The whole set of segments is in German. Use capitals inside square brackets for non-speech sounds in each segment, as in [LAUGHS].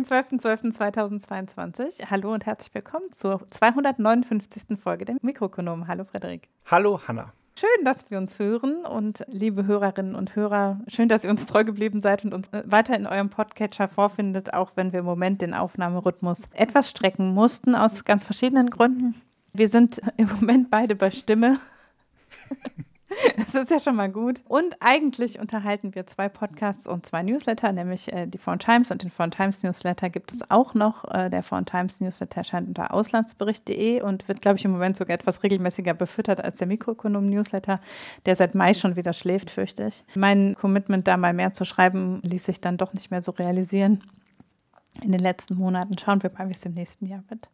Den 12.12.2022. Hallo und herzlich willkommen zur 259. Folge der Mikroökonomen. Hallo Frederik. Hallo Hanna. Schön, dass wir uns hören und liebe Hörerinnen und Hörer, schön, dass ihr uns treu geblieben seid und uns äh, weiter in eurem Podcatcher vorfindet, auch wenn wir im Moment den Aufnahmerhythmus etwas strecken mussten aus ganz verschiedenen Gründen. Wir sind im Moment beide bei Stimme. [LAUGHS] [LAUGHS] Das ist ja schon mal gut. Und eigentlich unterhalten wir zwei Podcasts und zwei Newsletter, nämlich äh, die Foreign Times und den Foreign Times Newsletter gibt es auch noch. Äh, der Foreign Times Newsletter erscheint unter auslandsbericht.de und wird, glaube ich, im Moment sogar etwas regelmäßiger befüttert als der Mikroökonom Newsletter, der seit Mai schon wieder schläft, fürchte ich. Mein Commitment, da mal mehr zu schreiben, ließ sich dann doch nicht mehr so realisieren in den letzten Monaten. Schauen wir mal, wie es im nächsten Jahr wird.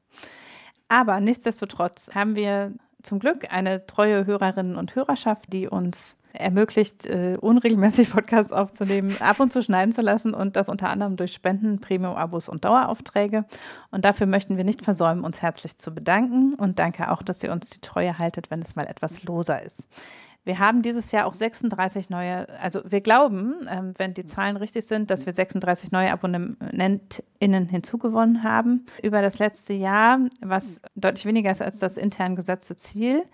Aber nichtsdestotrotz haben wir zum Glück eine treue Hörerinnen und Hörerschaft, die uns ermöglicht, äh, unregelmäßig [LAUGHS] Podcasts aufzunehmen, ab und zu schneiden zu lassen und das unter anderem durch Spenden, Premium-Abos und Daueraufträge. Und dafür möchten wir nicht versäumen, uns herzlich zu bedanken und danke auch, dass ihr uns die Treue haltet, wenn es mal etwas loser ist. Wir haben dieses Jahr auch 36 neue, also wir glauben, ähm, wenn die Zahlen richtig sind, dass wir 36 neue AbonnentInnen hinzugewonnen haben über das letzte Jahr, was deutlich weniger ist als das intern gesetzte Ziel.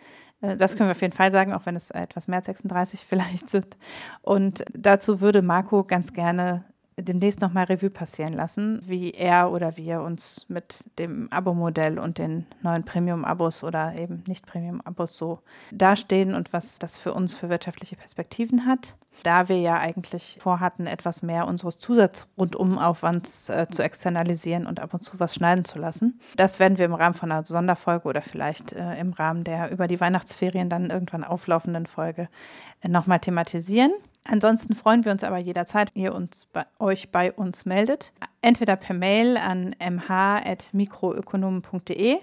Äh, das können wir auf jeden Fall sagen, auch wenn es etwas mehr als 36 [LAUGHS] vielleicht sind. Und dazu würde Marco ganz gerne demnächst nochmal Revue passieren lassen, wie er oder wir uns mit dem Abo-Modell und den neuen Premium-Abos oder eben nicht Premium-Abos so dastehen und was das für uns für wirtschaftliche Perspektiven hat. Da wir ja eigentlich vorhatten, etwas mehr unseres Zusatzrundumaufwands äh, zu externalisieren und ab und zu was schneiden zu lassen. Das werden wir im Rahmen von einer Sonderfolge oder vielleicht äh, im Rahmen der über die Weihnachtsferien dann irgendwann auflaufenden Folge äh, nochmal thematisieren. Ansonsten freuen wir uns aber jederzeit, ihr uns bei, euch bei uns meldet. Entweder per Mail an mh.mikroökonomen.de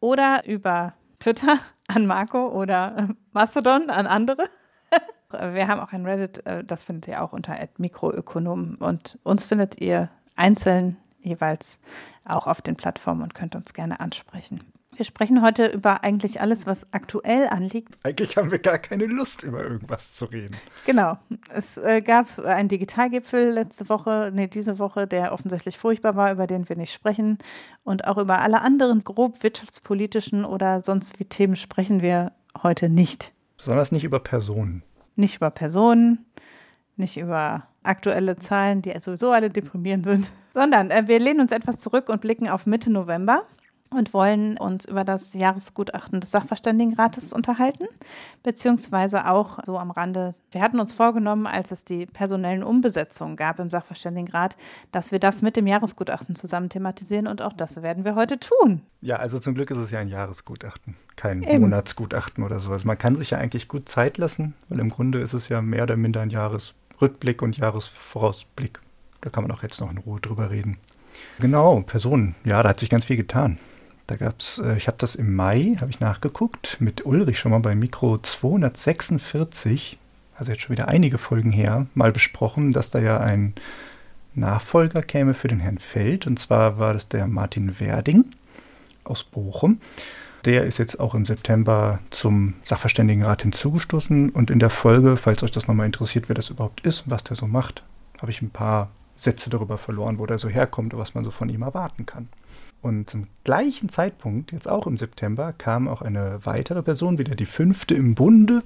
oder über Twitter [LAUGHS] an Marco oder äh, Mastodon an andere. [LAUGHS] wir haben auch ein Reddit, äh, das findet ihr auch unter Mikroökonomen. Und uns findet ihr einzeln jeweils auch auf den Plattformen und könnt uns gerne ansprechen. Wir sprechen heute über eigentlich alles, was aktuell anliegt. Eigentlich haben wir gar keine Lust, über irgendwas zu reden. Genau. Es äh, gab einen Digitalgipfel letzte Woche, nee, diese Woche, der offensichtlich furchtbar war, über den wir nicht sprechen. Und auch über alle anderen grob wirtschaftspolitischen oder sonst wie Themen sprechen wir heute nicht. Besonders nicht über Personen. Nicht über Personen, nicht über aktuelle Zahlen, die sowieso alle deprimierend sind, [LAUGHS] sondern äh, wir lehnen uns etwas zurück und blicken auf Mitte November und wollen uns über das Jahresgutachten des Sachverständigenrates unterhalten, beziehungsweise auch so am Rande. Wir hatten uns vorgenommen, als es die personellen Umbesetzungen gab im Sachverständigenrat, dass wir das mit dem Jahresgutachten zusammen thematisieren und auch das werden wir heute tun. Ja, also zum Glück ist es ja ein Jahresgutachten, kein Eben. Monatsgutachten oder sowas. Man kann sich ja eigentlich gut Zeit lassen, weil im Grunde ist es ja mehr oder minder ein Jahresrückblick und Jahresvorausblick. Da kann man auch jetzt noch in Ruhe drüber reden. Genau, Personen. Ja, da hat sich ganz viel getan. Da gab es, äh, ich habe das im Mai, habe ich nachgeguckt, mit Ulrich schon mal bei Mikro 246, also jetzt schon wieder einige Folgen her, mal besprochen, dass da ja ein Nachfolger käme für den Herrn Feld. Und zwar war das der Martin Werding aus Bochum. Der ist jetzt auch im September zum Sachverständigenrat hinzugestoßen. Und in der Folge, falls euch das nochmal interessiert, wer das überhaupt ist, was der so macht, habe ich ein paar Sätze darüber verloren, wo der so herkommt und was man so von ihm erwarten kann. Und zum gleichen Zeitpunkt, jetzt auch im September, kam auch eine weitere Person, wieder die fünfte im Bunde.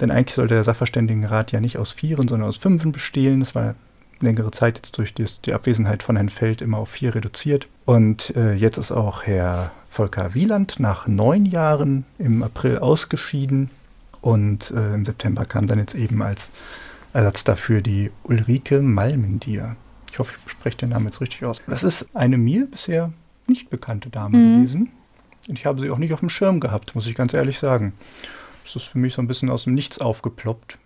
Denn eigentlich sollte der Sachverständigenrat ja nicht aus Vieren, sondern aus Fünfen bestehen. Das war längere Zeit jetzt durch die, die Abwesenheit von Herrn Feld immer auf vier reduziert. Und äh, jetzt ist auch Herr Volker Wieland nach neun Jahren im April ausgeschieden. Und äh, im September kam dann jetzt eben als Ersatz dafür die Ulrike Malmendier. Ich hoffe, ich spreche den Namen jetzt richtig aus. Das ist eine mir bisher nicht bekannte Dame mhm. gewesen. Und ich habe sie auch nicht auf dem Schirm gehabt, muss ich ganz ehrlich sagen. Das ist für mich so ein bisschen aus dem Nichts aufgeploppt.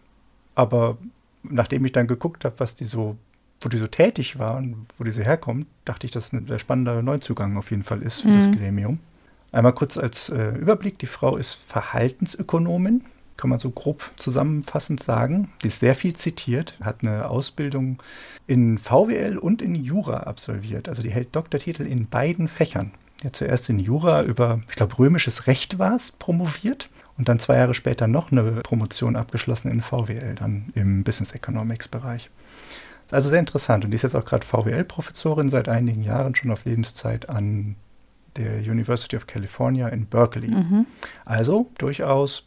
Aber nachdem ich dann geguckt habe, was die so, wo die so tätig war und wo diese herkommt, dachte ich, dass es ein sehr spannender Neuzugang auf jeden Fall ist für mhm. das Gremium. Einmal kurz als äh, Überblick: Die Frau ist Verhaltensökonomin, kann man so grob zusammenfassend sagen. Die ist sehr viel zitiert, hat eine Ausbildung in VWL und in Jura absolviert. Also die hält Doktortitel in beiden Fächern. Ja, zuerst in Jura über, ich glaube, römisches Recht war es, promoviert und dann zwei Jahre später noch eine Promotion abgeschlossen in VWL, dann im Business Economics Bereich. Also sehr interessant. Und die ist jetzt auch gerade VWL-Professorin seit einigen Jahren schon auf Lebenszeit an der University of California in Berkeley. Mhm. Also durchaus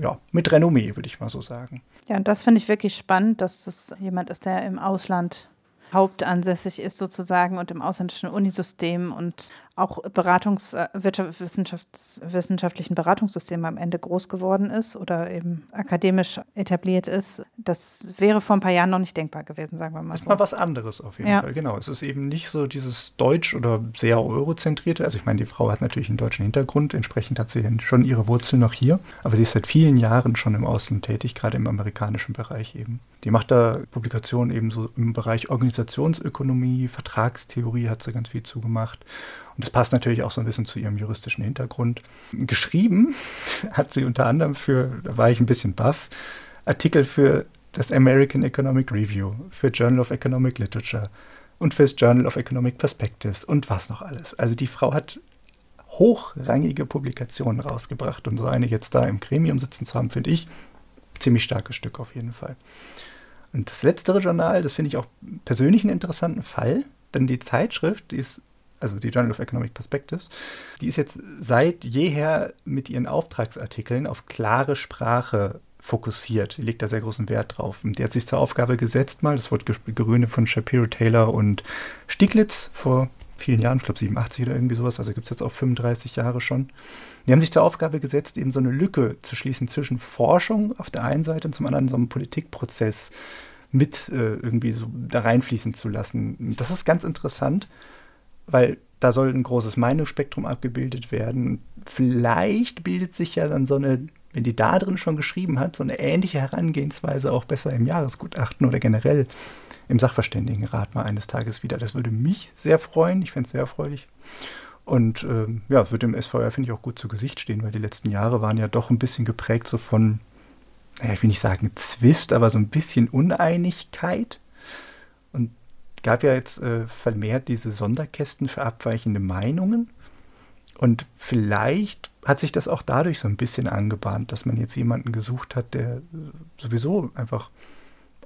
ja, mit Renommee, würde ich mal so sagen. Ja, und das finde ich wirklich spannend, dass das jemand ist, der im Ausland hauptansässig ist sozusagen und im ausländischen Unisystem und auch Beratungs-, äh, Wirtschafts-, wissenschaftlichen Beratungssystem am Ende groß geworden ist oder eben akademisch etabliert ist. Das wäre vor ein paar Jahren noch nicht denkbar gewesen, sagen wir mal. Das ist mal was anderes auf jeden ja. Fall, genau. Es ist eben nicht so dieses Deutsch- oder sehr Eurozentrierte. Also ich meine, die Frau hat natürlich einen deutschen Hintergrund, entsprechend hat sie schon ihre Wurzeln noch hier, aber sie ist seit vielen Jahren schon im Ausland tätig, gerade im amerikanischen Bereich eben. Die macht da Publikationen eben so im Bereich Organisationsökonomie, Vertragstheorie hat sie ganz viel zugemacht. Und das passt natürlich auch so ein bisschen zu ihrem juristischen Hintergrund. Geschrieben [LAUGHS] hat sie unter anderem für, da war ich ein bisschen baff, Artikel für das American Economic Review, für Journal of Economic Literature und fürs Journal of Economic Perspectives und was noch alles. Also die Frau hat hochrangige Publikationen rausgebracht und so eine jetzt da im Gremium sitzen zu haben, finde ich ziemlich starkes Stück auf jeden Fall. Und das letztere Journal, das finde ich auch persönlich einen interessanten Fall, denn die Zeitschrift, die ist, also die Journal of Economic Perspectives, die ist jetzt seit jeher mit ihren Auftragsartikeln auf klare Sprache fokussiert. Die legt da sehr großen Wert drauf. Und die hat sich zur Aufgabe gesetzt, mal, das wurde geröhnt von Shapiro, Taylor und Stieglitz vor vielen Jahren, ich glaube 87 oder irgendwie sowas, also gibt es jetzt auch 35 Jahre schon. Die haben sich zur Aufgabe gesetzt, eben so eine Lücke zu schließen zwischen Forschung auf der einen Seite und zum anderen so einem Politikprozess mit äh, irgendwie so da reinfließen zu lassen. Das ist ganz interessant, weil da soll ein großes Meinungsspektrum abgebildet werden. Vielleicht bildet sich ja dann so eine, wenn die da drin schon geschrieben hat, so eine ähnliche Herangehensweise auch besser im Jahresgutachten oder generell im Sachverständigenrat mal eines Tages wieder. Das würde mich sehr freuen. Ich fände es sehr erfreulich. Und ähm, ja, es wird dem SVR, finde ich, auch gut zu Gesicht stehen, weil die letzten Jahre waren ja doch ein bisschen geprägt so von, naja, ich will nicht sagen Zwist, aber so ein bisschen Uneinigkeit. Gab ja jetzt äh, vermehrt diese Sonderkästen für abweichende Meinungen. Und vielleicht hat sich das auch dadurch so ein bisschen angebahnt, dass man jetzt jemanden gesucht hat, der sowieso einfach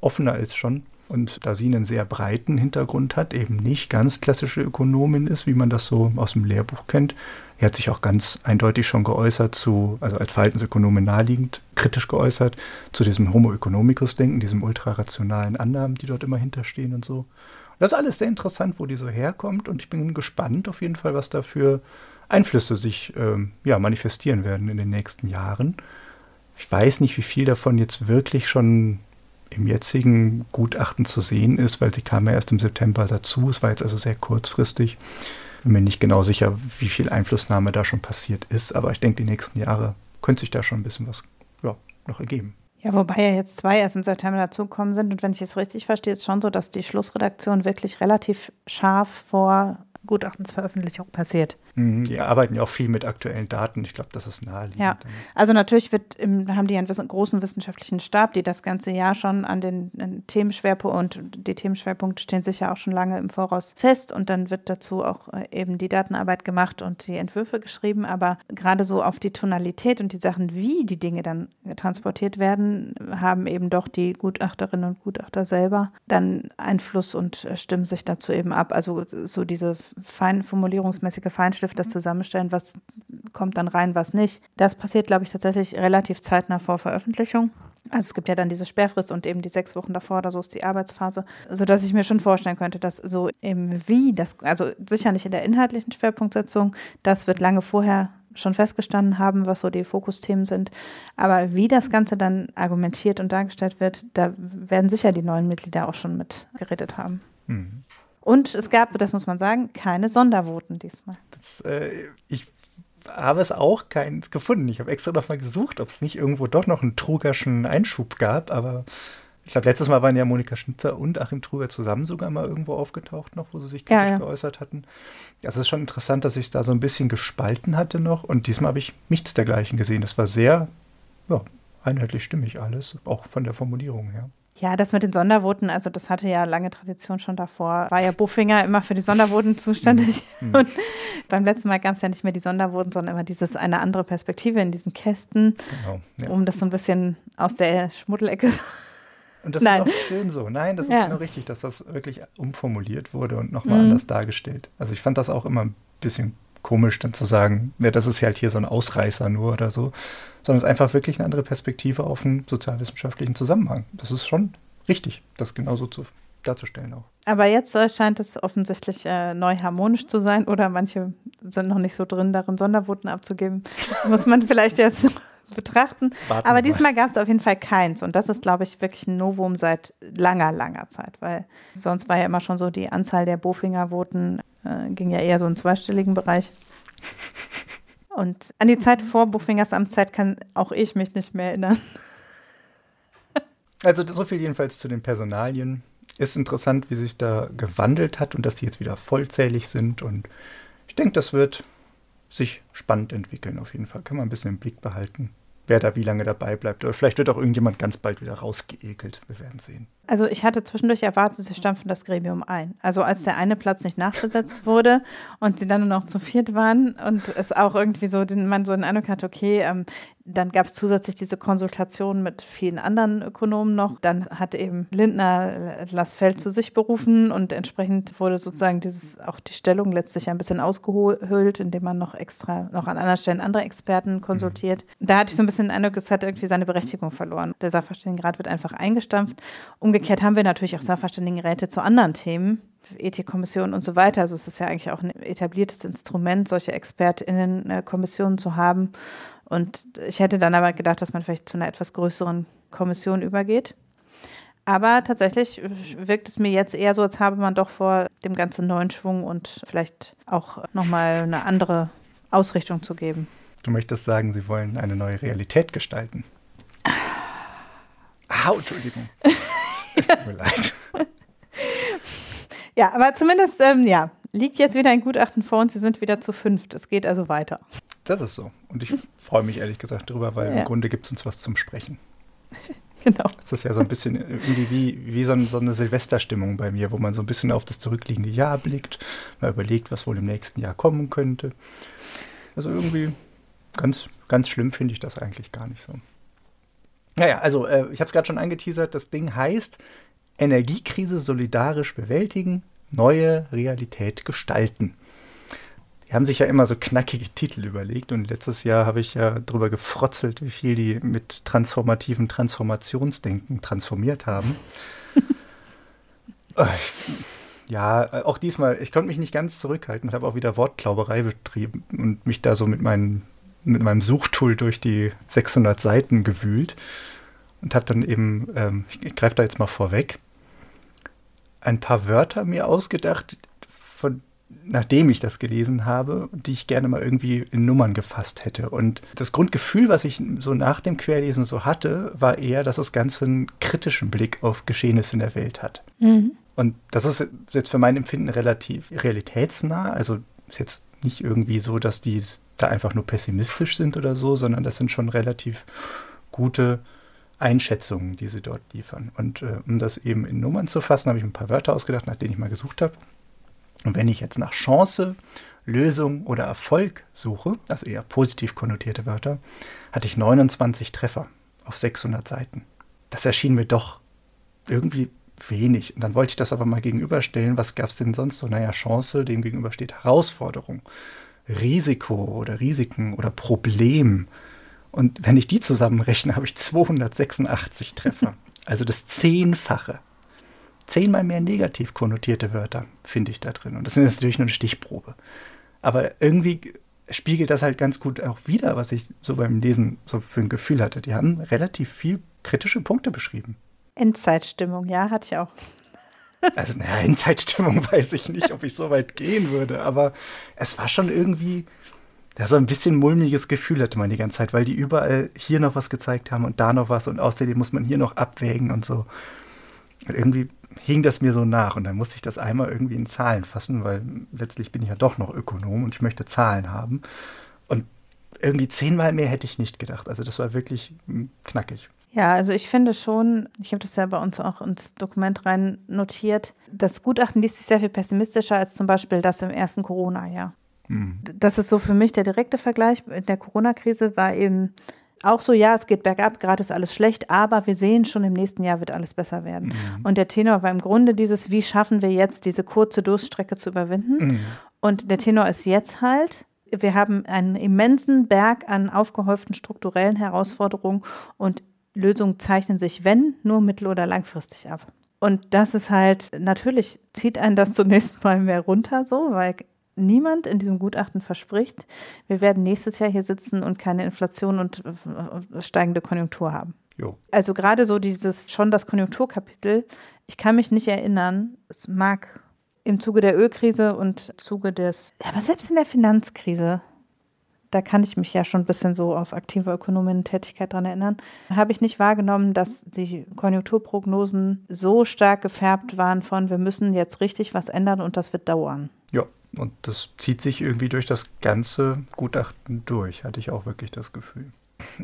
offener ist schon und da sie einen sehr breiten Hintergrund hat, eben nicht ganz klassische Ökonomin ist, wie man das so aus dem Lehrbuch kennt. Er hat sich auch ganz eindeutig schon geäußert zu, also als Verhaltensökonomin naheliegend, kritisch geäußert zu diesem Homo economicus-Denken, diesem ultrarationalen Annahmen, die dort immer hinterstehen und so. Das ist alles sehr interessant, wo die so herkommt und ich bin gespannt auf jeden Fall, was da für Einflüsse sich ähm, ja, manifestieren werden in den nächsten Jahren. Ich weiß nicht, wie viel davon jetzt wirklich schon im jetzigen Gutachten zu sehen ist, weil sie kam ja erst im September dazu. Es war jetzt also sehr kurzfristig. Bin mir nicht genau sicher, wie viel Einflussnahme da schon passiert ist, aber ich denke, die nächsten Jahre könnte sich da schon ein bisschen was ja, noch ergeben. Ja, wobei ja jetzt zwei erst im September dazugekommen sind. Und wenn ich es richtig verstehe, ist es schon so, dass die Schlussredaktion wirklich relativ scharf vor Gutachtensveröffentlichung passiert. Mhm, die arbeiten ja auch viel mit aktuellen Daten. Ich glaube, das ist naheliegend. Ja, also natürlich wird im, haben die einen großen wissenschaftlichen Stab, die das ganze Jahr schon an den Themenschwerpunkt und die Themenschwerpunkte stehen sicher auch schon lange im Voraus fest und dann wird dazu auch äh, eben die Datenarbeit gemacht und die Entwürfe geschrieben. Aber gerade so auf die Tonalität und die Sachen, wie die Dinge dann transportiert werden, haben eben doch die Gutachterinnen und Gutachter selber dann Einfluss und äh, stimmen sich dazu eben ab. Also so dieses fein formulierungsmäßige Feinstift, das mhm. Zusammenstellen, was kommt dann rein, was nicht. Das passiert, glaube ich, tatsächlich relativ zeitnah vor Veröffentlichung. Also es gibt ja dann diese Sperrfrist und eben die sechs Wochen davor oder so ist die Arbeitsphase, sodass ich mir schon vorstellen könnte, dass so im Wie, das, also sicher nicht in der inhaltlichen Schwerpunktsetzung, das wird lange vorher schon festgestanden haben, was so die Fokusthemen sind. Aber wie das Ganze dann argumentiert und dargestellt wird, da werden sicher die neuen Mitglieder auch schon mit geredet haben. Mhm. Und es gab, das muss man sagen, keine Sondervoten diesmal. Das, äh, ich habe es auch keins gefunden. Ich habe extra noch mal gesucht, ob es nicht irgendwo doch noch einen Trugerschen Einschub gab, aber ich glaube, letztes Mal waren ja Monika Schnitzer und Achim Truger zusammen sogar mal irgendwo aufgetaucht noch, wo sie sich kritisch ja, ja. geäußert hatten. Also es ist schon interessant, dass sich da so ein bisschen gespalten hatte noch und diesmal habe ich nichts dergleichen gesehen. Das war sehr ja, einheitlich stimmig alles, auch von der Formulierung her. Ja, das mit den Sondervoten, also das hatte ja lange Tradition schon davor. War ja Buffinger immer für die Sondervoten zuständig. Mhm. Und beim letzten Mal gab es ja nicht mehr die Sondervoten, sondern immer dieses eine andere Perspektive in diesen Kästen, genau, ja. um das so ein bisschen aus der Schmuddelecke Und das Nein. ist auch schön so. Nein, das ist ja. genau richtig, dass das wirklich umformuliert wurde und nochmal mhm. anders dargestellt. Also ich fand das auch immer ein bisschen komisch, dann zu sagen, ja, das ist halt hier so ein Ausreißer nur oder so, sondern es ist einfach wirklich eine andere Perspektive auf einen sozialwissenschaftlichen Zusammenhang. Das ist schon richtig, das genauso zu, darzustellen auch. Aber jetzt äh, scheint es offensichtlich äh, neu harmonisch zu sein oder manche sind noch nicht so drin, darin Sondervoten abzugeben. [LAUGHS] Muss man vielleicht jetzt [LAUGHS] betrachten. Warten Aber diesmal gab es auf jeden Fall keins. Und das ist, glaube ich, wirklich ein Novum seit langer, langer Zeit. Weil sonst war ja immer schon so, die Anzahl der Bofinger-Voten äh, ging ja eher so im zweistelligen Bereich. [LAUGHS] Und an die Zeit vor Bofingers Amtszeit kann auch ich mich nicht mehr erinnern. [LAUGHS] Also so viel jedenfalls zu den Personalien. Ist interessant, wie sich da gewandelt hat und dass die jetzt wieder vollzählig sind. Und ich denke, das wird sich spannend entwickeln auf jeden Fall. Kann man ein bisschen im Blick behalten wer da wie lange dabei bleibt. Oder vielleicht wird auch irgendjemand ganz bald wieder rausgeekelt. Wir werden sehen. Also ich hatte zwischendurch erwartet, sie stampfen das Gremium ein. Also als der eine Platz nicht nachbesetzt wurde und sie dann nur noch zu viert waren und es auch irgendwie so, den man so den Eindruck hat, okay, ähm, dann gab es zusätzlich diese Konsultation mit vielen anderen Ökonomen noch. Dann hat eben Lindner Lassfeld zu sich berufen und entsprechend wurde sozusagen dieses auch die Stellung letztlich ein bisschen ausgehöhlt, indem man noch extra noch an anderen Stellen andere Experten konsultiert. Mhm. Da hatte ich so ein bisschen den Eindruck, es hat irgendwie seine Berechtigung verloren. Der Sachverständigenrat wird einfach eingestampft. Umgekehrt haben wir natürlich auch Sachverständigenräte zu anderen Themen. Ethikkommission und so weiter. Also es ist ja eigentlich auch ein etabliertes Instrument, solche ExpertInnen-Kommissionen zu haben. Und ich hätte dann aber gedacht, dass man vielleicht zu einer etwas größeren Kommission übergeht. Aber tatsächlich wirkt es mir jetzt eher so, als habe man doch vor, dem ganzen neuen Schwung und vielleicht auch nochmal eine andere Ausrichtung zu geben. Du möchtest sagen, Sie wollen eine neue Realität gestalten. Ah, Entschuldigung. [LAUGHS] Es tut mir leid. [LAUGHS] Ja, aber zumindest, ähm, ja, liegt jetzt wieder ein Gutachten vor und Sie sind wieder zu fünft. Es geht also weiter. Das ist so. Und ich freue mich ehrlich gesagt darüber, weil ja. im Grunde gibt es uns was zum Sprechen. [LAUGHS] Genau. Das ist ja so ein bisschen irgendwie wie, wie so, ein, so eine Silvesterstimmung bei mir, wo man so ein bisschen auf das zurückliegende Jahr blickt, mal überlegt, was wohl im nächsten Jahr kommen könnte. Also irgendwie ganz, ganz schlimm finde ich das eigentlich gar nicht so. Naja, also äh, ich habe es gerade schon angeteasert, das Ding heißt Energiekrise solidarisch bewältigen, neue Realität gestalten. Die haben sich ja immer so knackige Titel überlegt und letztes Jahr habe ich ja darüber gefrotzelt, wie viel die mit transformativen Transformationsdenken transformiert haben. [LAUGHS] Äh, ja, auch diesmal, ich konnte mich nicht ganz zurückhalten und habe auch wieder Wortklauberei betrieben und mich da so mit, meinen, mit meinem Suchtool durch die 600 Seiten gewühlt und habe dann eben, ähm, ich, greife da jetzt mal vorweg, ein paar Wörter mir ausgedacht, von nachdem ich das gelesen habe, die ich gerne mal irgendwie in Nummern gefasst hätte. Und das Grundgefühl, was ich so nach dem Querlesen so hatte, war eher, dass das Ganze einen kritischen Blick auf Geschehnisse in der Welt hat. Mhm. Und das ist jetzt für mein Empfinden relativ realitätsnah. Also ist jetzt nicht irgendwie so, dass die da einfach nur pessimistisch sind oder so, sondern das sind schon relativ gute Einschätzungen, die sie dort liefern. Und äh, um das eben in Nummern zu fassen, habe ich ein paar Wörter ausgedacht, nach denen ich mal gesucht habe. Und wenn ich jetzt nach Chance, Lösung oder Erfolg suche, also eher positiv konnotierte Wörter, hatte ich 29 Treffer auf 600 Seiten. Das erschien mir doch irgendwie wenig. Und dann wollte ich das aber mal gegenüberstellen. Was gab es denn sonst so? Naja, Chance, dem gegenüber steht Herausforderung, Risiko oder Risiken oder Problem. Und wenn ich die zusammenrechne, habe ich 286 Treffer. [LAUGHS] Also das Zehnfache zehnmal mehr negativ konnotierte Wörter finde ich da drin. Und das ist natürlich nur eine Stichprobe. Aber irgendwie spiegelt das halt ganz gut auch wieder, was ich so beim Lesen so für ein Gefühl hatte. Die haben relativ viel kritische Punkte beschrieben. Endzeitstimmung, ja, hatte ich auch. Also, naja, Endzeitstimmung [LAUGHS] weiß ich nicht, ob ich so weit gehen würde, aber es war schon irgendwie, da so ein bisschen mulmiges Gefühl hatte man die ganze Zeit, weil die überall hier noch was gezeigt haben und da noch was und außerdem muss man hier noch abwägen und so. Und irgendwie hing das mir so nach und dann musste ich das einmal irgendwie in Zahlen fassen, weil letztlich bin ich ja doch noch Ökonom und ich möchte Zahlen haben. Und irgendwie zehnmal mehr hätte ich nicht gedacht. Also das war wirklich hm, knackig. Ja, also ich finde schon, ich habe das ja bei uns auch ins Dokument rein notiert, das Gutachten liest sich sehr viel pessimistischer als zum Beispiel das im ersten Corona-Jahr. Hm. Das ist so für mich der direkte Vergleich. In der Corona-Krise war eben auch so, ja, es geht bergab, gerade ist alles schlecht, aber wir sehen schon, im nächsten Jahr wird alles besser werden. Mhm. Und der Tenor war im Grunde dieses, wie schaffen wir jetzt diese kurze Durststrecke zu überwinden? Mhm. Und der Tenor ist jetzt halt, wir haben einen immensen Berg an aufgehäuften strukturellen Herausforderungen und Lösungen zeichnen sich, wenn, nur mittel- oder langfristig ab. Und das ist halt, natürlich zieht einen das [LAUGHS] zunächst mal mehr runter, so, weil niemand in diesem Gutachten verspricht, wir werden nächstes Jahr hier sitzen und keine Inflation und äh, steigende Konjunktur haben. Jo. Also gerade so dieses, schon das Konjunkturkapitel, ich kann mich nicht erinnern, es mag im Zuge der Ölkrise und im Zuge des, ja, aber selbst in der Finanzkrise, da kann ich mich ja schon ein bisschen so aus aktiver Ökonomin-Tätigkeit dran erinnern, habe ich nicht wahrgenommen, dass die Konjunkturprognosen so stark gefärbt waren von, wir müssen jetzt richtig was ändern und das wird dauern. Ja, und das zieht sich irgendwie durch das ganze Gutachten durch, hatte ich auch wirklich das Gefühl.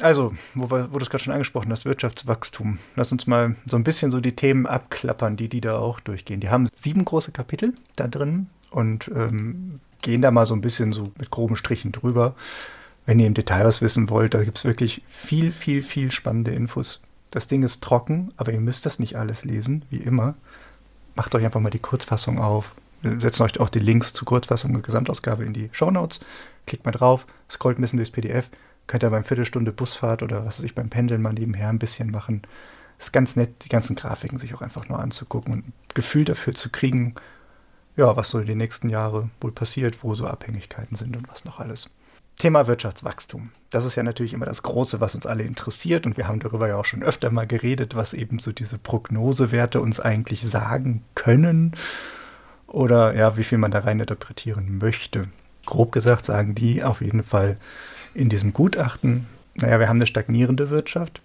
Also, wo, wir, wo du es gerade schon angesprochen hast, Wirtschaftswachstum. Lass uns mal so ein bisschen so die Themen abklappern, die die da auch durchgehen. Die haben sieben große Kapitel da drin und ähm, gehen da mal so ein bisschen so mit groben Strichen drüber. Wenn ihr im Detail was wissen wollt, da gibt es wirklich viel, viel, viel spannende Infos. Das Ding ist trocken, aber ihr müsst das nicht alles lesen, wie immer. Macht euch einfach mal die Kurzfassung auf, wir setzen euch auch die Links zur Kurzfassung und Gesamtausgabe in die Show Notes. Klickt mal drauf, scrollt ein bisschen durchs PDF. Könnt ihr beim Viertelstunde Busfahrt oder was weiß ich beim Pendeln mal nebenher ein bisschen machen. Ist ganz nett, die ganzen Grafiken sich auch einfach nur anzugucken und ein Gefühl dafür zu kriegen, ja, was so den nächsten Jahren wohl passiert, wo so Abhängigkeiten sind und was noch alles. Thema Wirtschaftswachstum. Das ist ja natürlich immer das Große, was uns alle interessiert und wir haben darüber ja auch schon öfter mal geredet, was eben so diese Prognosewerte uns eigentlich sagen können oder ja, wie viel man da rein interpretieren möchte. Grob gesagt sagen die auf jeden Fall in diesem Gutachten, naja, wir haben eine stagnierende Wirtschaft.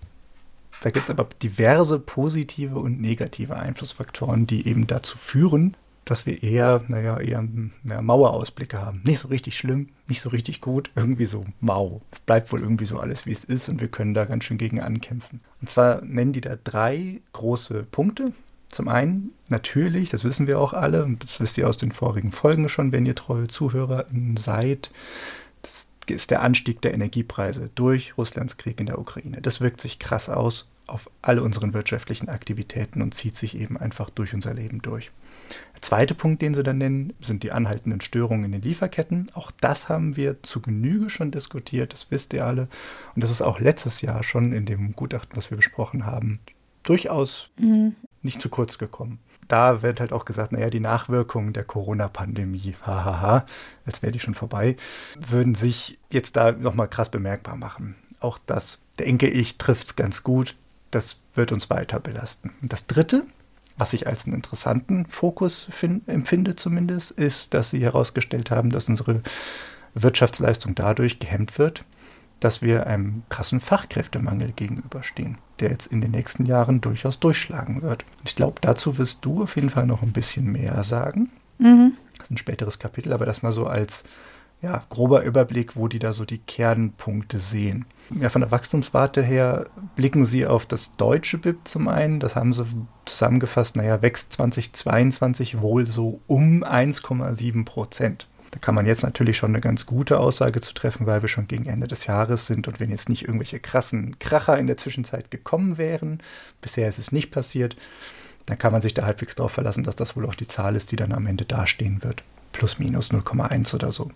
Da gibt es aber diverse positive und negative Einflussfaktoren, die eben dazu führen, dass wir eher, naja, eher ja, Mauerausblicke haben. Nicht so richtig schlimm, nicht so richtig gut, irgendwie so mau. Bleibt wohl irgendwie so alles, wie es ist und wir können da ganz schön gegen ankämpfen. Und zwar nennen die da drei große Punkte. Zum einen natürlich, das wissen wir auch alle, und das wisst ihr aus den vorigen Folgen schon, wenn ihr treue Zuhörer seid, das ist der Anstieg der Energiepreise durch Russlands Krieg in der Ukraine. Das wirkt sich krass aus auf alle unseren wirtschaftlichen Aktivitäten und zieht sich eben einfach durch unser Leben durch. Der zweite Punkt, den sie dann nennen, sind die anhaltenden Störungen in den Lieferketten. Auch das haben wir zu Genüge schon diskutiert, das wisst ihr alle. Und das ist auch letztes Jahr schon in dem Gutachten, was wir besprochen haben, durchaus mhm. nicht zu kurz gekommen. Da wird halt auch gesagt, naja, die Nachwirkungen der Corona-Pandemie, hahaha, als wäre die schon vorbei, würden sich jetzt da nochmal krass bemerkbar machen. Auch das, denke ich, trifft es ganz gut. Das wird uns weiter belasten. Und das Dritte, was ich als einen interessanten Fokus empfinde zumindest, ist, dass sie herausgestellt haben, dass unsere Wirtschaftsleistung dadurch gehemmt wird, dass wir einem krassen Fachkräftemangel gegenüberstehen, der jetzt in den nächsten Jahren durchaus durchschlagen wird. Ich glaube, dazu wirst du auf jeden Fall noch ein bisschen mehr sagen. Mhm. Das ist ein späteres Kapitel, aber das mal so als ja, grober Überblick, wo die da so die Kernpunkte sehen. Ja, von der Wachstumswarte her blicken sie auf das deutsche BIP zum einen. Das haben sie zusammengefasst, naja, wächst 2022 wohl so um 1,7 Prozent. Da kann man jetzt natürlich schon eine ganz gute Aussage zu treffen, weil wir schon gegen Ende des Jahres sind und wenn jetzt nicht irgendwelche krassen Kracher in der Zwischenzeit gekommen wären, bisher ist es nicht passiert, dann kann man sich da halbwegs darauf verlassen, dass das wohl auch die Zahl ist, die dann am Ende dastehen wird. Plus minus 0,1 oder so.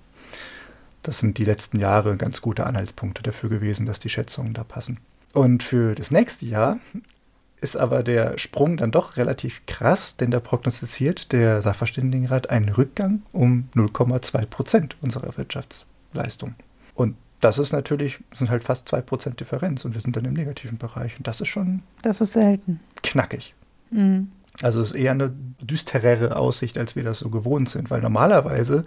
Das sind die letzten Jahre ganz gute Anhaltspunkte dafür gewesen, dass die Schätzungen da passen. Und für das nächste Jahr ist aber der Sprung dann doch relativ krass, denn da prognostiziert der Sachverständigenrat einen Rückgang um 0,2 Prozent unserer Wirtschaftsleistung. Und das ist natürlich, sind halt fast 2 Prozent Differenz und wir sind dann im negativen Bereich. Und das ist schon. Das ist selten. Knackig. Mhm. Also es ist eher eine düsterere Aussicht, als wir das so gewohnt sind, weil normalerweise,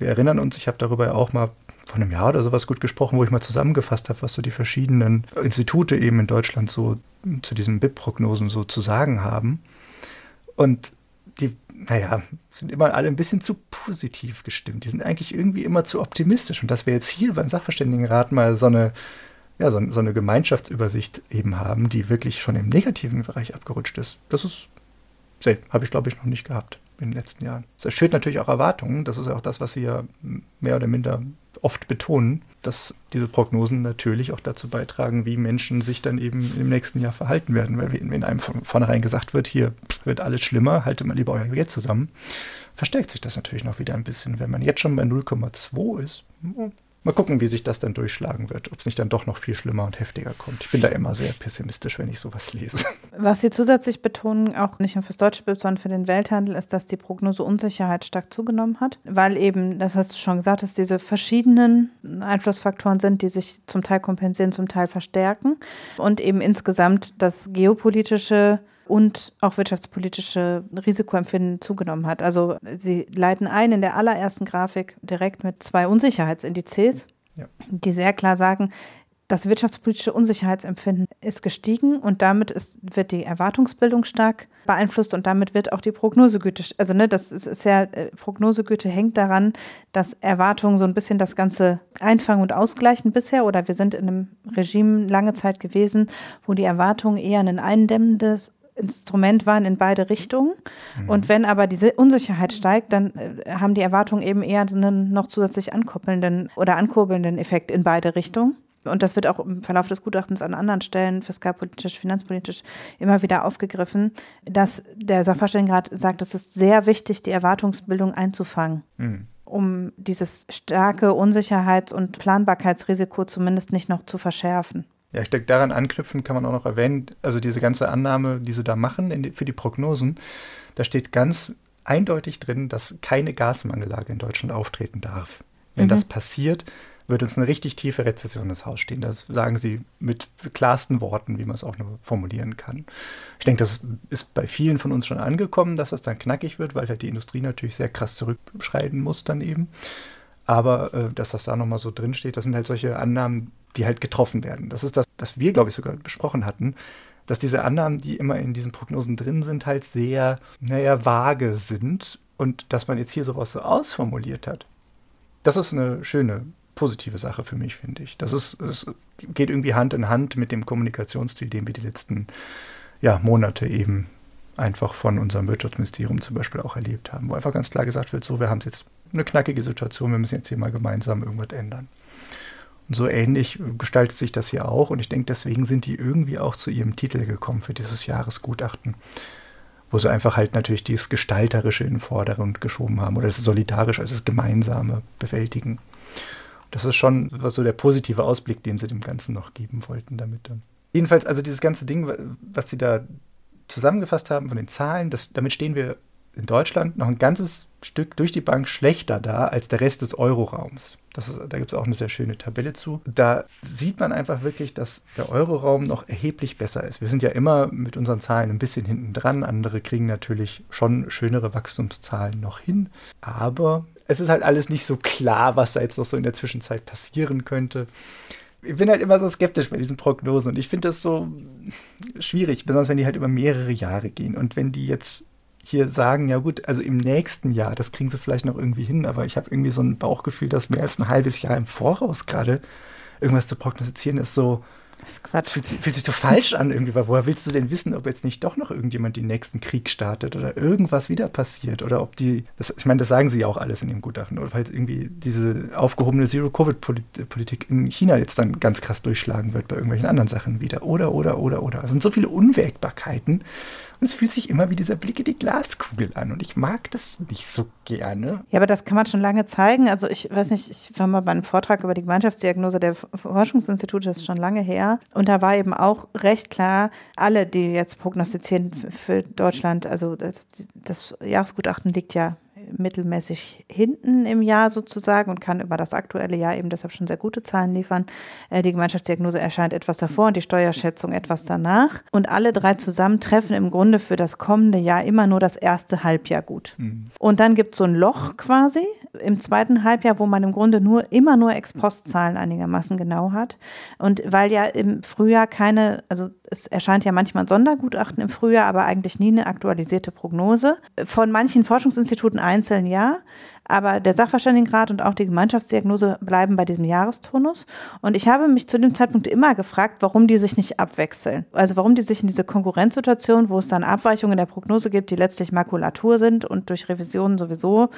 wir erinnern uns, ich habe darüber ja auch mal vor einem Jahr oder sowas gut gesprochen, wo ich mal zusammengefasst habe, was so die verschiedenen Institute eben in Deutschland so zu diesen BIP-Prognosen so zu sagen haben. Und die, naja, sind immer alle ein bisschen zu positiv gestimmt. Die sind eigentlich irgendwie immer zu optimistisch. Und dass wir jetzt hier beim Sachverständigenrat mal so eine, ja, so, so eine Gemeinschaftsübersicht eben haben, die wirklich schon im negativen Bereich abgerutscht ist, das ist habe ich, glaube ich, noch nicht gehabt in den letzten Jahren. Das schürt natürlich auch Erwartungen. Das ist ja auch das, was Sie ja mehr oder minder oft betonen, dass diese Prognosen natürlich auch dazu beitragen, wie Menschen sich dann eben im nächsten Jahr verhalten werden. Weil wenn einem von vornherein gesagt wird, hier wird alles schlimmer, haltet mal lieber euer Geld zusammen, verstärkt sich das natürlich noch wieder ein bisschen. Wenn man jetzt schon bei 0,2 ist, Mal gucken, wie sich das dann durchschlagen wird, ob es nicht dann doch noch viel schlimmer und heftiger kommt. Ich bin da immer sehr pessimistisch, wenn ich sowas lese. Was Sie zusätzlich betonen, auch nicht nur fürs deutsche Bild, sondern für den Welthandel, ist, dass die Prognose Unsicherheit stark zugenommen hat, weil eben, das hast du schon gesagt, dass diese verschiedenen Einflussfaktoren sind, die sich zum Teil kompensieren, zum Teil verstärken und eben insgesamt das geopolitische und auch wirtschaftspolitische Risikoempfinden zugenommen hat. Also sie leiten ein in der allerersten Grafik direkt mit zwei Unsicherheitsindizes, ja. die sehr klar sagen, das wirtschaftspolitische Unsicherheitsempfinden ist gestiegen und damit ist, wird die Erwartungsbildung stark beeinflusst und damit wird auch die Prognosegüte, also ne, das ist, ja, äh, Prognosegüte hängt daran, dass Erwartungen so ein bisschen das Ganze einfangen und ausgleichen bisher oder wir sind in einem Regime lange Zeit gewesen, wo die Erwartungen eher ein eindämmendes Instrument waren in beide Richtungen. Mhm. Und wenn aber diese Unsicherheit steigt, dann äh, haben die Erwartungen eben eher einen noch zusätzlich ankoppelnden oder ankurbelnden Effekt in beide Richtungen. Und das wird auch im Verlauf des Gutachtens an anderen Stellen, fiskalpolitisch, finanzpolitisch, immer wieder aufgegriffen, dass der Sachverständigenrat sagt, es ist sehr wichtig, die Erwartungsbildung einzufangen. Mhm um dieses starke Unsicherheits- und Planbarkeitsrisiko zumindest nicht noch zu verschärfen. Ja, ich denke, daran anknüpfen kann man auch noch erwähnen, also diese ganze Annahme, die sie da machen die, für die Prognosen, da steht ganz eindeutig drin, dass keine Gasmangellage in Deutschland auftreten darf. Wenn mhm. das passiert, wird uns eine richtig tiefe Rezession ins Haus stehen. Das sagen sie mit klarsten Worten, wie man es auch nur formulieren kann. Ich denke, das ist bei vielen von uns schon angekommen, dass das dann knackig wird, weil halt die Industrie natürlich sehr krass zurückschreiten muss dann eben. Aber äh, dass das da nochmal so drin steht, das sind halt solche Annahmen, die halt getroffen werden. Das ist das, was wir, glaube ich, sogar besprochen hatten, dass diese Annahmen, die immer in diesen Prognosen drin sind, halt sehr, naja, vage sind und dass man jetzt hier sowas so ausformuliert hat. Das ist eine schöne, positive Sache für mich, finde ich. Das ist, es geht irgendwie Hand in Hand mit dem Kommunikationsstil, den wir die letzten ja, Monate eben einfach von unserem Wirtschaftsministerium zum Beispiel auch erlebt haben, wo einfach ganz klar gesagt wird, so, wir haben jetzt eine knackige Situation, wir müssen jetzt hier mal gemeinsam irgendwas ändern. So ähnlich gestaltet sich das hier auch. Und ich denke, deswegen sind die irgendwie auch zu ihrem Titel gekommen für dieses Jahresgutachten, wo sie einfach halt natürlich dieses Gestalterische in den Vordergrund geschoben haben oder das Solidarische, also das Gemeinsame bewältigen. Das ist schon so der positive Ausblick, den sie dem Ganzen noch geben wollten damit dann. Jedenfalls, also dieses ganze Ding, was sie da zusammengefasst haben von den Zahlen, das, damit stehen wir in Deutschland noch ein ganzes Stück durch die Bank schlechter da als der Rest des Euroraums. Das da gibt es auch eine sehr schöne Tabelle zu. Da sieht man einfach wirklich, dass der Euroraum noch erheblich besser ist. Wir sind ja immer mit unseren Zahlen ein bisschen hinten dran. Andere kriegen natürlich schon schönere Wachstumszahlen noch hin. Aber es ist halt alles nicht so klar, was da jetzt noch so in der Zwischenzeit passieren könnte ich bin halt immer so skeptisch bei diesen Prognosen und ich finde das so schwierig, besonders wenn die halt über mehrere Jahre gehen. Und wenn die jetzt hier sagen, ja gut, also im nächsten Jahr, das kriegen sie vielleicht noch irgendwie hin, aber ich habe irgendwie so ein Bauchgefühl, dass mehr als ein halbes Jahr im Voraus gerade irgendwas zu prognostizieren ist so, das ist Quatsch. Fühlt, fühlt, sich so falsch an irgendwie, weil woher willst du denn wissen, ob jetzt nicht doch noch irgendjemand den nächsten Krieg startet oder irgendwas wieder passiert oder ob die, das, ich meine, das sagen sie ja auch alles in dem Gutachten, oder halt irgendwie diese aufgehobene Zero-Covid-Politik in China jetzt dann ganz krass durchschlagen wird bei irgendwelchen anderen Sachen wieder oder, oder, oder, oder. Es sind so viele Unwägbarkeiten und es fühlt sich immer wie dieser Blick in die Glaskugel an. Und ich mag das nicht so gerne. Ja, aber das kann man schon lange zeigen. Also ich weiß nicht, ich war mal bei einem Vortrag über die Gemeinschaftsdiagnose der Forschungsinstitute, das ist schon lange her. Und da war eben auch recht klar, alle, die jetzt prognostizieren für Deutschland, also das, das Jahresgutachten liegt ja mittelmäßig hinten im Jahr sozusagen und kann über das aktuelle Jahr eben deshalb schon sehr gute Zahlen liefern. Äh, die Gemeinschaftsdiagnose erscheint etwas davor und die Steuerschätzung etwas danach. Und alle drei zusammen treffen im Grunde für das kommende Jahr immer nur das erste Halbjahr gut. Mhm. Und dann gibt es so ein Loch quasi im zweiten Halbjahr, wo man im Grunde nur immer nur Ex-Post-Zahlen einigermaßen genau hat. Und weil ja im Frühjahr keine, also es erscheint ja manchmal ein Sondergutachten im Frühjahr, aber eigentlich nie eine aktualisierte Prognose. Von manchen Forschungsinstituten einzeln ja, Aber der Sachverständigenrat und auch die Gemeinschaftsdiagnose bleiben bei diesem Jahresturnus. Und ich habe mich zu dem Zeitpunkt immer gefragt, warum die sich nicht abwechseln. Also warum die sich in diese Konkurrenzsituation, wo es dann Abweichungen in der Prognose gibt, die letztlich Makulatur sind und durch Revisionen sowieso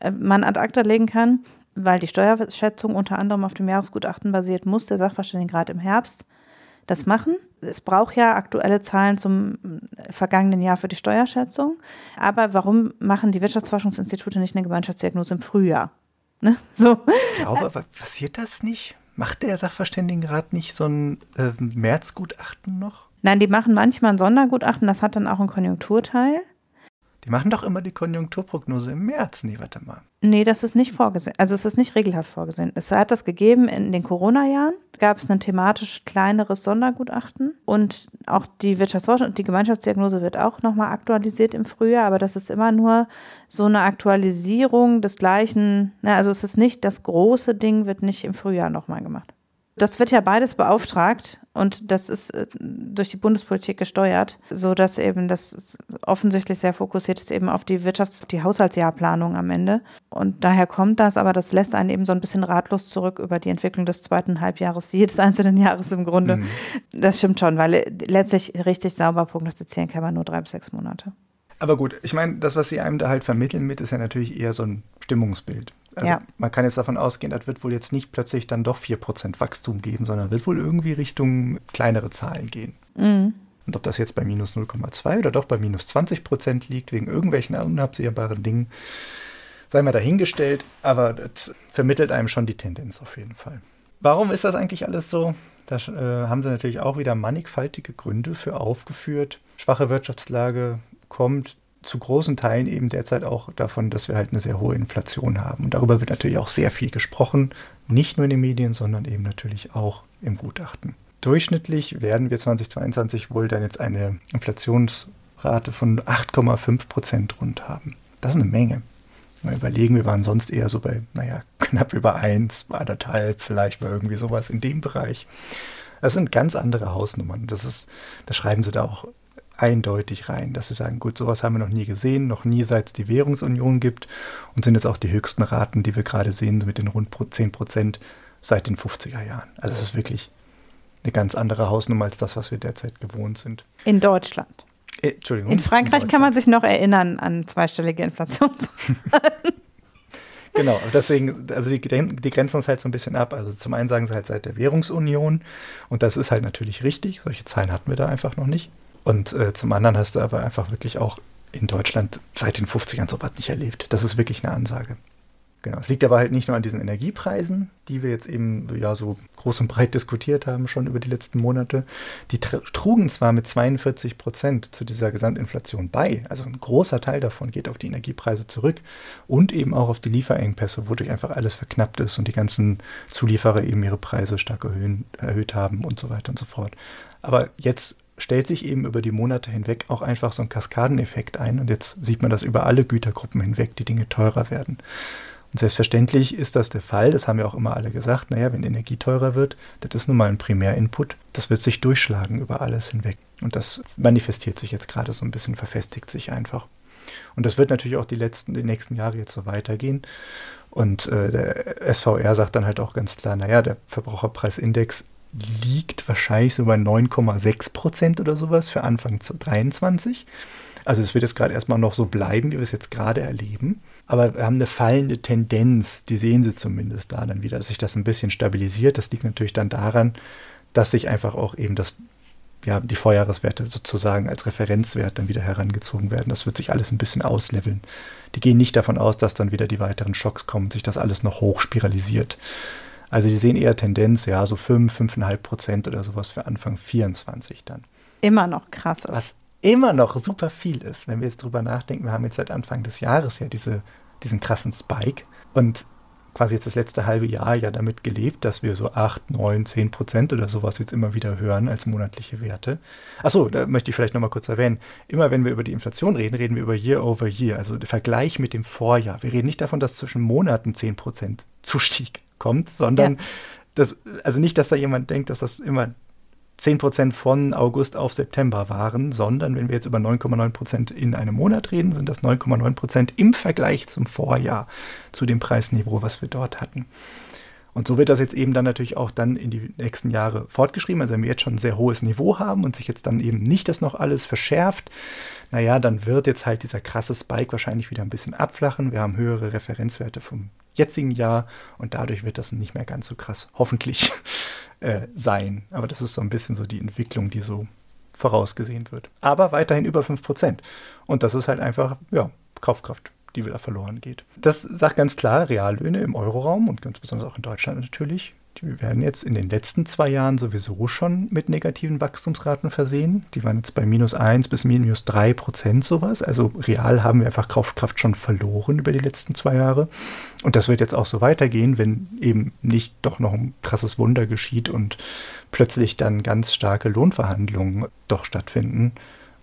äh, man ad acta legen kann, weil die Steuerschätzung unter anderem auf dem Jahresgutachten basiert, muss der Sachverständigenrat im Herbst das machen. Es braucht ja aktuelle Zahlen zum vergangenen Jahr für die Steuerschätzung. Aber warum machen die Wirtschaftsforschungsinstitute nicht eine Gemeinschaftsdiagnose im Frühjahr? [LAUGHS] Ne? So. Ich glaube, aber passiert das nicht? Macht der Sachverständigenrat nicht so ein äh, Märzgutachten noch? Nein, die machen manchmal ein Sondergutachten, das hat dann auch einen Konjunkturteil. Die machen doch immer die Konjunkturprognose im März. Nee, warte mal. Nee, das ist nicht vorgesehen. Also es ist nicht regelhaft vorgesehen. Es hat das gegeben in den Corona-Jahren. Gab es ein thematisch kleineres Sondergutachten. Und auch die Wirtschaftsforschung und die Gemeinschaftsdiagnose wird auch nochmal aktualisiert im Frühjahr. Aber das ist immer nur so eine Aktualisierung des gleichen. Also es ist nicht, das große Ding wird nicht im Frühjahr nochmal gemacht. Das wird ja beides beauftragt und das ist äh, durch die Bundespolitik gesteuert, so dass eben das offensichtlich sehr fokussiert ist eben auf die Wirtschafts-, die Haushaltsjahrplanung am Ende. Und daher kommt das, aber das lässt einen eben so ein bisschen ratlos zurück über die Entwicklung des zweiten Halbjahres [LAUGHS] jedes einzelnen Jahres im Grunde. Mhm. Das stimmt schon, weil letztlich richtig sauber prognostizieren kann man nur drei bis sechs Monate. Aber gut, ich meine, das, was sie einem da halt vermitteln mit, ist ja natürlich eher so ein Stimmungsbild. Also ja. man kann jetzt davon ausgehen, das wird wohl jetzt nicht plötzlich dann doch 4% Wachstum geben, sondern wird wohl irgendwie Richtung kleinere Zahlen gehen. Mhm. Und ob das jetzt bei minus 0,2 oder doch bei minus 20 Prozent liegt, wegen irgendwelchen unabsehbaren Dingen, sei mal dahingestellt, aber das vermittelt einem schon die Tendenz auf jeden Fall. Warum ist das eigentlich alles so? Da äh, haben sie natürlich auch wieder mannigfaltige Gründe für aufgeführt. Schwache Wirtschaftslage kommt zu großen Teilen eben derzeit auch davon, dass wir halt eine sehr hohe Inflation haben. Und darüber wird natürlich auch sehr viel gesprochen, nicht nur in den Medien, sondern eben natürlich auch im Gutachten. Durchschnittlich werden wir 2022 wohl dann jetzt eine Inflationsrate von 8,5 Prozent rund haben. Das ist eine Menge. Mal überlegen, wir waren sonst eher so bei, naja, knapp über 1, anderthalb, vielleicht mal irgendwie sowas in dem Bereich. Das sind ganz andere Hausnummern. Das ist, das schreiben sie da auch eindeutig rein, dass sie sagen, gut, sowas haben wir noch nie gesehen, noch nie seit es die Währungsunion gibt und sind jetzt auch die höchsten Raten, die wir gerade sehen, mit den rund 10 Prozent seit den 50er Jahren. Also es ist wirklich eine ganz andere Hausnummer als das, was wir derzeit gewohnt sind. In Deutschland. Äh, Entschuldigung. In Frankreich in kann man sich noch erinnern an zweistellige Inflationsraten. [LAUGHS] [LAUGHS] Genau, deswegen, also die, die grenzen uns halt so ein bisschen ab. Also zum einen sagen sie halt seit der Währungsunion und das ist halt natürlich richtig. Solche Zahlen hatten wir da einfach noch nicht. Und äh, zum anderen hast du aber einfach wirklich auch in Deutschland seit den 50ern sowas nicht erlebt. Das ist wirklich eine Ansage. Genau. Es liegt aber halt nicht nur an diesen Energiepreisen, die wir jetzt eben ja so groß und breit diskutiert haben schon über die letzten Monate. Die trugen zwar mit 42 Prozent zu dieser Gesamtinflation bei, also ein großer Teil davon geht auf die Energiepreise zurück und eben auch auf die Lieferengpässe, wodurch einfach alles verknappt ist und die ganzen Zulieferer eben ihre Preise stark erhöhen, erhöht haben und so weiter und so fort. Aber jetzt stellt sich eben über die Monate hinweg auch einfach so ein Kaskadeneffekt ein. Und jetzt sieht man das über alle Gütergruppen hinweg, die Dinge teurer werden. Und selbstverständlich ist das der Fall, das haben ja auch immer alle gesagt, naja, wenn Energie teurer wird, das ist nun mal ein Primärinput, das wird sich durchschlagen über alles hinweg. Und das manifestiert sich jetzt gerade so ein bisschen, verfestigt sich einfach. Und das wird natürlich auch die, letzten, die nächsten Jahre jetzt so weitergehen. Und äh, der SVR sagt dann halt auch ganz klar, naja, der Verbraucherpreisindex liegt wahrscheinlich so bei 9,6 Prozent oder sowas für Anfang 2023. Also es wird jetzt gerade erstmal noch so bleiben, wie wir es jetzt gerade erleben. Aber wir haben eine fallende Tendenz, die sehen Sie zumindest da dann wieder, dass sich das ein bisschen stabilisiert. Das liegt natürlich dann daran, dass sich einfach auch eben das, ja, die Vorjahreswerte sozusagen als Referenzwert dann wieder herangezogen werden. Das wird sich alles ein bisschen ausleveln. Die gehen nicht davon aus, dass dann wieder die weiteren Schocks kommen sich das alles noch hochspiralisiert. Also die sehen eher Tendenz, ja, so 5, 5,5 Prozent oder sowas für Anfang 24 dann. Immer noch krass ist. Was immer noch super viel ist, wenn wir jetzt drüber nachdenken. Wir haben jetzt seit Anfang des Jahres ja diese, diesen krassen Spike und quasi jetzt das letzte halbe Jahr ja damit gelebt, dass wir so 8, 9, 10 Prozent oder sowas jetzt immer wieder hören als monatliche Werte. Achso, da möchte ich vielleicht nochmal kurz erwähnen. Immer wenn wir über die Inflation reden, reden wir über Year over Year, also der Vergleich mit dem Vorjahr. Wir reden nicht davon, dass zwischen Monaten 10 Prozent Zustieg kommt, sondern ja. das, also nicht, dass da jemand denkt, dass das immer 10 Prozent von August auf September waren, sondern wenn wir jetzt über 9,9 Prozent in einem Monat reden, sind das 9,9 Prozent im Vergleich zum Vorjahr, zu dem Preisniveau, was wir dort hatten. Und so wird das jetzt eben dann natürlich auch dann in die nächsten Jahre fortgeschrieben. Also wenn wir jetzt schon ein sehr hohes Niveau haben und sich jetzt dann eben nicht das noch alles verschärft, naja, dann wird jetzt halt dieser krasse Spike wahrscheinlich wieder ein bisschen abflachen. Wir haben höhere Referenzwerte vom jetzigen Jahr und dadurch wird das nicht mehr ganz so krass, hoffentlich, [LAUGHS] äh, sein. Aber das ist so ein bisschen so die Entwicklung, die so vorausgesehen wird. Aber weiterhin über 5%. Und das ist halt einfach, ja, Kaufkraft die wieder verloren geht. Das sagt ganz klar, Reallöhne im Euroraum und ganz besonders auch in Deutschland natürlich, die werden jetzt in den letzten zwei Jahren sowieso schon mit negativen Wachstumsraten versehen. Die waren jetzt bei minus 1 bis minus 3 Prozent sowas. Also real haben wir einfach Kaufkraft schon verloren über die letzten zwei Jahre. Und das wird jetzt auch so weitergehen, wenn eben nicht doch noch ein krasses Wunder geschieht und plötzlich dann ganz starke Lohnverhandlungen doch stattfinden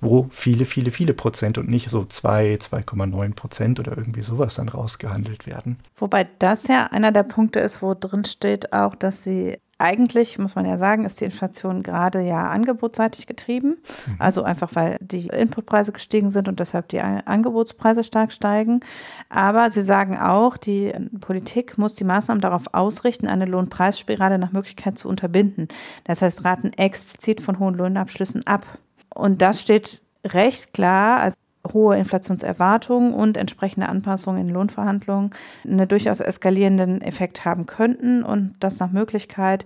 wo viele, viele, viele Prozent und nicht so 2, 2,9 Prozent oder irgendwie sowas dann rausgehandelt werden. Wobei das ja einer der Punkte ist, wo drin steht auch, dass sie eigentlich, muss man ja sagen, ist die Inflation gerade ja angebotsseitig getrieben. Mhm. Also einfach, weil die Inputpreise gestiegen sind und deshalb die Angebotspreise stark steigen. Aber sie sagen auch, die Politik muss die Maßnahmen darauf ausrichten, eine Lohnpreisspirale nach Möglichkeit zu unterbinden. Das heißt, raten explizit von hohen Lohnabschlüssen ab. Und das steht recht klar, also hohe Inflationserwartungen und entsprechende Anpassungen in Lohnverhandlungen einen durchaus eskalierenden Effekt haben könnten und das nach Möglichkeit,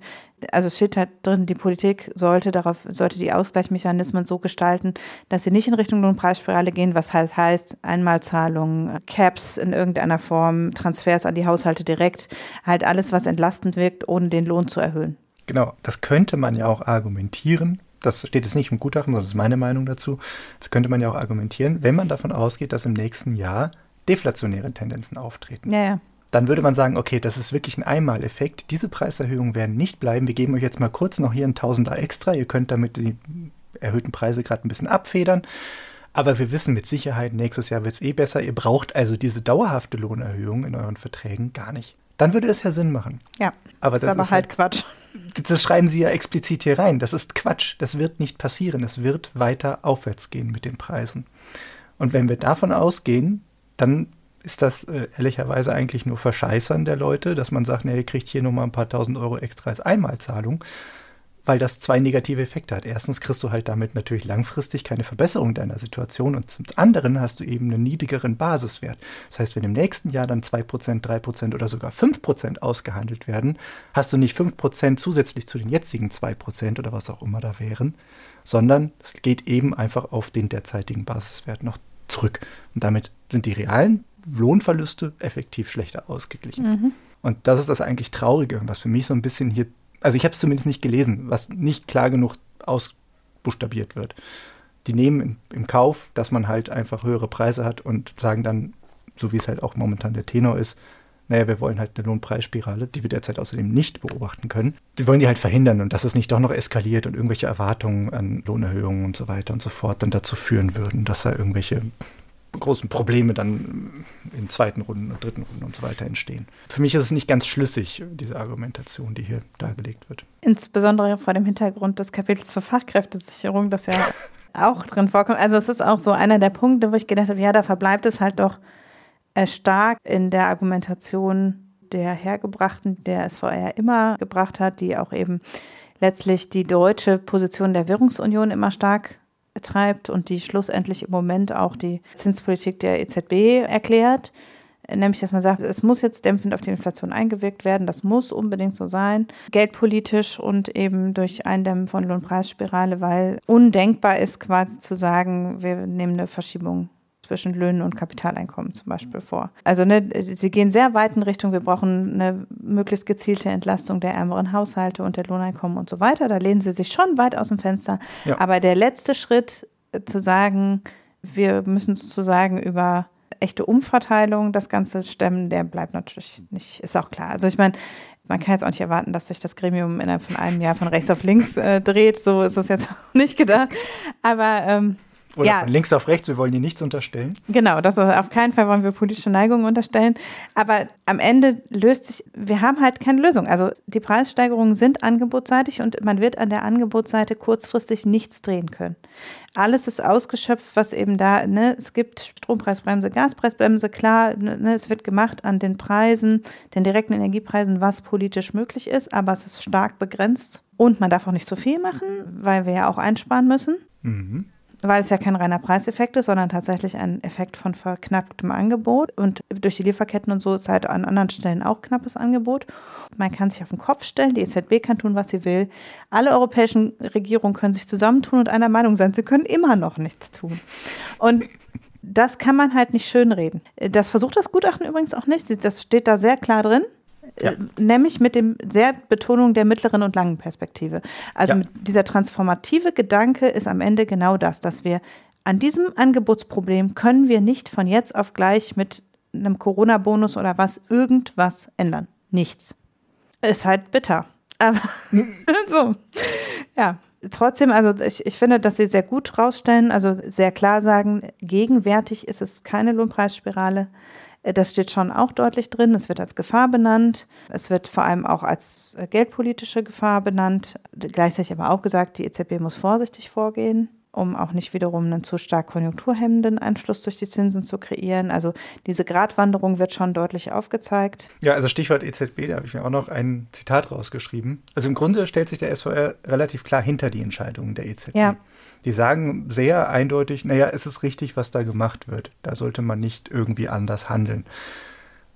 also es steht halt drin, die Politik sollte darauf, sollte die Ausgleichsmechanismen so gestalten, dass sie nicht in Richtung Lohnpreisspirale gehen, was heißt, heißt Einmalzahlungen, Caps in irgendeiner Form, Transfers an die Haushalte direkt, halt alles, was entlastend wirkt, ohne den Lohn zu erhöhen. Genau, das könnte man ja auch argumentieren, das steht jetzt nicht im Gutachten, sondern das ist meine Meinung dazu, das könnte man ja auch argumentieren, wenn man davon ausgeht, dass im nächsten Jahr deflationäre Tendenzen auftreten. Ja, ja. Dann würde man sagen, okay, das ist wirklich ein Einmaleffekt. Diese Preiserhöhungen werden nicht bleiben. Wir geben euch jetzt mal kurz noch hier ein Tausender extra. Ihr könnt damit die erhöhten Preise gerade ein bisschen abfedern. Aber wir wissen mit Sicherheit, nächstes Jahr wird es eh besser. Ihr braucht also diese dauerhafte Lohnerhöhung in euren Verträgen gar nicht. Dann würde das ja Sinn machen. Ja. Aber das, das ist aber halt, Quatsch [LAUGHS] das schreiben sie ja explizit hier rein. Das ist Quatsch. Das wird nicht passieren. Es wird weiter aufwärts gehen mit den Preisen. Und wenn wir davon ausgehen, dann ist das äh, ehrlicherweise eigentlich nur Verscheißern der Leute, dass man sagt, nee, ihr kriegt hier nochmal ein paar tausend Euro extra als Einmalzahlung weil das zwei negative Effekte hat. Erstens kriegst du halt damit natürlich langfristig keine Verbesserung deiner Situation und zum anderen hast du eben einen niedrigeren Basiswert. Das heißt, wenn im nächsten Jahr dann 2%, 3% oder sogar 5% ausgehandelt werden, hast du nicht 5% zusätzlich zu den jetzigen 2% oder was auch immer da wären, sondern es geht eben einfach auf den derzeitigen Basiswert noch zurück. Und damit sind die realen Lohnverluste effektiv schlechter ausgeglichen. Mhm. Und das ist das eigentlich Traurige, was für mich so ein bisschen hier also ich habe es zumindest nicht gelesen, was nicht klar genug ausbuchstabiert wird. Die nehmen im, im Kauf, dass man halt einfach höhere Preise hat und sagen dann, so wie es halt auch momentan der Tenor ist, naja, wir wollen halt eine Lohnpreisspirale, die wir derzeit außerdem nicht beobachten können. Die wollen die halt verhindern und dass es nicht doch noch eskaliert und irgendwelche Erwartungen an Lohnerhöhungen und so weiter und so fort dann dazu führen würden, dass da irgendwelche großen Probleme dann in zweiten Runden und dritten Runden und so weiter entstehen. Für mich ist es nicht ganz schlüssig, diese Argumentation, die hier dargelegt wird. Insbesondere vor dem Hintergrund des Kapitels zur Fachkräftesicherung, das ja [LAUGHS] auch drin vorkommt. Also es ist auch so einer der Punkte, wo ich gedacht habe, ja, da verbleibt es halt doch äh, stark in der Argumentation der Hergebrachten, der SVR immer gebracht hat, die auch eben letztlich die deutsche Position der Währungsunion immer stark treibt und die schlussendlich im Moment auch die Zinspolitik der EZB erklärt. Nämlich, dass man sagt, es muss jetzt dämpfend auf die Inflation eingewirkt werden. Das muss unbedingt so sein. Geldpolitisch und eben durch Eindämmen von Lohnpreisspirale, weil undenkbar ist quasi zu sagen, wir nehmen eine Verschiebung zwischen Löhnen und Kapitaleinkommen zum Beispiel vor. Also ne, sie gehen sehr weit in Richtung, wir brauchen eine möglichst gezielte Entlastung der ärmeren Haushalte und der Lohneinkommen und so weiter. Da lehnen sie sich schon weit aus dem Fenster. Ja. Aber der letzte Schritt äh, zu sagen, wir müssen sozusagen über echte Umverteilung das Ganze stemmen, der bleibt natürlich nicht, ist auch klar. Also ich meine, man kann jetzt auch nicht erwarten, dass sich das Gremium innerhalb von einem Jahr von rechts auf links äh, dreht. So ist es jetzt [LAUGHS] auch nicht gedacht. Aber ähm, Oder ja. von links auf rechts, wir wollen ihr nichts unterstellen. Genau, das auf keinen Fall wollen wir politische Neigungen unterstellen. Aber am Ende löst sich, wir haben halt keine Lösung. Also die Preissteigerungen sind angebotsseitig und man wird an der Angebotsseite kurzfristig nichts drehen können. Alles ist ausgeschöpft, was eben da, ne, es gibt Strompreisbremse, Gaspreisbremse, klar, ne, ne, es wird gemacht an den Preisen, den direkten Energiepreisen, was politisch möglich ist, aber es ist stark begrenzt und man darf auch nicht zu viel machen, weil wir ja auch einsparen müssen. Mhm weil es ja kein reiner Preiseffekt ist, sondern tatsächlich ein Effekt von verknapptem Angebot. Und durch die Lieferketten und so ist halt an anderen Stellen auch knappes Angebot. Man kann sich auf den Kopf stellen, die EZB kann tun, was sie will. Alle europäischen Regierungen können sich zusammentun und einer Meinung sein. Sie können immer noch nichts tun. Und das kann man halt nicht schönreden. Das versucht das Gutachten übrigens auch nicht. Das steht da sehr klar drin. Ja. Äh, nämlich mit dem sehr Betonung der mittleren und langen Perspektive. Also ja. dieser transformative Gedanke ist am Ende genau das, dass wir an diesem Angebotsproblem können wir nicht von jetzt auf gleich mit einem Corona-Bonus oder was irgendwas ändern. Nichts. Ist halt bitter. Aber [LAUGHS] so. Ja. Trotzdem, also ich, ich finde, dass sie sehr gut rausstellen, also sehr klar sagen, gegenwärtig ist es keine Lohnpreisspirale. Äh, das steht schon auch deutlich drin. Es wird als Gefahr benannt. Es wird vor allem auch als äh, geldpolitische Gefahr benannt. Gleichzeitig aber auch gesagt, die EZB muss vorsichtig vorgehen, um auch nicht wiederum einen zu stark konjunkturhemmenden Einfluss durch die Zinsen zu kreieren. Also diese Gratwanderung wird schon deutlich aufgezeigt. Ja, also Stichwort EZB, da habe ich mir auch noch ein Zitat rausgeschrieben. Also im Grunde stellt sich der SVR relativ klar hinter die Entscheidungen der EZB. Ja die sagen sehr eindeutig, naja, es ist richtig, was da gemacht wird. Da sollte man nicht irgendwie anders handeln.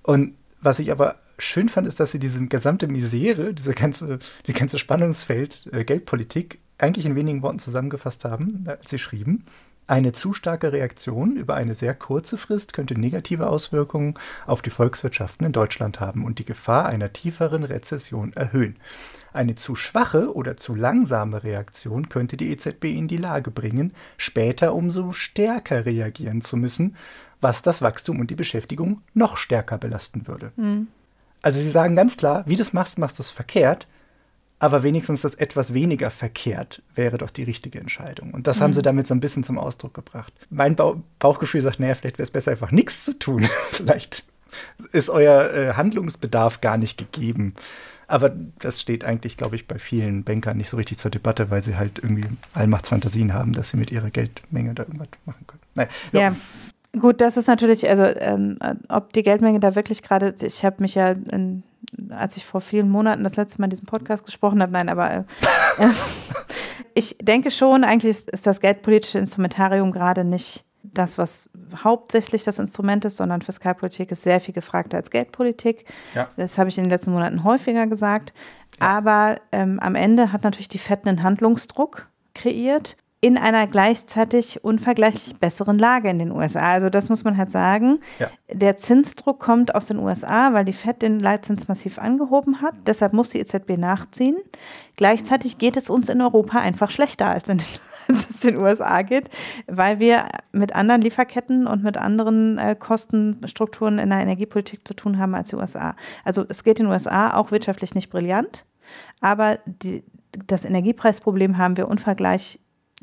Und was ich aber schön fand, ist, dass sie diese gesamte Misere, diese ganze, die ganze Spannungsfeld äh, Geldpolitik eigentlich in wenigen Worten zusammengefasst haben, als sie schrieben. Eine zu starke Reaktion über eine sehr kurze Frist könnte negative Auswirkungen auf die Volkswirtschaften in Deutschland haben und die Gefahr einer tieferen Rezession erhöhen. Eine zu schwache oder zu langsame Reaktion könnte die EZB in die Lage bringen, später umso stärker reagieren zu müssen, was das Wachstum und die Beschäftigung noch stärker belasten würde. Mhm. Also sie sagen ganz klar, wie du das machst, machst du es verkehrt, aber wenigstens das etwas weniger verkehrt wäre doch die richtige Entscheidung. Und das mhm. haben sie damit so ein bisschen zum Ausdruck gebracht. Mein Bauch Bauchgefühl sagt, naja, vielleicht wäre es besser, einfach nichts zu tun. [LAUGHS] vielleicht ist euer äh, Handlungsbedarf gar nicht gegeben. Aber das steht eigentlich, glaube ich, bei vielen Bankern nicht so richtig zur Debatte, weil sie halt irgendwie Allmachtsfantasien haben, dass sie mit ihrer Geldmenge da irgendwas machen können. Nein, ja. ja. Gut, das ist natürlich, also ähm, ob die Geldmenge da wirklich gerade, ich habe mich ja, in, als ich vor vielen Monaten das letzte Mal in diesem Podcast gesprochen habe, nein, aber äh, [LAUGHS] ich denke schon, eigentlich ist, ist das geldpolitische Instrumentarium gerade nicht das, was hauptsächlich das Instrument ist, sondern Fiskalpolitik ist sehr viel gefragter als Geldpolitik. Ja. Das habe ich in den letzten Monaten häufiger gesagt. Ja. Aber ähm, am Ende hat natürlich die FED einen Handlungsdruck kreiert in einer gleichzeitig unvergleichlich besseren Lage in den USA. Also das muss man halt sagen. Ja. Der Zinsdruck kommt aus den USA, weil die Fed den Leitzins massiv angehoben hat. Deshalb muss die EZB nachziehen. Gleichzeitig geht es uns in Europa einfach schlechter als in den [LAUGHS] als es den USA geht, weil wir mit anderen Lieferketten und mit anderen äh, Kostenstrukturen in der Energiepolitik zu tun haben als die USA. Also es geht den USA auch wirtschaftlich nicht brillant, aber die, das Energiepreisproblem haben wir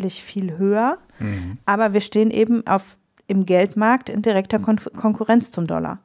unvergleichlich viel höher. Mhm. Aber wir stehen eben auf, im Geldmarkt in direkter Kon Konkurrenz zum Dollar.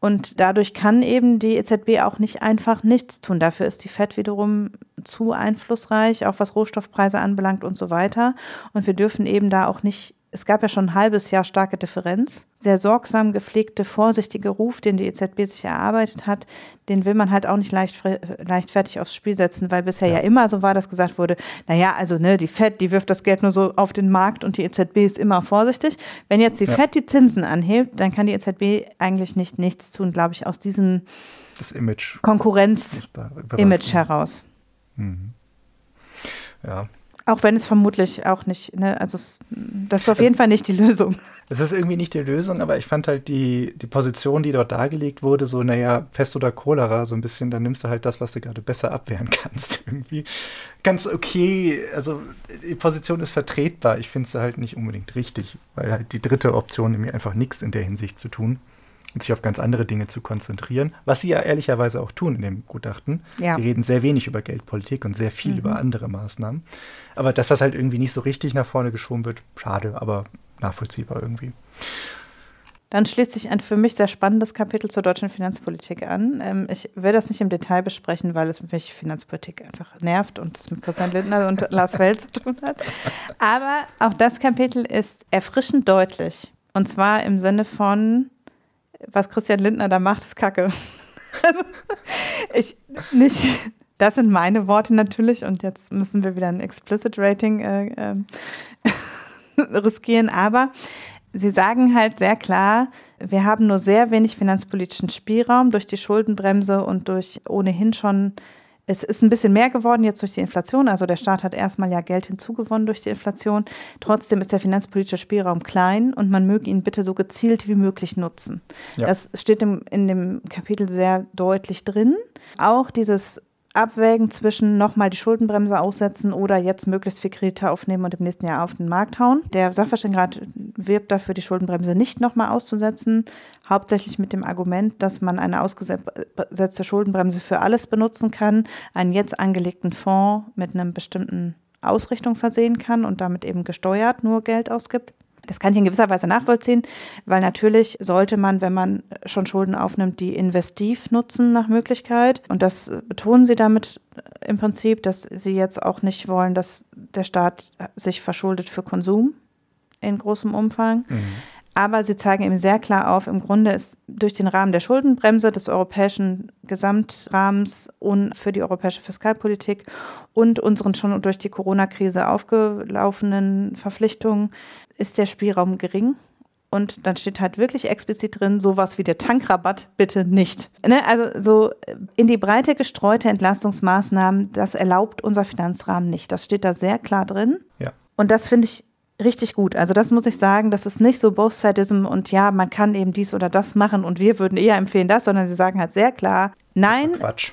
Und dadurch kann eben die EZB auch nicht einfach nichts tun. Dafür ist die FED wiederum zu einflussreich, auch was Rohstoffpreise anbelangt und so weiter. Und wir dürfen eben da auch nicht es gab ja schon ein halbes Jahr starke Differenz. Sehr sorgsam gepflegte, vorsichtige Ruf, den die EZB sich erarbeitet hat, den will man halt auch nicht leicht, leichtfertig aufs Spiel setzen, weil bisher ja. ja immer so war, dass gesagt wurde, naja, also ne, die FED, die wirft das Geld nur so auf den Markt und die EZB ist immer vorsichtig. Wenn jetzt die ja. FED die Zinsen anhebt, dann kann die EZB eigentlich nicht nichts tun, glaube ich, aus diesem Konkurrenz-Image heraus. Mhm. Ja, auch wenn es vermutlich auch nicht, ne, also es, das ist auf jeden Fall nicht die Lösung. Es ist irgendwie nicht die Lösung, aber ich fand halt die, die Position, die dort dargelegt wurde, so, naja, Pest oder Cholera, so ein bisschen, dann nimmst du halt das, was du gerade besser abwehren [LAUGHS] kannst. irgendwie ganz okay. Also die Position ist vertretbar. Ich finde es halt nicht unbedingt richtig, weil halt die dritte Option nämlich einfach nichts in der Hinsicht zu tun. Und sich auf ganz andere Dinge zu konzentrieren, was sie ja ehrlicherweise auch tun in dem Gutachten. Ja. Die reden sehr wenig über Geldpolitik und sehr viel mhm. über andere Maßnahmen. Aber dass das halt irgendwie nicht so richtig nach vorne geschoben wird, schade, aber nachvollziehbar irgendwie. Dann schließt sich ein für mich sehr spannendes Kapitel zur deutschen Finanzpolitik an. Ähm, ich will das nicht im Detail besprechen, weil es mich Finanzpolitik einfach nervt und es mit Christian Lindner und [LAUGHS] Lars Welt zu tun hat. Aber auch das Kapitel ist erfrischend deutlich. Und zwar im Sinne von, was Christian Lindner da macht, ist Kacke. [LAUGHS] ich nicht. Das sind meine Worte natürlich und jetzt müssen wir wieder ein Explicit Rating äh, äh, [LAUGHS] riskieren. Aber Sie sagen halt sehr klar, wir haben nur sehr wenig finanzpolitischen Spielraum durch die Schuldenbremse und durch ohnehin schon, es ist ein bisschen mehr geworden jetzt durch die Inflation. Also der Staat hat erstmal ja Geld hinzugewonnen durch die Inflation. Trotzdem ist der finanzpolitische Spielraum klein und man möge ihn bitte so gezielt wie möglich nutzen. Ja. Das steht im, in dem Kapitel sehr deutlich drin. Auch dieses abwägen zwischen nochmal die Schuldenbremse aussetzen oder jetzt möglichst viel Kredite aufnehmen und im nächsten Jahr auf den Markt hauen. Der Sachverständigenrat wirbt dafür, die Schuldenbremse nicht nochmal auszusetzen, hauptsächlich mit dem Argument, dass man eine ausgesetzte Schuldenbremse für alles benutzen kann, einen jetzt angelegten Fonds mit einer bestimmten Ausrichtung versehen kann und damit eben gesteuert nur Geld ausgibt. Das kann ich in gewisser Weise nachvollziehen, weil natürlich sollte man, wenn man schon Schulden aufnimmt, die investiv nutzen nach Möglichkeit. Und das betonen sie damit im Prinzip, dass sie jetzt auch nicht wollen, dass der Staat sich verschuldet für Konsum in großem Umfang. Mhm. Aber sie zeigen eben sehr klar auf, im Grunde ist durch den Rahmen der Schuldenbremse des europäischen Gesamtrahmens und für die europäische Fiskalpolitik und unseren schon durch die Corona-Krise aufgelaufenen Verpflichtungen ist der Spielraum gering. Und dann steht halt wirklich explizit drin, sowas wie der Tankrabatt bitte nicht. Ne? Also so in die Breite gestreute Entlastungsmaßnahmen, das erlaubt unser Finanzrahmen nicht. Das steht da sehr klar drin. Ja. Und das finde ich richtig gut. Also das muss ich sagen, das ist nicht so Both-Sidism und ja, man kann eben dies oder das machen und wir würden eher empfehlen das, sondern sie sagen halt sehr klar, nein. Quatsch.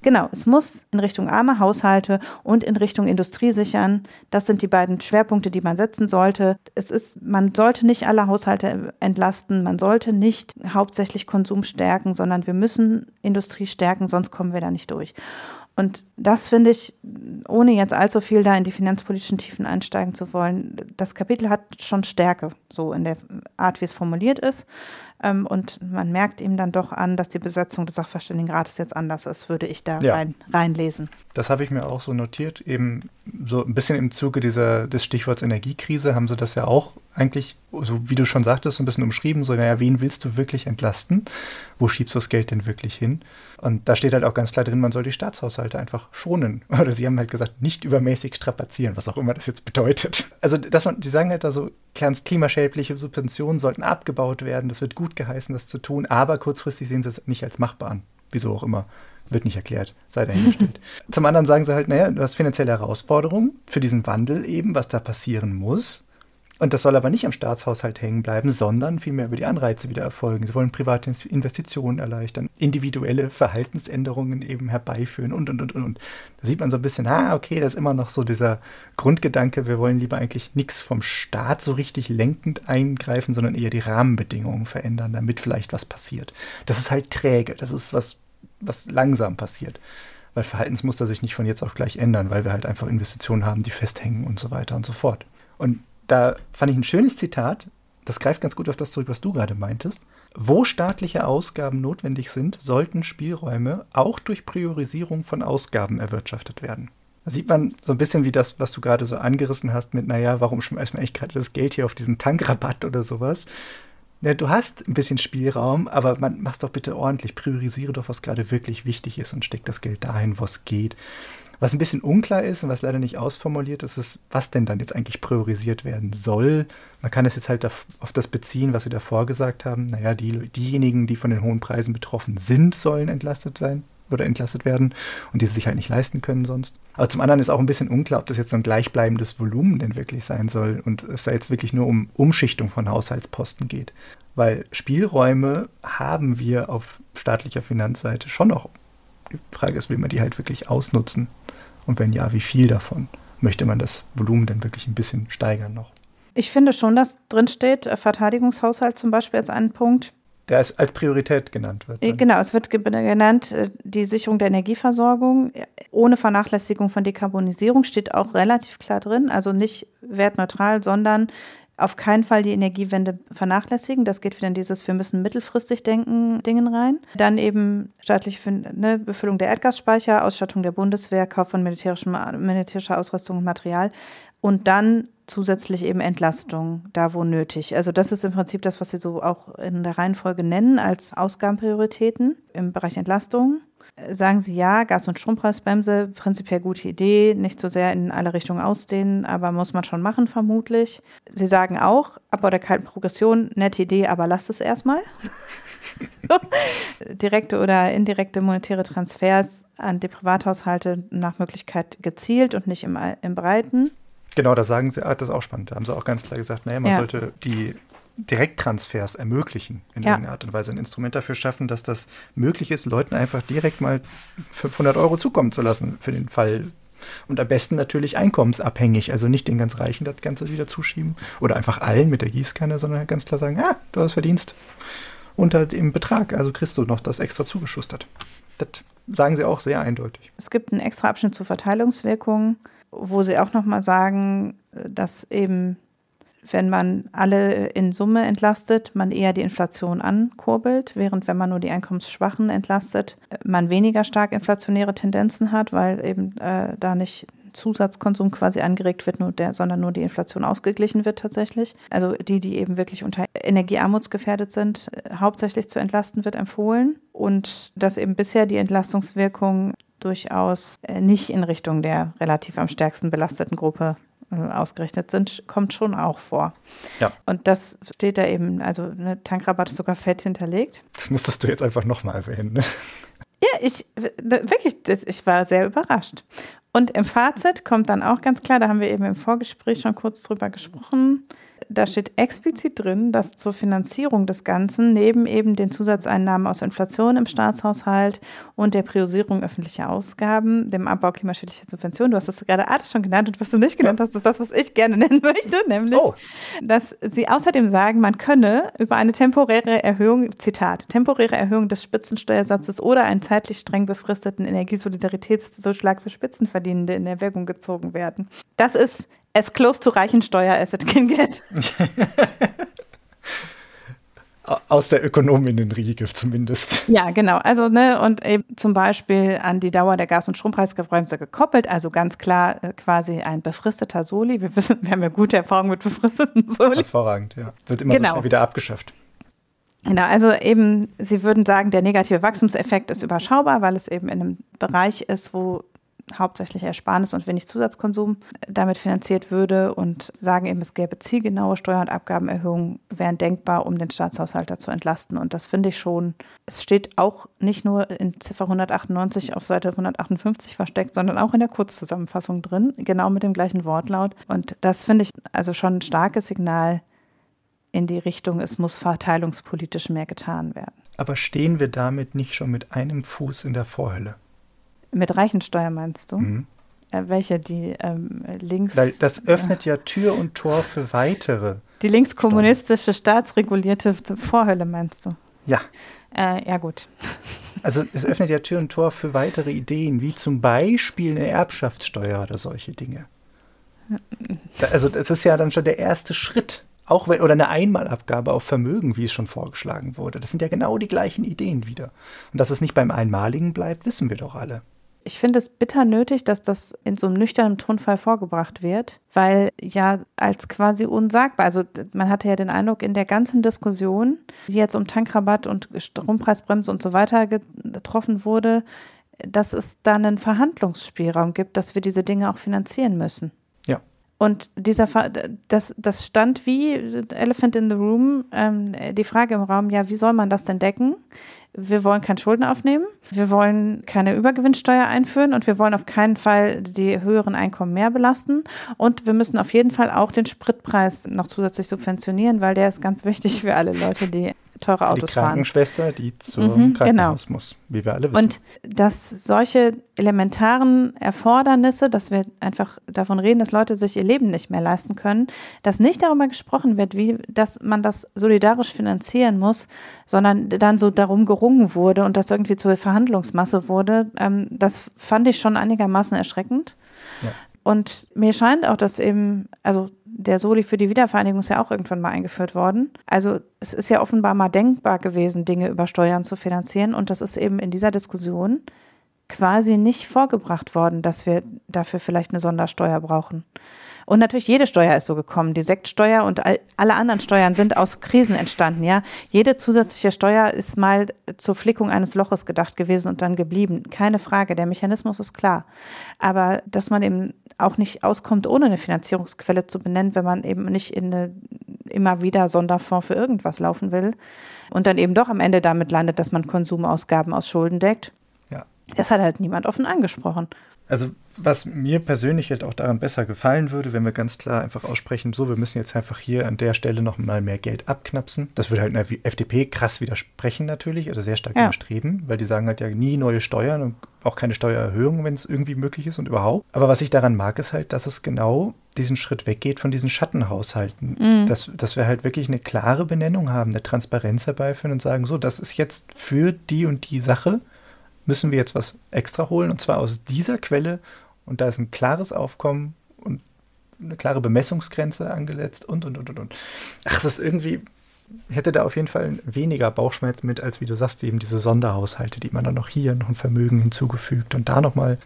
Genau, es muss in Richtung arme Haushalte und in Richtung Industrie sichern. Das sind die beiden Schwerpunkte, die man setzen sollte. Es ist, man sollte nicht alle Haushalte entlasten, man sollte nicht hauptsächlich Konsum stärken, sondern wir müssen Industrie stärken, sonst kommen wir da nicht durch. Und das finde ich, ohne jetzt allzu viel da in die finanzpolitischen Tiefen einsteigen zu wollen, das Kapitel hat schon Stärke, so in der Art, wie es formuliert ist. Ähm, und man merkt ihm dann doch an, dass die Besetzung des Sachverständigenrates jetzt anders ist, würde ich da ja. rein, reinlesen. Das habe ich mir auch so notiert. Eben so ein bisschen im Zuge dieser, des Stichworts Energiekrise haben sie das ja auch eigentlich, so wie du schon sagtest, ein bisschen umschrieben. So, naja, wen willst du wirklich entlasten? Wo schiebst du das Geld denn wirklich hin? Und da steht halt auch ganz klar drin, man soll die Staatshaushalte einfach schonen. [LAUGHS] Oder sie haben halt gesagt, nicht übermäßig strapazieren, was auch immer das jetzt bedeutet. Also, dass man, die sagen halt da so, klimaschädliche Subventionen sollten abgebaut werden. Das wird gut geheißen, das zu tun. Aber kurzfristig sehen sie es nicht als machbar an. Wieso auch immer. Wird nicht erklärt, sei dahingestellt. [LAUGHS] Zum anderen sagen sie halt, naja, du hast finanzielle Herausforderungen für diesen Wandel eben, was da passieren muss. Und das soll aber nicht am Staatshaushalt hängen bleiben, sondern vielmehr über die Anreize wieder erfolgen. Sie wollen private Investitionen erleichtern, individuelle Verhaltensänderungen eben herbeiführen und, und, und, und. Da sieht man so ein bisschen, ah, okay, das ist immer noch so dieser Grundgedanke, wir wollen lieber eigentlich nichts vom Staat so richtig lenkend eingreifen, sondern eher die Rahmenbedingungen verändern, damit vielleicht was passiert. Das ist halt träge, das ist was, was langsam passiert weil Verhaltensmuster sich nicht von jetzt auf gleich ändern, weil wir halt einfach Investitionen haben, die festhängen und so weiter und so fort. Und da fand ich ein schönes Zitat, das greift ganz gut auf das zurück, was du gerade meintest. Wo staatliche Ausgaben notwendig sind, sollten Spielräume auch durch Priorisierung von Ausgaben erwirtschaftet werden. Da sieht man so ein bisschen wie das, was du gerade so angerissen hast mit, naja, warum schmeißt man eigentlich gerade das Geld hier auf diesen Tankrabatt oder sowas? Ja, du hast ein bisschen Spielraum, aber man mach's doch bitte ordentlich. Priorisiere doch, was gerade wirklich wichtig ist und steck das Geld dahin, wo es geht. Was ein bisschen unklar ist und was leider nicht ausformuliert ist, ist, was denn dann jetzt eigentlich priorisiert werden soll. Man kann es jetzt halt auf, das beziehen, was Sie davor gesagt haben. Naja, die, diejenigen, die von den hohen Preisen betroffen sind, sollen entlastet sein oder entlastet werden und die sie sich halt nicht leisten können sonst. Aber zum anderen ist auch ein bisschen unklar, ob das jetzt so ein gleichbleibendes Volumen denn wirklich sein soll und es da jetzt wirklich nur um Umschichtung von Haushaltsposten geht. Weil Spielräume haben wir auf staatlicher Finanzseite schon noch. Die Frage ist, will man die halt wirklich ausnutzen? Und wenn ja, wie viel davon? Möchte man das Volumen denn wirklich ein bisschen steigern noch? Ich finde schon, dass drin steht, äh, Verteidigungshaushalt zum Beispiel als einen Punkt. der es als Priorität genannt wird. Dann. Genau, es wird genannt, äh, die Sicherung der Energieversorgung ohne Vernachlässigung von Dekarbonisierung steht auch relativ klar drin, also nicht wertneutral, sondern auf keinen Fall die Energiewende vernachlässigen. Das geht wieder in dieses, wir müssen mittelfristig denken, Dingen rein. Dann eben staatliche ne, Befüllung der Erdgasspeicher, Ausstattung der Bundeswehr, Kauf von militärischer Ausrüstung und Material. Und dann zusätzlich eben Entlastung, da wo nötig. Also das ist im Prinzip das, was Sie so auch in der Reihenfolge nennen als Ausgabenprioritäten im Bereich Entlastung sagen Sie ja, Gas- und Strompreisbremse, prinzipiell gute Idee, nicht so sehr in alle Richtungen ausdehnen, aber muss man schon machen, vermutlich. Sie sagen auch, Abbau der kalten Progression, nette Idee, aber lasst es erstmal. [LAUGHS] Direkte oder indirekte monetäre Transfers an die Privathaushalte nach Möglichkeit gezielt und nicht im, im Breiten. Genau, da sagen sie, ah, das ist auch spannend. Da haben sie auch ganz klar gesagt, naja, man ja. sollte die Direkttransfers ermöglichen, in ja. irgendeiner Art und Weise ein Instrument dafür schaffen, dass das möglich ist, Leuten einfach direkt mal 500 Euro zukommen zu lassen für den Fall. Und am besten natürlich einkommensabhängig, also nicht den ganz Reichen das Ganze wieder zuschieben oder einfach allen mit der Gießkanne, sondern ganz klar sagen, ja, du hast Verdienst unter dem Betrag, also kriegst du noch das extra zugeschustert. Das sagen sie auch sehr eindeutig. Es gibt einen extra Abschnitt zur Verteilungswirkung, wo sie auch nochmal sagen, dass eben wenn man alle in Summe entlastet, man eher die Inflation ankurbelt, während wenn man nur die Einkommensschwachen entlastet, man weniger stark inflationäre Tendenzen hat, weil eben äh, da nicht Zusatzkonsum quasi angeregt wird, nur der, sondern nur die Inflation ausgeglichen wird tatsächlich. Also die, die eben wirklich unter Energiearmutsgefährdet sind, hauptsächlich zu entlasten wird empfohlen. Und dass eben bisher die Entlastungswirkung durchaus äh, nicht in Richtung der relativ am stärksten belasteten Gruppe äh, ausgerichtet sind, kommt schon auch vor. Ja. Und das steht da eben, also ne, Tankrabatt ist sogar fett hinterlegt. Das müsstest du jetzt einfach nochmal erwähnen. Ne? Ja, ich wirklich, ich war sehr überrascht. Und im Fazit kommt dann auch ganz klar, da haben wir eben im Vorgespräch schon kurz drüber gesprochen, da steht explizit drin, dass zur Finanzierung des Ganzen neben eben den Zusatzeinnahmen aus Inflation im Staatshaushalt und der Priorisierung öffentlicher Ausgaben, dem Abbau klimaschädlicher Subventionen, du hast das gerade alles schon genannt und was du nicht genannt hast, ist das, was ich gerne [LAUGHS] nennen möchte, nämlich, oh. dass sie außerdem sagen, man könne über eine temporäre Erhöhung, Zitat, temporäre Erhöhung des Spitzensteuersatzes oder einen zeitlich streng befristeten Energiesolidaritätszuschlag für Spitzenverdienende in Erwägung gezogen werden. Das ist as close to Reichensteuer as it can get. [LAUGHS] Aus der Ökonominnenriege zumindest. Ja, genau. Also, ne, und eben zum Beispiel an die Dauer der Gas- und Strompreisbremse gekoppelt, also ganz klar äh, quasi ein befristeter Soli. Wir wissen, wir haben ja gute Erfahrungen mit befristeten Soli. Hervorragend, ja. Wird immer genau. so schnell wieder abgeschafft. Genau, also eben, Sie würden sagen, der negative Wachstumseffekt ist überschaubar, weil es eben in einem Bereich ist, wo hauptsächlich Ersparnis und wenig Zusatzkonsum damit finanziert würde und sagen eben, es gäbe zielgenaue Steuer- und Abgabenerhöhungen, wären denkbar, um den Staatshaushalter zu entlasten. Und das finde ich schon, es steht auch nicht nur in Ziffer 198 auf Seite 158 versteckt, sondern auch in der Kurzzusammenfassung drin, genau mit dem gleichen Wortlaut. Und das finde ich also schon ein starkes Signal in die Richtung, es muss verteilungspolitisch mehr getan werden. Aber stehen wir damit nicht schon mit einem Fuß in der Vorhölle? Mit Reichensteuer meinst du? Mhm. Äh, welche? Die ähm, links. Weil das öffnet ja Tür und Tor für weitere. Die linkskommunistische staatsregulierte Vorhölle meinst du? Ja. Äh, ja, gut. [LAUGHS] Also es öffnet ja Tür und Tor für weitere Ideen, wie zum Beispiel eine Erbschaftssteuer oder solche Dinge. Also das ist ja dann schon der erste Schritt. Auch wenn, oder eine Einmalabgabe auf Vermögen, wie es schon vorgeschlagen wurde. Das sind ja genau die gleichen Ideen wieder. Und dass es nicht beim Einmaligen bleibt, wissen wir doch alle. Ich finde es bitter nötig, dass das in so einem nüchternen Tonfall vorgebracht wird, weil ja als quasi unsagbar, also man hatte ja den Eindruck, in der ganzen Diskussion, die jetzt um Tankrabatt und Strompreisbremse und so weiter getroffen wurde, dass es da einen Verhandlungsspielraum gibt, dass wir diese Dinge auch finanzieren müssen. Und dieser, das, das stand wie Elephant in the Room, ähm, die Frage im Raum, ja, wie soll man das denn decken? wir wollen keine Schulden aufnehmen, wir wollen keine Übergewinnsteuer einführen und wir wollen auf keinen Fall die höheren Einkommen mehr belasten. Und wir müssen auf jeden Fall auch den Spritpreis noch zusätzlich subventionieren, weil der ist ganz wichtig für alle Leute, die teure Autos die Krankenschwester, fahren. die zum mhm, genau. Krankenhaus genau. muss, wie wir alle wissen. Und dass solche elementaren Erfordernisse, dass wir einfach davon reden, dass Leute sich ihr Leben nicht mehr leisten können, dass nicht darüber gesprochen wird, wie dass man das solidarisch finanzieren muss, sondern dann so darum gerungen wurde und das irgendwie zur Verhandlungsmasse wurde, ähm, das fand ich schon einigermaßen erschreckend. Ja. Und mir scheint auch, dass eben, also der Soli für die Wiedervereinigung ist ja auch irgendwann mal eingeführt worden. Also es ist ja offenbar mal denkbar gewesen, Dinge über Steuern zu finanzieren. Und das ist eben in dieser Diskussion quasi nicht vorgebracht worden, dass wir dafür vielleicht eine Sondersteuer brauchen. Und natürlich jede Steuer ist so gekommen. Die Sektsteuer und all, alle anderen Steuern sind aus Krisen entstanden, ja. Jede zusätzliche Steuer ist mal zur Flickung eines Loches gedacht gewesen und dann geblieben. Keine Frage. Der Mechanismus ist klar. Aber dass man eben auch nicht auskommt, ohne eine Finanzierungsquelle zu benennen, wenn man eben nicht in eine immer wieder Sonderfonds für irgendwas laufen will und dann eben doch am Ende damit landet, dass man Konsumausgaben aus Schulden deckt. Das hat halt niemand offen angesprochen. Also was mir persönlich jetzt auch daran besser gefallen würde, wenn wir ganz klar einfach aussprechen, so, wir müssen jetzt einfach hier an der Stelle noch mal mehr Geld abknapsen. Das würde halt einer FDP krass widersprechen natürlich, also sehr stark ja. widerstreben, weil die sagen halt ja nie neue Steuern und auch keine Steuererhöhungen, wenn es irgendwie möglich ist und überhaupt. Aber was ich daran mag, ist halt, dass es genau diesen Schritt weggeht von diesen Schattenhaushalten. Mhm. Dass, dass wir halt wirklich eine klare Benennung haben, eine Transparenz herbeiführen und sagen, so, das ist jetzt für die und die Sache müssen wir jetzt was extra holen und zwar aus dieser Quelle und da ist ein klares Aufkommen und eine klare Bemessungsgrenze angesetzt und und und und und. Ach, das ist irgendwie, hätte da auf jeden Fall weniger Bauchschmerz mit, als wie du sagst, eben diese Sonderhaushalte, die man dann noch hier noch ein Vermögen hinzugefügt und da nochmal,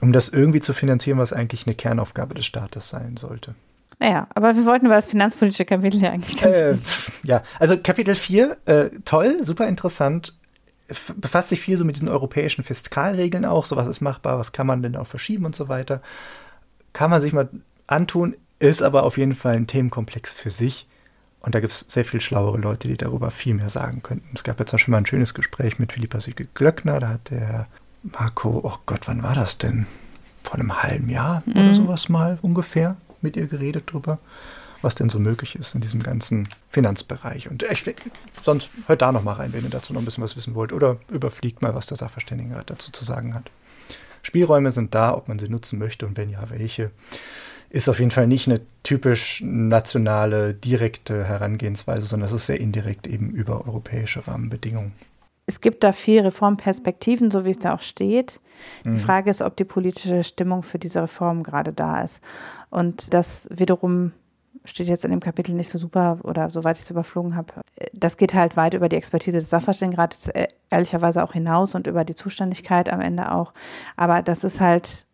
um das irgendwie zu finanzieren, was eigentlich eine Kernaufgabe des Staates sein sollte. Naja, aber wir wollten über das finanzpolitische Kapitel ja eigentlich äh, Ja, also Kapitel 4, äh, toll, super interessant, befasst sich viel so mit diesen europäischen Fiskalregeln auch, so was ist machbar, was kann man denn auch verschieben und so weiter. Kann man sich mal antun, ist aber auf jeden Fall ein Themenkomplex für sich. Und da gibt es sehr viel schlauere Leute, die darüber viel mehr sagen könnten. Es gab jetzt auch schon mal ein schönes Gespräch mit Philippa Siegel-Glöckner. Da hat der Marco, oh Gott, wann war das denn? Vor einem halben Jahr mhm. oder sowas mal ungefähr mit ihr geredet drüber was denn so möglich ist in diesem ganzen Finanzbereich. Und ich, sonst hört da noch mal rein, wenn ihr dazu noch ein bisschen was wissen wollt. Oder überfliegt mal, was der Sachverständigenrat dazu zu sagen hat. Spielräume sind da, ob man sie nutzen möchte und wenn ja, welche. Ist auf jeden Fall nicht eine typisch nationale, direkte Herangehensweise, sondern es ist sehr indirekt eben über europäische Rahmenbedingungen. Es gibt da vier Reformperspektiven, so wie es da auch steht. Die mhm. Frage ist, ob die politische Stimmung für diese Reform gerade da ist. Und das wiederum steht jetzt in dem Kapitel nicht so super oder soweit ich es überflogen habe. Das geht halt weit über die Expertise des Sachverständigenrates äh, ehrlicherweise auch hinaus und über die Zuständigkeit am Ende auch. Aber das ist halt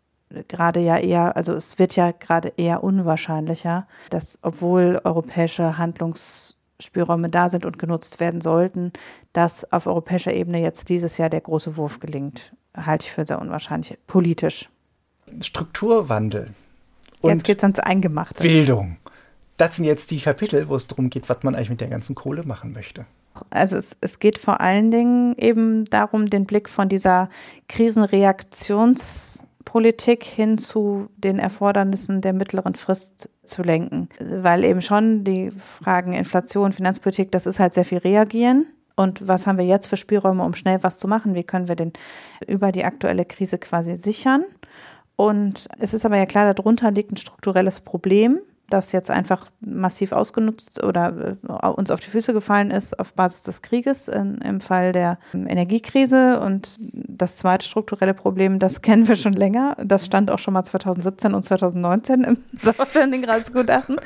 gerade ja eher, also es wird ja gerade eher unwahrscheinlicher, dass obwohl europäische Handlungsspielräume da sind und genutzt werden sollten, dass auf europäischer Ebene jetzt dieses Jahr der große Wurf gelingt. Halte ich für sehr unwahrscheinlich, politisch. Strukturwandel. Und jetzt geht es ans Eingemachte. Bildung das sind jetzt die Kapitel, wo es darum geht, was man eigentlich mit der ganzen Kohle machen möchte. Also es, es geht vor allen Dingen eben darum, den Blick von dieser Krisenreaktionspolitik hin zu den Erfordernissen der mittleren Frist zu lenken. Weil eben schon die Fragen Inflation, Finanzpolitik, das ist halt sehr viel reagieren. Und was haben wir jetzt für Spielräume, um schnell was zu machen? Wie können wir denn über die aktuelle Krise quasi sichern? Und es ist aber ja klar, darunter liegt ein strukturelles Problem, das jetzt einfach massiv ausgenutzt oder äh, uns auf die Füße gefallen ist auf Basis des Krieges in, im Fall der Energiekrise. Und das zweite strukturelle Problem, das [LAUGHS] kennen wir schon länger. Das stand auch schon mal 2017 und 2019 im [LAUGHS] Sachverständigenratsgutachten.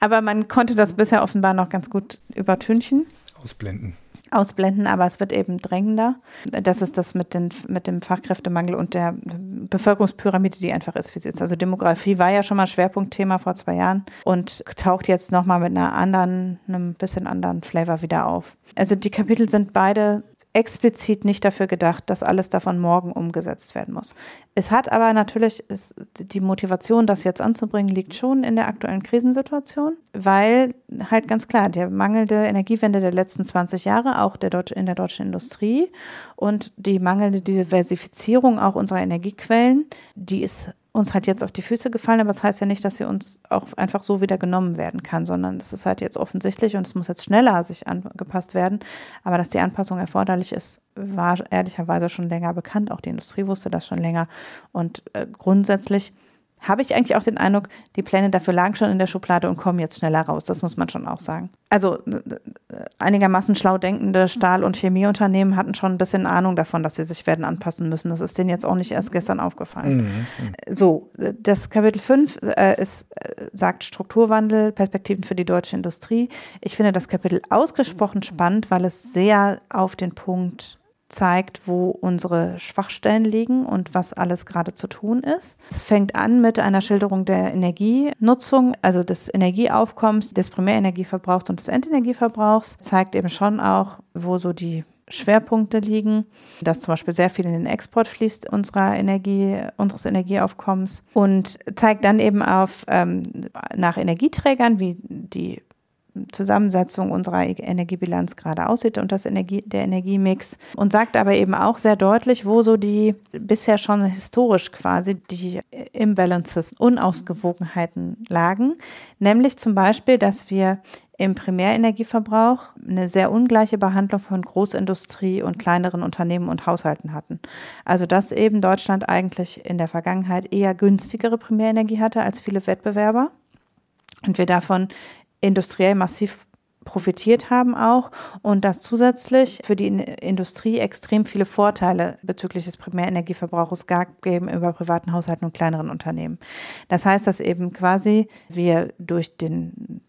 Aber man konnte das bisher offenbar noch ganz gut übertünchen. Ausblenden ausblenden, aber es wird eben drängender. Das ist das mit, den, mit dem Fachkräftemangel und der Bevölkerungspyramide, die einfach ist, wie sie ist. Also Demografie war ja schon mal Schwerpunktthema vor zwei Jahren und taucht jetzt nochmal mit einer anderen, einem bisschen anderen Flavor wieder auf. Also die Kapitel sind beide explizit nicht dafür gedacht, dass alles davon morgen umgesetzt werden muss. Es hat aber natürlich, ist, die Motivation, das jetzt anzubringen, liegt schon in der aktuellen Krisensituation, weil halt ganz klar, der mangelnde Energiewende der letzten 20 Jahre, auch der Deutsch, in der deutschen Industrie und die mangelnde Diversifizierung auch unserer Energiequellen, die ist uns halt jetzt auf die Füße gefallen, aber das heißt ja nicht, dass sie uns auch einfach so wieder genommen werden kann, sondern es ist halt jetzt offensichtlich und es muss jetzt schneller sich angepasst werden. Aber dass die Anpassung erforderlich ist, war ehrlicherweise schon länger bekannt. Auch die Industrie wusste das schon länger. Und äh, grundsätzlich habe ich eigentlich auch den Eindruck, die Pläne dafür lagen schon in der Schublade und kommen jetzt schneller raus. Das muss man schon auch sagen. Also einigermaßen schlau denkende Stahl- und Chemieunternehmen hatten schon ein bisschen Ahnung davon, dass sie sich werden anpassen müssen. Das ist denen jetzt auch nicht erst gestern aufgefallen. Mhm. mhm. So, das Kapitel 5 äh, ist, äh, sagt Strukturwandel, Perspektiven für die deutsche Industrie. Ich finde das Kapitel ausgesprochen spannend, weil es sehr auf den Punkt zeigt, wo unsere Schwachstellen liegen und was alles gerade zu tun ist. Es fängt an mit einer Schilderung der Energienutzung, also des Energieaufkommens, des Primärenergieverbrauchs und des Endenergieverbrauchs. Zeigt eben schon auch, wo so die Schwerpunkte liegen, dass zum Beispiel sehr viel in den Export fließt unserer Energie, unseres Energieaufkommens und zeigt dann eben auf ähm, nach Energieträgern, wie die Zusammensetzung unserer Energiebilanz gerade aussieht und das Energie, der Energiemix. Und sagt aber eben auch sehr deutlich, wo so die bisher schon historisch quasi die Imbalances, Unausgewogenheiten lagen, nämlich zum Beispiel, dass wir im Primärenergieverbrauch eine sehr ungleiche Behandlung von Großindustrie und kleineren Unternehmen und Haushalten hatten. Also dass eben Deutschland eigentlich in der Vergangenheit eher günstigere Primärenergie hatte als viele Wettbewerber. Und wir davon industriell massiv profitiert haben auch und dass zusätzlich für die Industrie extrem viele Vorteile bezüglich des Primärenergieverbrauchs gab gegenüber privaten Haushalten und kleineren Unternehmen. Das heißt, dass eben quasi wir durch den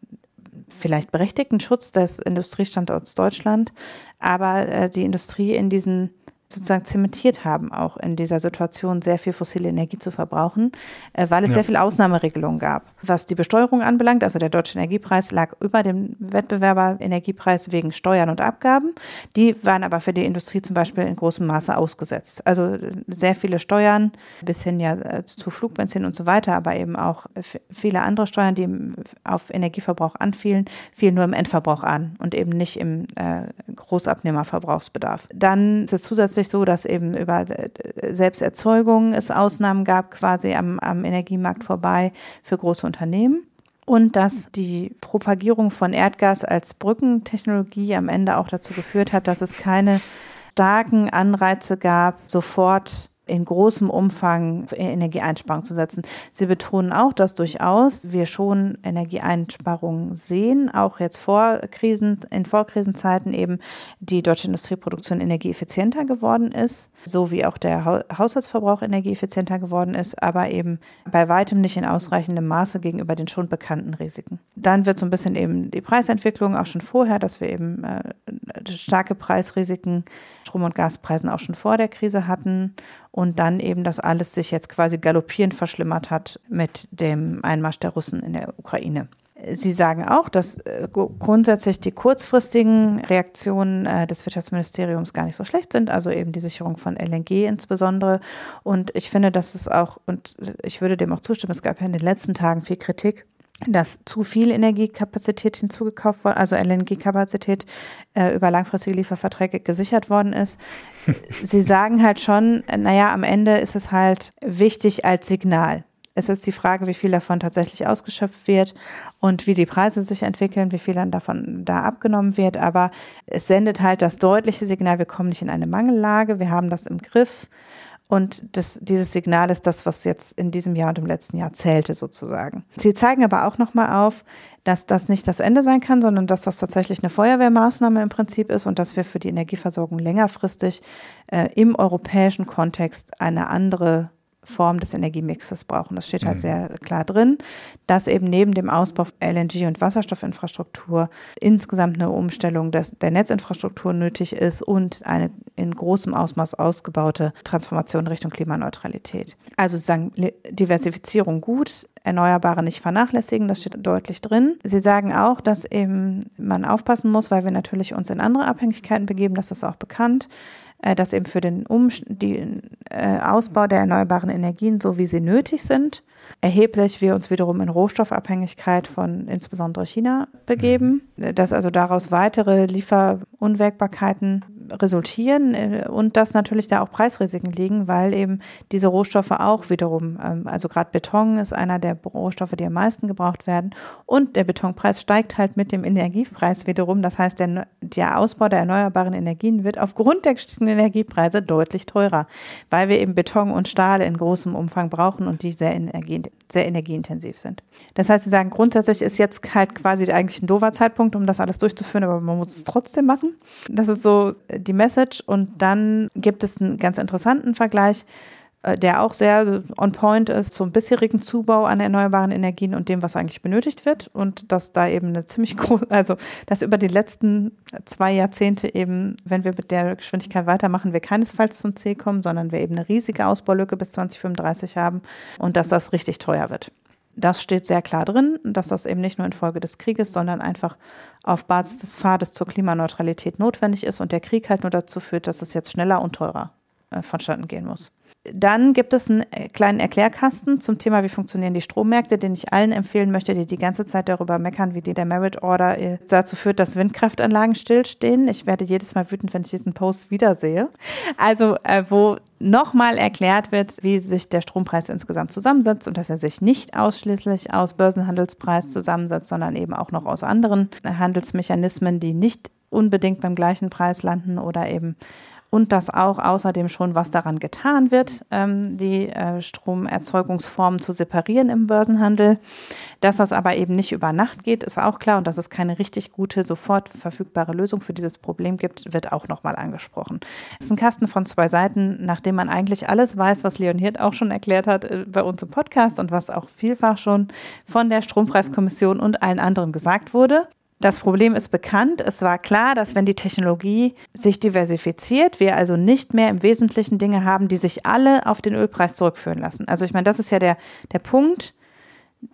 vielleicht berechtigten Schutz des Industriestandorts Deutschland, aber äh, die Industrie in diesen sozusagen zementiert haben, auch in dieser Situation sehr viel fossile Energie zu verbrauchen, äh, weil es ja. sehr viele Ausnahmeregelungen gab. Was die Besteuerung anbelangt, also der deutsche Energiepreis lag über dem Wettbewerber-Energiepreis wegen Steuern und Abgaben. Die waren aber für die Industrie zum Beispiel in großem Maße ausgesetzt. Also sehr viele Steuern bis hin ja äh, zu Flugbenzin und so weiter, aber eben auch viele andere Steuern, die auf Energieverbrauch anfielen, fielen nur im Endverbrauch an und eben nicht im äh, Großabnehmerverbrauchsbedarf. Dann ist es zusätzlich grundsätzlich so, dass eben über äh, Selbsterzeugung es Ausnahmen gab, quasi am, am Energiemarkt vorbei für große Unternehmen. Und dass die Propagierung von Erdgas als Brückentechnologie am Ende auch dazu geführt hat, dass es keine starken Anreize gab, sofort in großem Umfang Energieeinsparungen zu setzen. Sie betonen auch, dass durchaus wir schon Energieeinsparungen sehen, auch jetzt vor Krisen, in Vorkrisenzeiten eben die deutsche Industrieproduktion energieeffizienter geworden ist, so wie auch der Haushaltsverbrauch energieeffizienter geworden ist, aber eben bei weitem nicht in ausreichendem Maße gegenüber den schon bekannten Risiken. Dann wird so ein bisschen eben die Preisentwicklung auch schon vorher, dass wir eben äh, starke Preisrisiken Strom- und Gaspreisen auch schon vor der Krise hatten und dann eben das alles sich jetzt quasi galoppierend verschlimmert hat mit dem Einmarsch der Russen in der Ukraine. Sie sagen auch, dass äh, grundsätzlich die kurzfristigen Reaktionen äh, des Wirtschaftsministeriums gar nicht so schlecht sind, also eben die Sicherung von LNG insbesondere. Und ich finde, dass es auch, und ich würde dem auch zustimmen, es gab ja in den letzten Tagen viel Kritik dass zu viel Energiekapazität hinzugekauft worden, also LNG-Kapazität äh, über langfristige Lieferverträge gesichert worden ist. [LAUGHS] Sie sagen halt schon, naja, am Ende ist es halt wichtig als Signal. Es ist die Frage, wie viel davon tatsächlich ausgeschöpft wird und wie die Preise sich entwickeln, wie viel dann davon da abgenommen wird. Aber es sendet halt das deutliche Signal, wir kommen nicht in eine Mangellage, wir haben das im Griff. Und das, dieses Signal ist das, was jetzt in diesem Jahr und im letzten Jahr zählte sozusagen. Sie zeigen aber auch nochmal auf, dass das nicht das Ende sein kann, sondern dass das tatsächlich eine Feuerwehrmaßnahme im Prinzip ist und dass wir für die Energieversorgung längerfristig äh, im europäischen Kontext eine andere Form des Energiemixes brauchen. Das steht halt mhm. sehr klar drin, dass eben neben dem Ausbau von LNG und Wasserstoffinfrastruktur insgesamt eine Umstellung des, der Netzinfrastruktur nötig ist und eine in großem Ausmaß ausgebaute Transformation Richtung Klimaneutralität. Also sozusagen Diversifizierung gut, Erneuerbare nicht vernachlässigen, das steht deutlich drin. Sie sagen auch, dass eben man aufpassen muss, weil wir natürlich uns in andere Abhängigkeiten begeben, das ist auch bekannt dass eben für den um die, äh, Ausbau der erneuerbaren Energien, so wie sie nötig sind, erheblich wir uns wiederum in Rohstoffabhängigkeit von insbesondere China begeben, mhm. dass also daraus weitere Lieferunwägbarkeiten resultieren äh, und dass natürlich da auch Preisrisiken liegen, weil eben diese Rohstoffe auch wiederum, ähm, also gerade Beton ist einer der Rohstoffe, die am meisten gebraucht werden und der Betonpreis steigt halt mit dem Energiepreis wiederum. Das heißt, der, der Ausbau der erneuerbaren Energien wird aufgrund der gestiegenen Energiepreise deutlich teurer, weil wir eben Beton und Stahl in großem Umfang brauchen und die sehr, energie, sehr energieintensiv sind. Das heißt, Sie sagen, grundsätzlich ist jetzt halt quasi eigentlich ein doofer Zeitpunkt, um das alles durchzuführen, aber man muss es trotzdem machen. Das ist so die Message. Und dann gibt es einen ganz interessanten Vergleich, äh, der auch sehr on point ist zum bisherigen Zubau an erneuerbaren Energien und dem, was eigentlich benötigt wird. Und dass da eben eine ziemlich große, [LAUGHS] also dass über die letzten zwei Jahrzehnte eben, wenn wir mit der Geschwindigkeit weitermachen, wir keinesfalls zum Ziel kommen, sondern wir eben eine riesige Ausbaulücke bis 2035 haben und dass das richtig teuer wird. Das steht sehr klar drin, dass das eben nicht nur infolge des Krieges, sondern einfach auf Basis des Pfades zur Klimaneutralität notwendig ist und der Krieg halt nur dazu führt, dass es jetzt schneller und teurer äh, vonstatten gehen muss. Dann gibt es einen äh, kleinen Erklärkasten zum Thema, wie funktionieren die Strommärkte, den ich allen empfehlen möchte, die die ganze Zeit darüber meckern, wie die der Merit Order äh, dazu führt, dass Windkraftanlagen stillstehen. Ich werde jedes Mal wütend, wenn ich diesen Post wiedersehe. Also, äh, wo nochmal erklärt wird, wie sich der Strompreis insgesamt zusammensetzt und dass er sich nicht ausschließlich aus Börsenhandelspreis zusammensetzt, sondern eben auch noch aus anderen Handelsmechanismen, die nicht unbedingt beim gleichen Preis landen oder eben und dass auch außerdem schon was daran getan wird, ähm, die äh, Stromerzeugungsformen zu separieren im Börsenhandel. Dass das aber eben nicht über Nacht geht, ist auch klar und dass es keine richtig gute, sofort verfügbare Lösung für dieses Problem gibt, wird auch nochmal angesprochen. Es ist ein Kasten von zwei Seiten, nachdem man eigentlich alles weiß, was Leon Hirt auch schon erklärt hat äh, bei uns im Podcast und was auch vielfach schon von der Strompreiskommission und allen anderen gesagt wurde. Das Problem ist bekannt. Es war klar, dass wenn die Technologie sich diversifiziert, wir also nicht mehr im Wesentlichen Dinge haben, die sich alle auf den Ölpreis zurückführen lassen. Also ich meine, das ist ja der, der Punkt.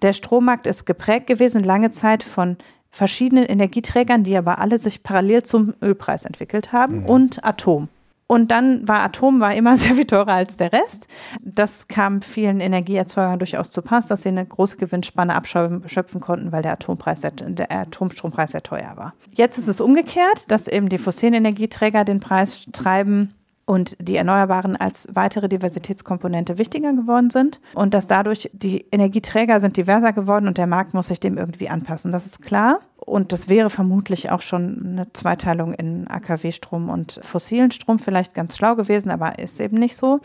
Der Strommarkt ist geprägt gewesen lange Zeit von verschiedenen Energieträgern, die aber alle sich parallel zum Ölpreis entwickelt haben mhm. und Atom. Und dann war Atom war immer [LAUGHS] sehr viel teurer als der Rest. Das kam vielen Energieerzeugern durchaus zu Pass, dass sie eine große Gewinnspanne abschöpfen konnten, weil der, Atompreis der Atomstrompreis sehr teuer war. Jetzt ist es umgekehrt, dass eben die fossilen Energieträger den Preis treiben und die Erneuerbaren als weitere Diversitätskomponente wichtiger geworden sind und dass dadurch die Energieträger sind diverser geworden und der Markt muss sich dem irgendwie anpassen. Das ist klar. Und das wäre vermutlich auch schon eine Zweiteilung in AKW-Strom und fossilen Strom vielleicht ganz schlau gewesen, aber ist eben nicht so.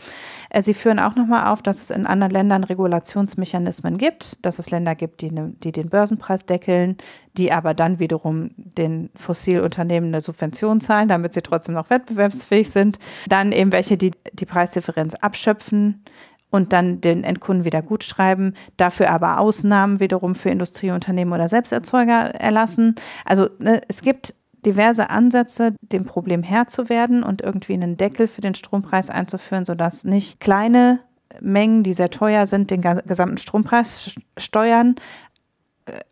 Äh, sie führen auch nochmal auf, dass es in anderen Ländern Regulationsmechanismen gibt, dass es Länder gibt, die, ne, die den Börsenpreis deckeln, die aber dann wiederum den Fossilunternehmen eine Subvention zahlen, damit sie trotzdem noch wettbewerbsfähig sind. Dann eben welche, die die Preisdifferenz abschöpfen und dann den Endkunden wieder gut schreiben, dafür aber Ausnahmen wiederum für Industrieunternehmen oder Selbsterzeuger erlassen. Also ne, es gibt diverse Ansätze, dem Problem Herr zu werden und irgendwie einen Deckel für den Strompreis einzuführen, sodass nicht kleine Mengen, die sehr teuer sind, den gesamten Strompreis steuern.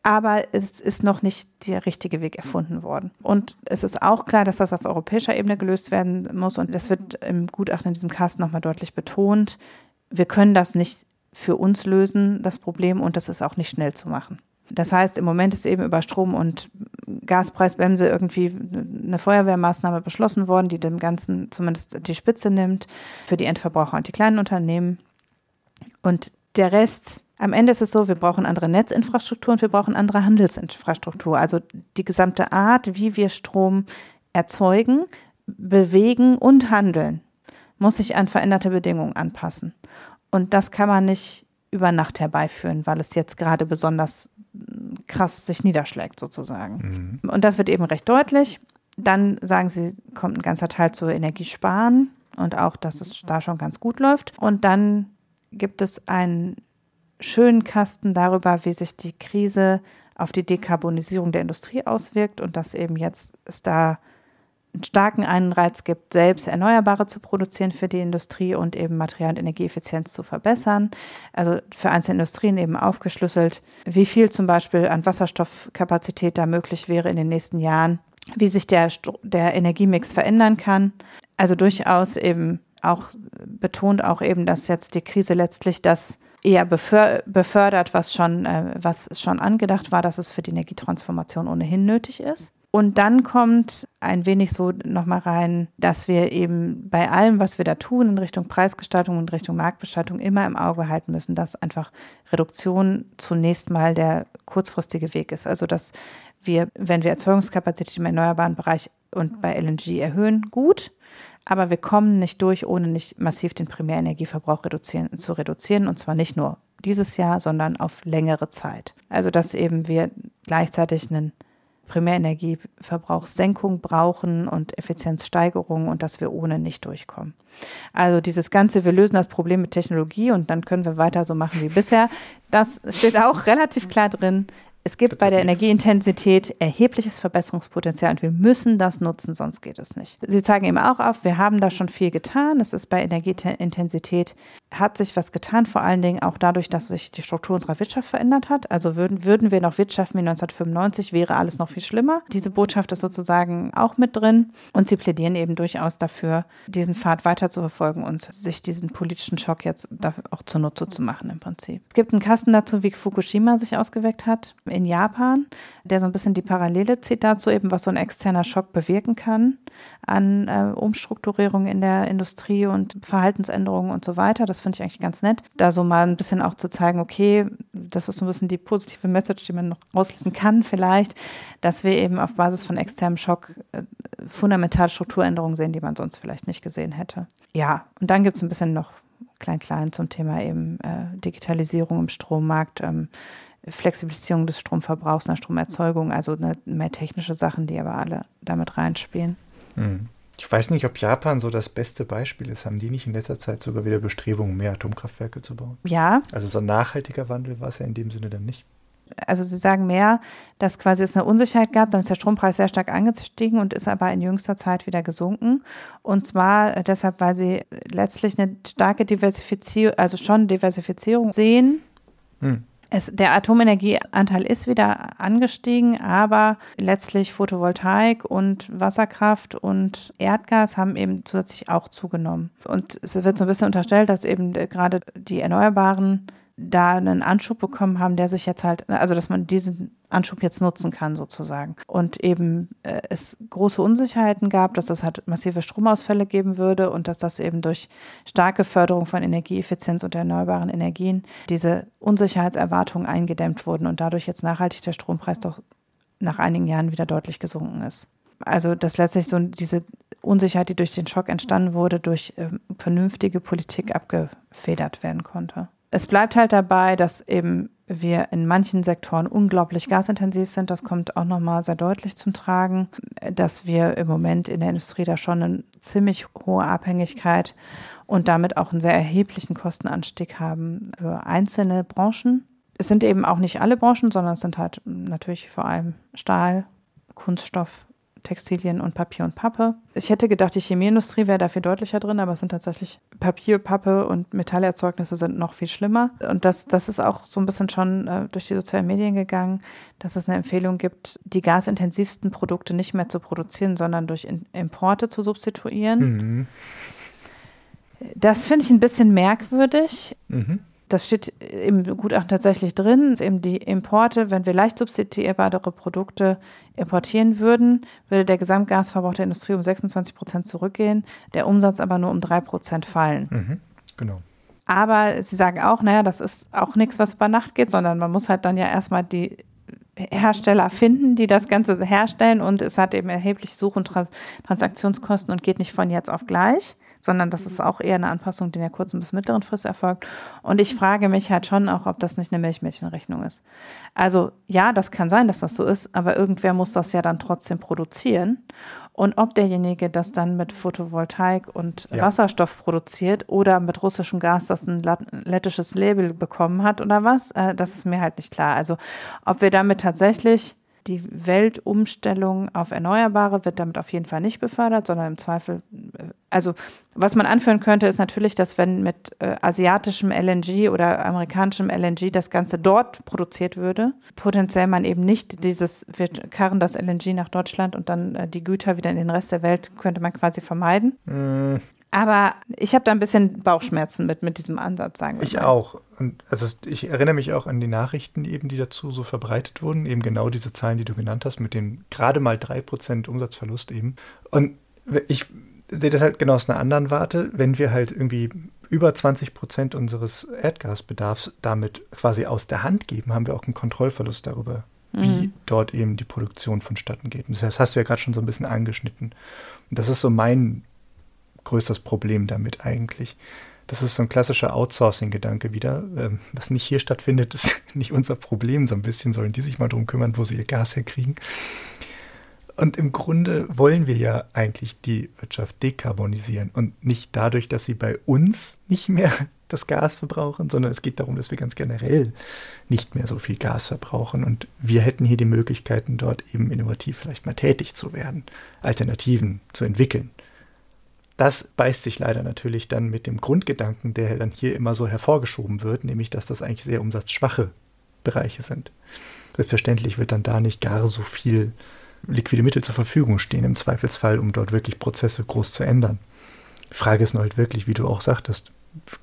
Aber es ist noch nicht der richtige Weg erfunden worden. Und es ist auch klar, dass das auf europäischer Ebene gelöst werden muss. Und es wird im Gutachten in diesem Cast nochmal deutlich betont wir können das nicht für uns lösen, das Problem, und das ist auch nicht schnell zu machen. Das heißt, im Moment ist eben über Strom- und Gaspreisbremse irgendwie eine Feuerwehrmaßnahme beschlossen worden, die dem Ganzen zumindest die Spitze nimmt für die Endverbraucher und die kleinen Unternehmen. Und der Rest, am Ende ist es so, wir brauchen andere Netzinfrastruktur und wir brauchen andere Handelsinfrastruktur. Also die gesamte Art, wie wir Strom erzeugen, bewegen und handeln muss sich an veränderte Bedingungen anpassen. Und das kann man nicht über Nacht herbeiführen, weil es jetzt gerade besonders krass sich niederschlägt sozusagen. Mhm. Und das wird eben recht deutlich. Dann sagen sie, kommt ein ganzer Teil zu Energiesparen und auch, dass es da schon ganz gut läuft. Und dann gibt es einen schönen Kasten darüber, wie sich die Krise auf die Dekarbonisierung der Industrie auswirkt und dass eben jetzt es da einen starken Anreiz gibt, selbst Erneuerbare zu produzieren für die Industrie und eben Material- und Energieeffizienz zu verbessern. Also für einzelne Industrien eben aufgeschlüsselt, wie viel zum Beispiel an Wasserstoffkapazität da möglich wäre in den nächsten Jahren, wie sich der, der Energiemix verändern kann. Also durchaus eben auch betont auch eben, dass jetzt die Krise letztlich das eher befördert, was schon, äh, was schon angedacht war, dass es für die Energietransformation ohnehin nötig ist. Und dann kommt ein wenig so nochmal rein, dass wir eben bei allem, was wir da tun in Richtung Preisgestaltung und Richtung Marktgestaltung immer im Auge halten müssen, dass einfach Reduktion zunächst mal der kurzfristige Weg ist. Also dass wir, wenn wir Erzeugungskapazität im erneuerbaren Bereich und bei LNG erhöhen, gut. Aber wir kommen nicht durch, ohne nicht massiv den Primärenergieverbrauch reduzieren, zu reduzieren. Und zwar nicht nur dieses Jahr, sondern auf längere Zeit. Also dass eben wir gleichzeitig einen Primärenergieverbrauchssenkung brauchen und Effizienzsteigerung und dass wir ohne nicht durchkommen. Also dieses Ganze, wir lösen das Problem mit Technologie und dann können wir weiter so machen wie bisher. Das steht auch relativ klar drin. Es gibt bei der Energieintensität erhebliches Verbesserungspotenzial und wir müssen das nutzen, sonst geht es nicht. Sie zeigen eben auch auf, wir haben da schon viel getan. Es ist bei Energieintensität hat sich was getan, vor allen Dingen auch dadurch, dass sich die Struktur unserer Wirtschaft verändert hat. Also würden, würden wir noch wirtschaften wie 1995, wäre alles noch viel schlimmer. Diese Botschaft ist sozusagen auch mit drin und sie plädieren eben durchaus dafür, diesen Pfad weiter zu verfolgen und sich diesen politischen Schock jetzt auch zunutze zu machen im Prinzip. Es gibt einen Kasten dazu, wie Fukushima sich ausgeweckt hat in Japan, der so ein bisschen die Parallele zieht dazu, eben was so ein externer Schock bewirken kann an äh, Umstrukturierung in der Industrie und Verhaltensänderungen und so weiter. Das finde ich eigentlich ganz nett, da so mal ein bisschen auch zu zeigen, okay, das ist so ein bisschen die positive Message, die man noch auslösen kann vielleicht, dass wir eben auf Basis von externem Schock äh, fundamentale Strukturänderungen sehen, die man sonst vielleicht nicht gesehen hätte. Ja, und dann gibt es ein bisschen noch klein-klein zum Thema eben äh, Digitalisierung im Strommarkt. Ähm, Flexibilisierung des Stromverbrauchs, einer Stromerzeugung, also eine, mehr technische Sachen, die aber alle damit reinspielen. Hm. Ich weiß nicht, ob Japan so das beste Beispiel ist. Haben die nicht in letzter Zeit sogar wieder Bestrebungen, mehr Atomkraftwerke zu bauen? Ja. Also so ein nachhaltiger Wandel war es ja in dem Sinne dann nicht. Also Sie sagen mehr, dass quasi es eine Unsicherheit gab, dann ist der Strompreis sehr stark angestiegen und ist aber in jüngster Zeit wieder gesunken. Und zwar deshalb, weil Sie letztlich eine starke Diversifizierung, also schon Diversifizierung sehen. Hm. Es, der Atomenergieanteil ist wieder angestiegen, aber letztlich Photovoltaik und Wasserkraft und Erdgas haben eben zusätzlich auch zugenommen. Und es wird so ein bisschen unterstellt, dass eben gerade die Erneuerbaren da einen Anschub bekommen haben, der sich jetzt halt, also dass man diesen Anschub jetzt nutzen kann sozusagen. Und eben äh, es große Unsicherheiten gab, dass es halt massive Stromausfälle geben würde und dass das eben durch starke Förderung von Energieeffizienz und erneuerbaren Energien diese Unsicherheitserwartungen eingedämmt wurden und dadurch jetzt nachhaltig der Strompreis doch nach einigen Jahren wieder deutlich gesunken ist. Also dass letztlich so diese Unsicherheit, die durch den Schock entstanden wurde, durch äh, vernünftige Politik abgefedert werden konnte es bleibt halt dabei, dass eben wir in manchen Sektoren unglaublich gasintensiv sind. Das kommt auch nochmal sehr deutlich zum Tragen, dass wir im Moment in der Industrie da schon eine ziemlich hohe Abhängigkeit und damit auch einen sehr erheblichen Kostenanstieg haben für einzelne Branchen. Es sind eben auch nicht alle Branchen, sondern es sind halt natürlich vor allem Stahl, Kunststoff, Textilien und Papier und Pappe. Ich hätte gedacht, die Chemieindustrie wäre dafür deutlicher drin, aber es sind tatsächlich Papier, Pappe und Metallerzeugnisse sind noch viel schlimmer. Und das, das ist auch so ein bisschen schon äh, durch die sozialen Medien gegangen, dass es eine Empfehlung gibt, die gasintensivsten Produkte nicht mehr zu produzieren, sondern durch in Importe zu substituieren. Mhm. Das finde ich ein bisschen merkwürdig. Mhm das steht im Gutachten tatsächlich drin, ist eben die Importe, wenn wir leicht substituierbare Produkte importieren würden, würde der Gesamtgasverbrauch der Industrie um 26 Prozent zurückgehen, der Umsatz aber nur um drei Prozent fallen. Mhm, genau. Aber sie sagen auch, naja, das ist auch nichts, was über Nacht geht, sondern man muss halt dann ja erstmal die Hersteller finden, die das Ganze herstellen und es hat eben erheblich Such- und Transaktionskosten und geht nicht von jetzt auf gleich sondern das ist auch eher eine Anpassung, die in der kurzen bis mittleren Frist erfolgt. Und ich frage mich halt schon auch, ob das nicht eine Milchmädchenrechnung ist. Also ja, das kann sein, dass das so ist, aber irgendwer muss das ja dann trotzdem produzieren. Und ob derjenige das dann mit Photovoltaik und ja. Wasserstoff produziert oder mit russischem Gas, das ein lettisches Label bekommen hat oder was, äh, das ist mir halt nicht klar. Also ob wir damit tatsächlich die Weltumstellung auf Erneuerbare wird damit auf jeden Fall nicht befördert, sondern im Zweifel, äh, also was man anführen könnte, ist natürlich, dass wenn mit äh, asiatischem LNG oder amerikanischem LNG das Ganze dort produziert würde, potenziell man eben nicht dieses, wir karren das LNG nach Deutschland und dann äh, die Güter wieder in den Rest der Welt könnte man quasi vermeiden. Mm. Aber ich habe da ein bisschen Bauchschmerzen mit, mit diesem Ansatz, sagen wir Ich mal. auch. Und also ich erinnere mich auch an die Nachrichten eben, die dazu so verbreitet wurden. Eben genau diese Zahlen, die du genannt hast, mit den gerade mal 3% Umsatzverlust eben. Und ich sehe das halt genau aus einer anderen Warte. Wenn wir halt irgendwie über 20 Prozent unseres Erdgasbedarfs damit quasi aus der Hand geben, haben wir auch einen Kontrollverlust darüber, wie mhm. dort eben die Produktion vonstatten geht. Und das hast du ja gerade schon so ein bisschen angeschnitten. Und das ist so mein größtes Problem damit eigentlich. Das ist so ein klassischer Outsourcing-Gedanke wieder. Ähm, was nicht hier stattfindet, ist [LAUGHS] nicht unser Problem. So ein bisschen sollen die sich mal drum kümmern, wo sie ihr Gas herkriegen. Und im Grunde wollen wir ja eigentlich die Wirtschaft dekarbonisieren und nicht dadurch, dass sie bei uns nicht mehr [LAUGHS] das Gas verbrauchen, sondern es geht darum, dass wir ganz generell nicht mehr so viel Gas verbrauchen. Und wir hätten hier die Möglichkeiten, dort eben innovativ vielleicht mal tätig zu werden, Alternativen zu entwickeln. Das beißt sich leider natürlich dann mit dem Grundgedanken, der dann hier immer so hervorgeschoben wird, nämlich dass das eigentlich sehr umsatzschwache Bereiche sind. Selbstverständlich wird dann da nicht gar so viel liquide Mittel zur Verfügung stehen, im Zweifelsfall, um dort wirklich Prozesse groß zu ändern. Die Frage ist nur halt wirklich, wie du auch sagtest,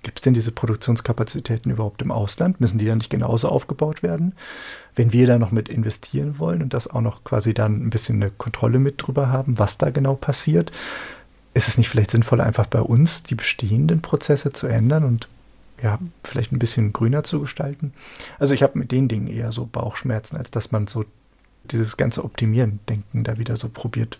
gibt es denn diese Produktionskapazitäten überhaupt im Ausland? Müssen die dann nicht genauso aufgebaut werden? Wenn wir da noch mit investieren wollen und das auch noch quasi dann ein bisschen eine Kontrolle mit drüber haben, was da genau passiert, ist es nicht vielleicht sinnvoller, einfach bei uns die bestehenden Prozesse zu ändern und ja, vielleicht ein bisschen grüner zu gestalten? Also ich habe mit den Dingen eher so Bauchschmerzen, als dass man so dieses ganze Optimieren-Denken da wieder so probiert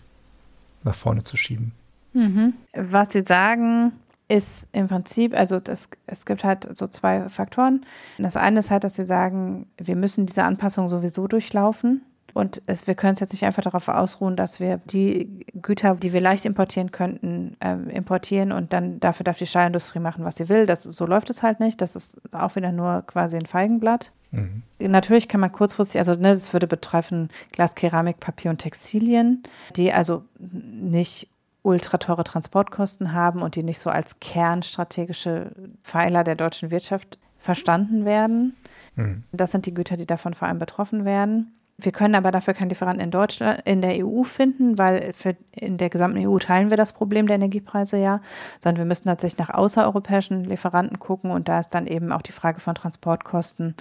nach vorne zu schieben. Mhm. Was Sie sagen, ist im Prinzip, also das, es gibt halt so zwei Faktoren. Das eine ist halt, dass Sie sagen, wir müssen diese Anpassung sowieso durchlaufen. Und es, wir können es jetzt nicht einfach darauf ausruhen, dass wir die Güter, die wir leicht importieren könnten, äh, importieren und dann dafür darf die Stahlindustrie machen, was sie will. Das, so läuft es halt nicht. Das ist auch wieder nur quasi ein Feigenblatt. Mhm. Natürlich kann man kurzfristig, also ne, das würde betreffen Glas, Keramik, Papier und Textilien, die also nicht ultra teure Transportkosten haben und die nicht so als kernstrategische Pfeiler der deutschen Wirtschaft verstanden werden. Mhm. Das sind die Güter, die davon vor allem betroffen werden. Wir können aber dafür keinen Lieferanten in Deutschland, in der EU finden, weil für, in der gesamten EU teilen wir das Problem der Energiepreise ja, sondern wir müssen tatsächlich nach außereuropäischen Lieferanten gucken und da ist dann eben auch die Frage von Transportkosten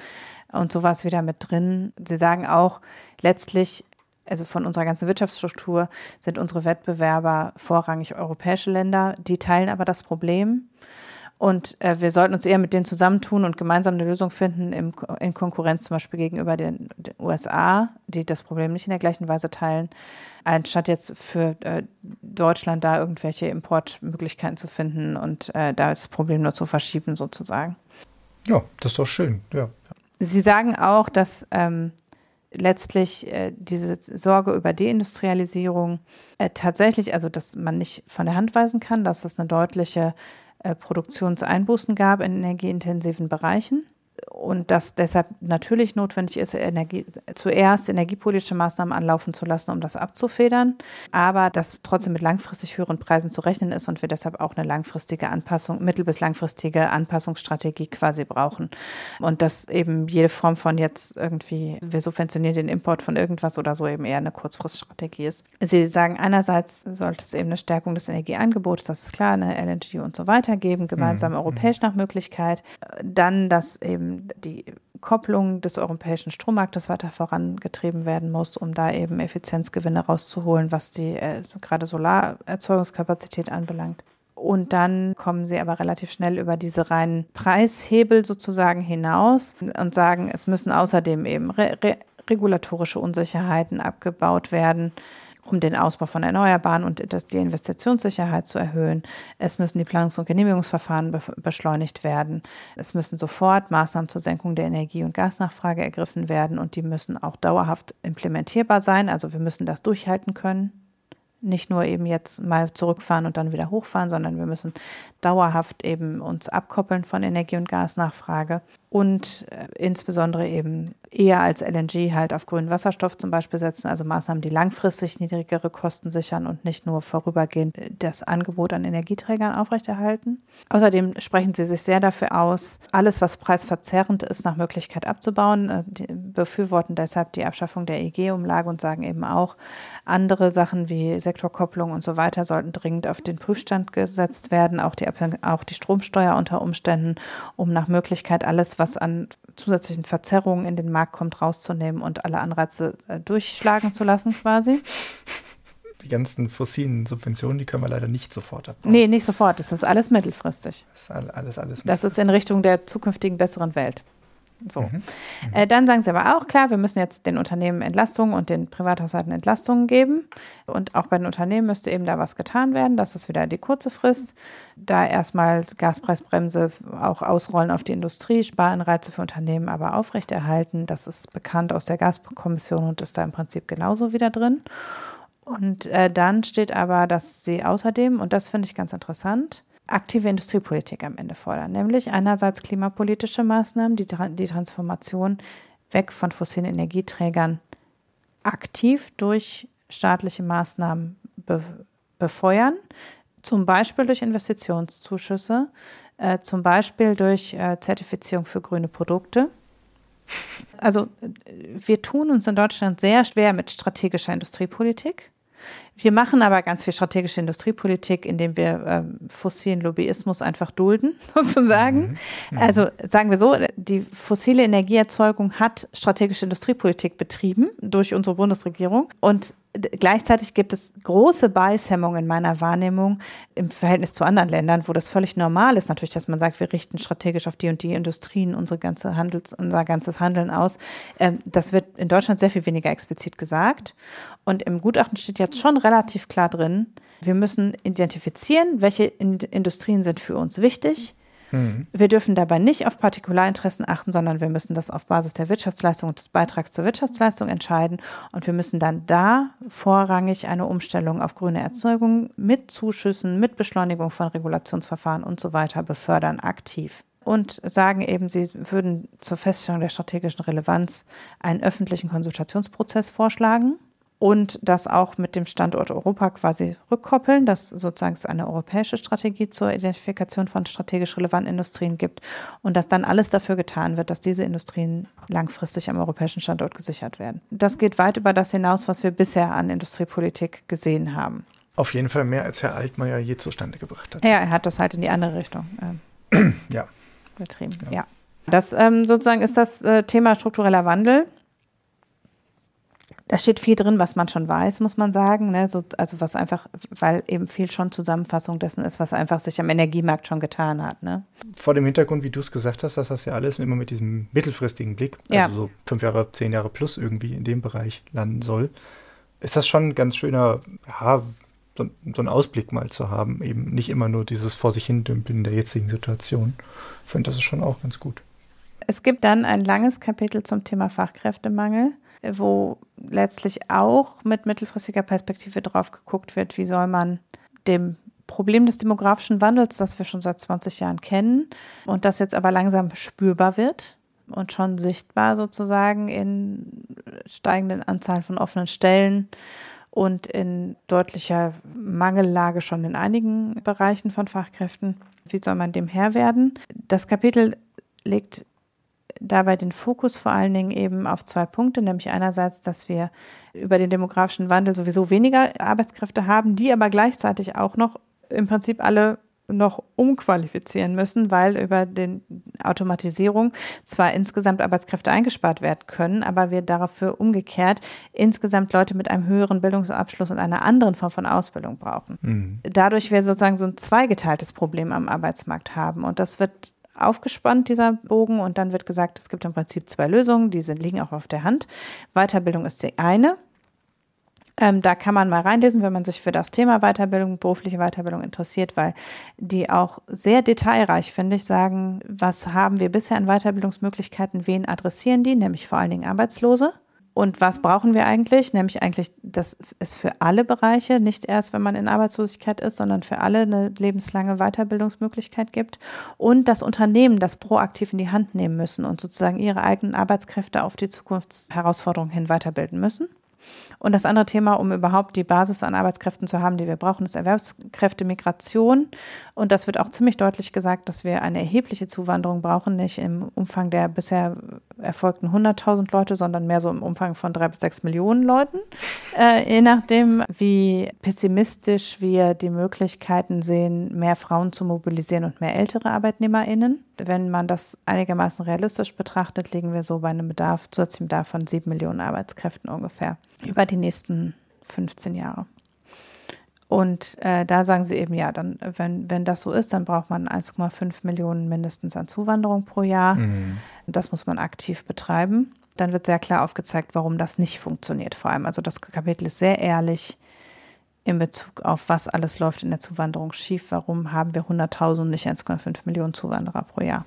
und sowas wieder mit drin. Sie sagen auch, letztlich, also von unserer ganzen Wirtschaftsstruktur, sind unsere Wettbewerber vorrangig europäische Länder. Die teilen aber das Problem. Und äh, wir sollten uns eher mit denen zusammentun und gemeinsam eine Lösung finden im, in Konkurrenz zum Beispiel gegenüber den, den, USA, die das Problem nicht in der gleichen Weise teilen, anstatt jetzt für äh, Deutschland da irgendwelche Importmöglichkeiten zu finden und äh, da das Problem nur zu verschieben sozusagen. Ja, das ist doch schön, ja. Sie sagen auch, dass ähm, letztlich äh, diese Sorge über Deindustrialisierung äh, tatsächlich, also dass man nicht von der Hand weisen kann, dass es eine deutliche Produktionseinbußen gab in energieintensiven Bereichen und dass deshalb natürlich notwendig ist, Energie, zuerst energiepolitische Maßnahmen anlaufen zu lassen, um das abzufedern, aber dass trotzdem mit langfristig höheren Preisen zu rechnen ist und wir deshalb auch eine langfristige Anpassung, mittel- bis langfristige Anpassungsstrategie quasi brauchen. Und dass eben jede Form von jetzt irgendwie, wir subventionieren den Import von irgendwas oder so eben eher eine Kurzfriststrategie ist. Sie sagen, einerseits sollte es eben eine Stärkung des Energieangebots, das ist klar, eine LNG und so weiter geben, gemeinsam mhm. europäisch nach Möglichkeit. Dann, dass eben ähm, die Kopplung des europäischen Strommarktes weiter vorangetrieben werden muss, um da eben Effizienzgewinne rauszuholen, was die äh, gerade Solarerzeugungskapazität anbelangt. Und dann kommen sie aber relativ schnell über diese reinen Preishebel sozusagen hinaus und sagen, es müssen außerdem eben re re regulatorische Unsicherheiten abgebaut werden um den Ausbau von Erneuerbaren und das, die Investitionssicherheit zu erhöhen. Es müssen die Planungs- und Genehmigungsverfahren be beschleunigt werden. Es müssen sofort Maßnahmen zur Senkung der Energie- und Gasnachfrage ergriffen werden und die müssen auch dauerhaft implementierbar sein. Also wir müssen das durchhalten können. Nicht nur eben jetzt mal zurückfahren und dann wieder hochfahren, sondern wir müssen dauerhaft eben uns abkoppeln von Energie- und Gasnachfrage. Und äh, insbesondere eben eher als LNG halt auf grünen Wasserstoff zum Beispiel setzen, also Maßnahmen, die langfristig niedrigere Kosten sichern und nicht nur vorübergehend das Angebot an Energieträgern aufrechterhalten. Außerdem sprechen sie sich sehr dafür aus, alles, was preisverzerrend ist, nach Möglichkeit abzubauen, äh, die befürworten deshalb die Abschaffung der EG-Umlage und sagen eben auch, andere Sachen wie Sektorkopplung und so weiter sollten dringend auf den Prüfstand gesetzt werden, auch die, auch die Stromsteuer unter Umständen, um nach Möglichkeit alles, was an zusätzlichen Verzerrungen in den Markt kommt, rauszunehmen und alle Anreize äh, durchschlagen zu lassen quasi. Die ganzen fossilen Subventionen, die können wir leider nicht sofort abbauen. Nee, nicht sofort. Das ist alles mittelfristig. Das ist alles, alles Das ist in Richtung der zukünftigen besseren Welt. So. Mhm. Äh, dann sagen sie aber auch, klar, wir müssen jetzt den Unternehmen Entlastungen und den Privathaushalten Entlastungen geben. Und auch bei den Unternehmen müsste eben da was getan werden. Das ist wieder die kurze Frist. Da erstmal Gaspreisbremse auch ausrollen auf die Industrie, Sparanreize für Unternehmen aber aufrechterhalten. Das ist bekannt aus der Gaskommission und ist da im Prinzip genauso wieder drin. Und äh, dann steht aber, dass sie außerdem, und das finde ich ganz interessant, aktive Industriepolitik am Ende fordern, nämlich einerseits klimapolitische Maßnahmen, die die Transformation weg von fossilen Energieträgern aktiv durch staatliche Maßnahmen be befeuern, zum Beispiel durch Investitionszuschüsse, äh, zum Beispiel durch äh, Zertifizierung für grüne Produkte. Also wir tun uns in Deutschland sehr schwer mit strategischer Industriepolitik. Wir machen aber ganz viel strategische Industriepolitik, indem wir ähm, fossilen Lobbyismus einfach dulden, [LAUGHS] sozusagen. Mhm. Mhm. Also sagen wir so, die fossile Energieerzeugung hat strategische Industriepolitik betrieben durch unsere Bundesregierung. Und gleichzeitig gibt es große Beißhemmungen in meiner Wahrnehmung im Verhältnis zu anderen Ländern, wo das völlig normal ist, natürlich, dass man sagt, wir richten strategisch auf die und die Industrien unsere ganze Handels, unser ganzes Handeln aus. Ähm, das wird in Deutschland sehr viel weniger explizit gesagt. Und im Gutachten steht jetzt schon relativ klar drin, wir müssen identifizieren, welche Industrien sind für uns wichtig Mhm. Wir dürfen dabei nicht auf Partikularinteressen achten, sondern wir müssen das auf Basis der Wirtschaftsleistung und des Beitrags zur Wirtschaftsleistung entscheiden. Und wir müssen dann da vorrangig eine Umstellung auf grüne Erzeugung mit Zuschüssen, mit Beschleunigung von Regulationsverfahren und so weiter befördern, aktiv und sagen eben, sie würden zur Feststellung der strategischen Relevanz einen öffentlichen Konsultationsprozess vorschlagen und das auch mit dem Standort Europa quasi rückkoppeln, dass sozusagen es eine europäische Strategie zur Identifikation von strategisch relevanten Industrien gibt und dass dann alles dafür getan wird, dass diese Industrien langfristig am europäischen Standort gesichert werden. Das geht weit über das hinaus, was wir bisher an Industriepolitik gesehen haben. Auf jeden Fall mehr, als Herr Altmaier je zustande gebracht hat. Ja, er hat das halt in die andere Richtung ähm, [CLEARS THROAT] ja. betrieben. Ja. ja. Das ähm, sozusagen ist das äh, Thema struktureller Wandel da steht viel drin, was man schon weiß, muss man sagen. Ne? So, also was einfach, weil eben viel schon Zusammenfassung dessen ist, was einfach sich am Energiemarkt schon getan hat. Ne? Vor dem Hintergrund, wie du es gesagt hast, dass das ja alles immer mit diesem mittelfristigen Blick, also ja. so fünf Jahre, zehn Jahre plus irgendwie in dem Bereich landen soll, ist das schon ein ganz schöner, ja, so, so einen Ausblick mal zu haben. Eben nicht immer nur dieses vor sich hin dümpeln in der jetzigen Situation. Ich finde, das ist schon auch ganz gut. Es gibt dann ein langes Kapitel zum Thema Fachkräftemangel wo letztlich auch mit mittelfristiger Perspektive drauf geguckt wird, wie soll man dem Problem des demografischen Wandels, das wir schon seit 20 Jahren kennen und das jetzt aber langsam spürbar wird und schon sichtbar sozusagen in steigenden Anzahlen von offenen Stellen und in deutlicher Mangellage schon in einigen Bereichen von Fachkräften. Wie soll man dem Herr werden? Das Kapitel legt dabei den Fokus vor allen Dingen eben auf zwei Punkte, nämlich einerseits, dass wir über den demografischen Wandel sowieso weniger Arbeitskräfte haben, die aber gleichzeitig auch noch im Prinzip alle noch umqualifizieren müssen, weil über die Automatisierung zwar insgesamt Arbeitskräfte eingespart werden können, aber wir dafür umgekehrt insgesamt Leute mit einem höheren Bildungsabschluss und einer anderen Form von Ausbildung brauchen. Mhm. Dadurch wir sozusagen so ein zweigeteiltes Problem am Arbeitsmarkt haben und das wird aufgespannt, dieser Bogen, und dann wird gesagt, es gibt im Prinzip zwei Lösungen, die sind, liegen auch auf der Hand. Weiterbildung ist die eine. Ähm, da kann man mal reinlesen, wenn man sich für das Thema Weiterbildung, berufliche Weiterbildung interessiert, weil die auch sehr detailreich, finde ich, sagen, was haben wir bisher an Weiterbildungsmöglichkeiten, wen adressieren die, nämlich vor allen Dingen Arbeitslose. Und was brauchen wir eigentlich? Nämlich eigentlich, dass es für alle Bereiche, nicht erst, wenn man in Arbeitslosigkeit ist, sondern für alle eine lebenslange Weiterbildungsmöglichkeit gibt. Und dass Unternehmen das proaktiv in die Hand nehmen müssen und sozusagen ihre eigenen Arbeitskräfte auf die Zukunftsherausforderungen hin weiterbilden müssen. Und das andere Thema, um überhaupt die Basis an Arbeitskräften zu haben, die wir brauchen, ist Erwerbskräftemigration. Und das wird auch ziemlich deutlich gesagt, dass wir eine erhebliche Zuwanderung brauchen, nicht im Umfang der bisher erfolgten 100.000 Leute, sondern mehr so im Umfang von drei bis sechs Millionen Leuten. [LAUGHS] Äh, je nachdem, wie pessimistisch wir die Möglichkeiten sehen, mehr Frauen zu mobilisieren und mehr ältere ArbeitnehmerInnen. Wenn man das einigermaßen realistisch betrachtet, liegen wir so bei einem Bedarf, zusätzlichem Bedarf von sieben Millionen Arbeitskräften ungefähr über die nächsten 15 Jahre. Und äh, da sagen sie eben, ja, dann, wenn, wenn das so ist, dann braucht man 1,5 Millionen mindestens an Zuwanderung pro Jahr. Mhm. Das muss man aktiv betreiben. Dann wird sehr klar aufgezeigt, warum das nicht funktioniert. Vor allem, also das Kapitel ist sehr ehrlich in Bezug auf, was alles läuft in der Zuwanderung schief. Warum haben wir 100.000 und nicht 1,5 Millionen Zuwanderer pro Jahr?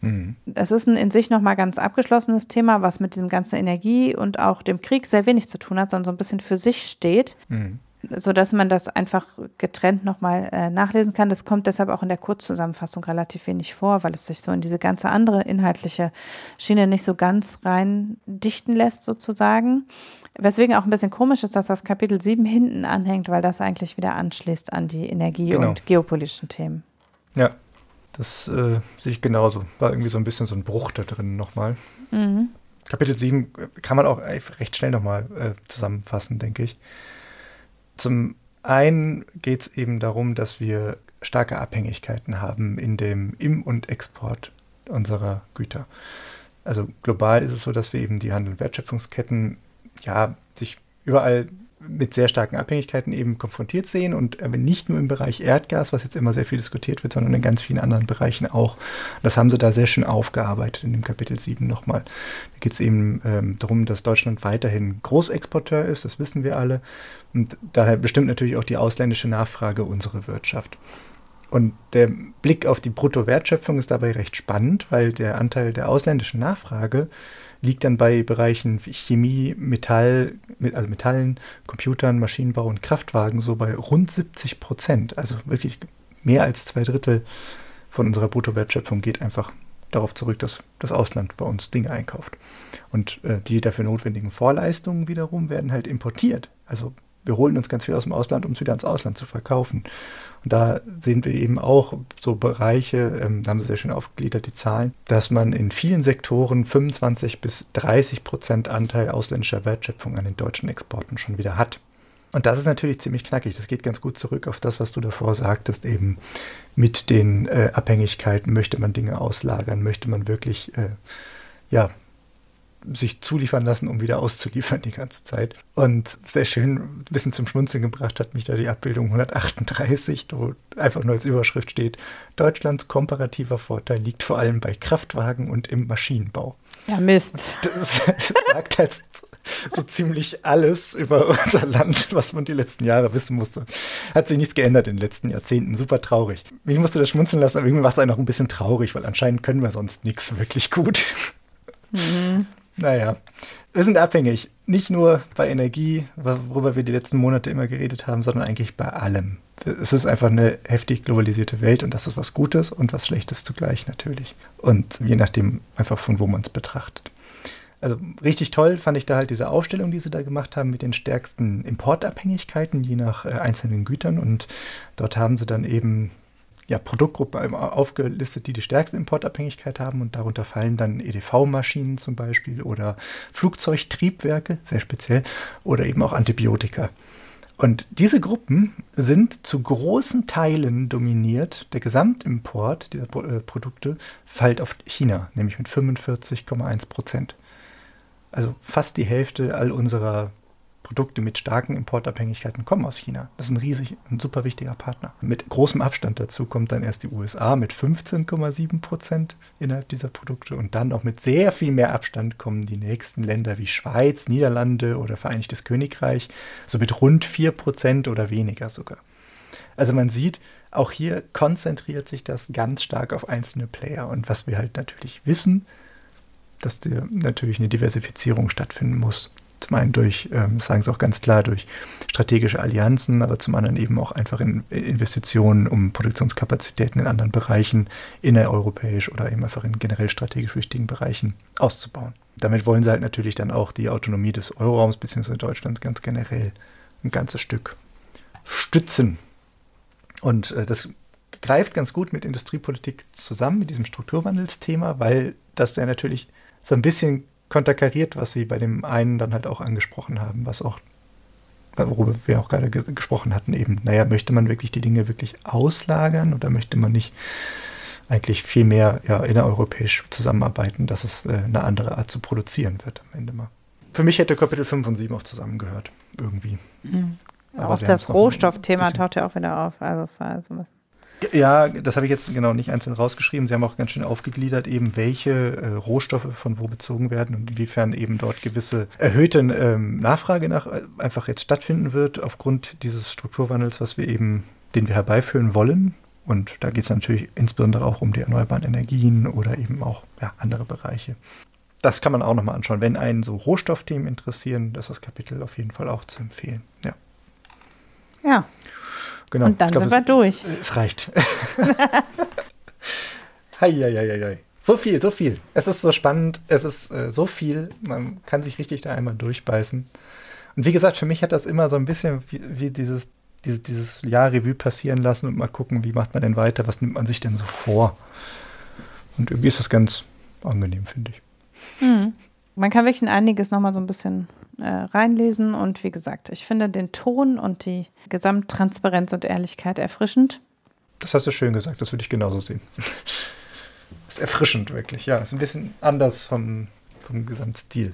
Mhm. Das ist ein in sich nochmal ganz abgeschlossenes Thema, was mit diesem ganzen Energie und auch dem Krieg sehr wenig zu tun hat, sondern so ein bisschen für sich steht. Mhm sodass man das einfach getrennt nochmal äh, nachlesen kann. Das kommt deshalb auch in der Kurzzusammenfassung relativ wenig vor, weil es sich so in diese ganze andere inhaltliche Schiene nicht so ganz rein dichten lässt, sozusagen. Weswegen auch ein bisschen komisch ist, dass das Kapitel 7 hinten anhängt, weil das eigentlich wieder anschließt an die Energie- genau. und geopolitischen Themen. Ja, das äh, sehe ich genauso. War irgendwie so ein bisschen so ein Bruch da drin nochmal. Mhm. Kapitel 7 kann man auch recht schnell nochmal äh, zusammenfassen, denke ich. Zum einen geht es eben darum, dass wir starke Abhängigkeiten haben in dem Im- und Export unserer Güter. Also global ist es so, dass wir eben die Handel- und Wertschöpfungsketten ja sich überall mit sehr starken Abhängigkeiten eben konfrontiert sehen und aber nicht nur im Bereich Erdgas, was jetzt immer sehr viel diskutiert wird, sondern in ganz vielen anderen Bereichen auch. Das haben sie da sehr schön aufgearbeitet in dem Kapitel 7 nochmal. Da geht es eben ähm, darum, dass Deutschland weiterhin Großexporteur ist, das wissen wir alle. Und daher bestimmt natürlich auch die ausländische Nachfrage unsere Wirtschaft. Und der Blick auf die Bruttowertschöpfung ist dabei recht spannend, weil der Anteil der ausländischen Nachfrage liegt dann bei Bereichen wie Chemie, Metall, also Metallen, Computern, Maschinenbau und Kraftwagen so bei rund 70 Prozent. Also wirklich mehr als zwei Drittel von unserer Bruttowertschöpfung geht einfach darauf zurück, dass das Ausland bei uns Dinge einkauft. Und äh, die dafür notwendigen Vorleistungen wiederum werden halt importiert. Also wir holen uns ganz viel aus dem Ausland, um es wieder ins Ausland zu verkaufen. Und da sehen wir eben auch so Bereiche, ähm, da haben Sie sehr schön aufgegliedert, die Zahlen, dass man in vielen Sektoren 25 bis 30 Prozent Anteil ausländischer Wertschöpfung an den deutschen Exporten schon wieder hat. Und das ist natürlich ziemlich knackig. Das geht ganz gut zurück auf das, was du davor sagtest, eben mit den äh, Abhängigkeiten. Möchte man Dinge auslagern? Möchte man wirklich äh, ja, sich zuliefern lassen, um wieder auszuliefern die ganze Zeit. Und sehr schön, ein bisschen zum Schmunzeln gebracht hat mich da die Abbildung 138, wo einfach nur als Überschrift steht, Deutschlands komparativer Vorteil liegt vor allem bei Kraftwagen und im Maschinenbau. Ja, Mist. Das, das [LAUGHS] sagt jetzt so ziemlich alles über unser Land, was man die letzten Jahre wissen musste. Hat sich nichts geändert in den letzten Jahrzehnten. Super traurig. Mich musste das schmunzeln lassen, aber irgendwie macht es einen auch ein bisschen traurig, weil anscheinend können wir sonst nichts wirklich gut. Mhm. Naja, wir sind abhängig. Nicht nur bei Energie, worüber wir die letzten Monate immer geredet haben, sondern eigentlich bei allem. Es ist einfach eine heftig globalisierte Welt und das ist was Gutes und was Schlechtes zugleich natürlich. Und je nachdem einfach von wo man es betrachtet. Also richtig toll fand ich da halt diese Aufstellung, die sie da gemacht haben mit den stärksten Importabhängigkeiten je nach äh, einzelnen Gütern. Und dort haben sie dann eben ja, Produktgruppen aufgelistet, die die stärkste Importabhängigkeit haben und darunter fallen dann EDV-Maschinen zum Beispiel oder Flugzeugtriebwerke, sehr speziell, oder eben auch Antibiotika. Und diese Gruppen sind zu großen Teilen dominiert. Der Gesamtimport dieser äh, Produkte fällt auf China, nämlich mit 45,1 Prozent. Also fast die Hälfte all unserer Produkte mit starken Importabhängigkeiten kommen aus China. Das ist ein riesig, ein super wichtiger Partner. Mit großem Abstand dazu kommt dann erst die USA mit 15,7 Prozent innerhalb dieser Produkte und dann auch mit sehr viel mehr Abstand kommen die nächsten Länder wie Schweiz, Niederlande oder Vereinigtes Königreich, so mit rund 4 Prozent oder weniger sogar. Also man sieht, auch hier konzentriert sich das ganz stark auf einzelne Player. Und was wir halt natürlich wissen, dass natürlich eine Diversifizierung stattfinden muss. Zum einen durch, ähm, sagen sie auch ganz klar, durch strategische Allianzen, aber zum anderen eben auch einfach in Investitionen, um Produktionskapazitäten in anderen Bereichen innereuropäisch oder eben einfach in generell strategisch wichtigen Bereichen auszubauen. Damit wollen sie halt natürlich dann auch die Autonomie des Euroraums bzw. Deutschlands ganz generell ein ganzes Stück stützen. Und äh, das greift ganz gut mit Industriepolitik zusammen, mit diesem Strukturwandelsthema, weil das ja natürlich so ein bisschen konterkariert, was Sie bei dem einen dann halt auch angesprochen haben, was auch, worüber wir auch gerade ge gesprochen hatten, eben, naja, möchte man wirklich die Dinge wirklich auslagern oder möchte man nicht eigentlich viel mehr ja, innereuropäisch zusammenarbeiten, dass es äh, eine andere Art zu produzieren wird am Ende mal. Für mich hätte Kapitel 5 und 7 auch zusammengehört, irgendwie. Mhm. Auch das Rohstoffthema taucht ja auch wieder auf. Also, es war also was ja, das habe ich jetzt genau nicht einzeln rausgeschrieben. Sie haben auch ganz schön aufgegliedert, eben welche äh, Rohstoffe von wo bezogen werden und inwiefern eben dort gewisse erhöhte ähm, Nachfrage nach äh, einfach jetzt stattfinden wird aufgrund dieses Strukturwandels, was wir eben, den wir herbeiführen wollen. Und da geht es natürlich insbesondere auch um die erneuerbaren Energien oder eben auch ja, andere Bereiche. Das kann man auch nochmal anschauen. Wenn einen so Rohstoffthemen interessieren, das ist das Kapitel auf jeden Fall auch zu empfehlen. Ja. Ja, Genau. Und dann glaub, sind wir es, durch. Es reicht. [LAUGHS] Heieieiei. So viel, so viel. Es ist so spannend, es ist äh, so viel, man kann sich richtig da einmal durchbeißen. Und wie gesagt, für mich hat das immer so ein bisschen wie, wie dieses, dieses, dieses Jahr Revue passieren lassen und mal gucken, wie macht man denn weiter, was nimmt man sich denn so vor. Und irgendwie ist das ganz angenehm, finde ich. Hm. Man kann wirklich in einiges nochmal so ein bisschen äh, reinlesen. Und wie gesagt, ich finde den Ton und die Gesamttransparenz und Ehrlichkeit erfrischend. Das hast du schön gesagt, das würde ich genauso sehen. [LAUGHS] ist erfrischend, wirklich. Ja, ist ein bisschen anders vom, vom Gesamtstil.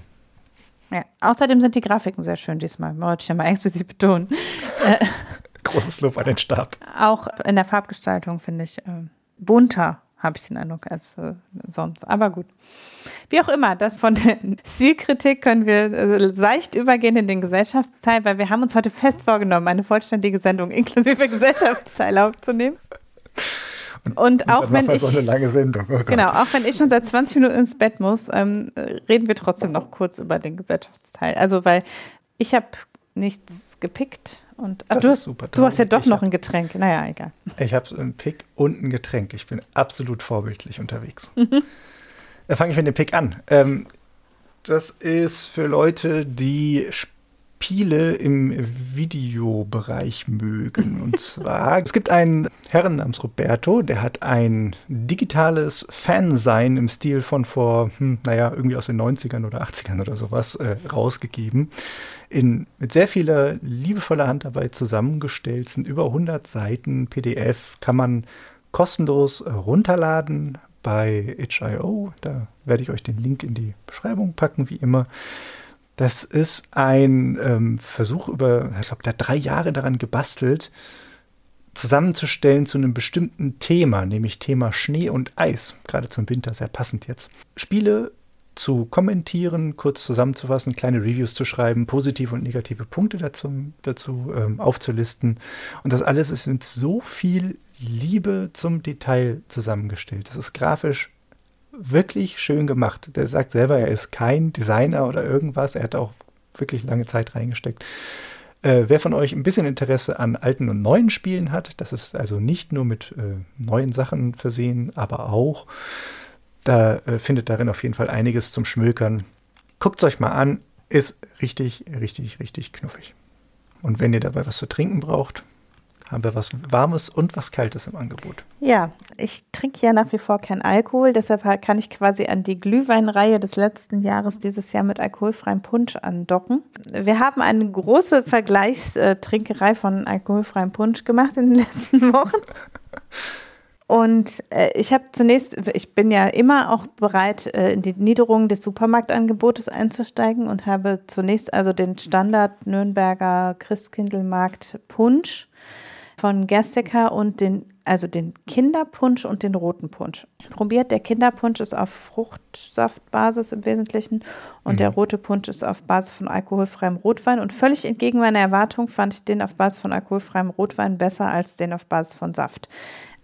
Ja, außerdem sind die Grafiken sehr schön diesmal, wollte ich ja mal [LAUGHS] explizit betonen. Großes Lob an den Stab. Auch in der Farbgestaltung finde ich äh, bunter habe ich den Eindruck, als äh, sonst. Aber gut. Wie auch immer, das von der [LAUGHS] Zielkritik können wir äh, seicht übergehen in den Gesellschaftsteil, weil wir haben uns heute fest vorgenommen, eine vollständige Sendung [LAUGHS] inklusive Gesellschaftsteil aufzunehmen. Und, und, auch und wenn ich, so eine lange Sendung. Oh genau, auch wenn ich schon seit 20 Minuten ins Bett muss, ähm, reden wir trotzdem noch kurz über den Gesellschaftsteil. Also, weil ich habe nichts gepickt. Und, ach, du, super, du hast ja doch ich noch hab, ein Getränk. Naja, egal. Ich habe einen Pick und ein Getränk. Ich bin absolut vorbildlich unterwegs. Mhm. Da fange ich mit dem Pick an. Ähm, das ist für Leute, die Spiele im Videobereich mögen. [LAUGHS] Und zwar, es gibt einen Herrn namens Roberto, der hat ein digitales Fansein im Stil von vor, hm, naja, irgendwie aus den 90ern oder 80ern oder sowas äh, rausgegeben in, mit sehr vieler liebevoller Handarbeit zusammengestellt, sind über 100 Seiten PDF, kann man kostenlos runterladen bei itch.io. Da werde ich euch den Link in die Beschreibung packen, wie immer. Das ist ein ähm, Versuch über, ich glaube, hat drei Jahre daran gebastelt, zusammenzustellen zu einem bestimmten Thema, nämlich Thema Schnee und Eis. Gerade zum Winter sehr passend jetzt. Spiele zu kommentieren, kurz zusammenzufassen, kleine Reviews zu schreiben, positive und negative Punkte dazu, dazu ähm, aufzulisten. Und das alles ist mit so viel Liebe zum Detail zusammengestellt. Das ist grafisch wirklich schön gemacht. Der sagt selber, er ist kein Designer oder irgendwas. Er hat auch wirklich lange Zeit reingesteckt. Äh, wer von euch ein bisschen Interesse an alten und neuen Spielen hat, das ist also nicht nur mit äh, neuen Sachen versehen, aber auch da äh, findet darin auf jeden Fall einiges zum Schmökern. Guckt es euch mal an, ist richtig, richtig, richtig knuffig. Und wenn ihr dabei was zu trinken braucht, haben wir was Warmes und was Kaltes im Angebot. Ja, ich trinke ja nach wie vor keinen Alkohol, deshalb kann ich quasi an die Glühweinreihe des letzten Jahres dieses Jahr mit alkoholfreiem Punsch andocken. Wir haben eine große Vergleichstrinkerei von alkoholfreiem Punsch gemacht in den [LAUGHS] letzten Wochen. Und äh, ich habe zunächst, ich bin ja immer auch bereit, äh, in die Niederung des Supermarktangebotes einzusteigen und habe zunächst also den Standard Nürnberger Christkindlmarkt Punsch von Gerstecker und den, also den Kinderpunsch und den roten Punsch. Probiert, der Kinderpunsch ist auf Fruchtsaftbasis im Wesentlichen und mhm. der rote Punsch ist auf Basis von alkoholfreiem Rotwein. Und völlig entgegen meiner Erwartung fand ich den auf Basis von alkoholfreiem Rotwein besser als den auf Basis von Saft.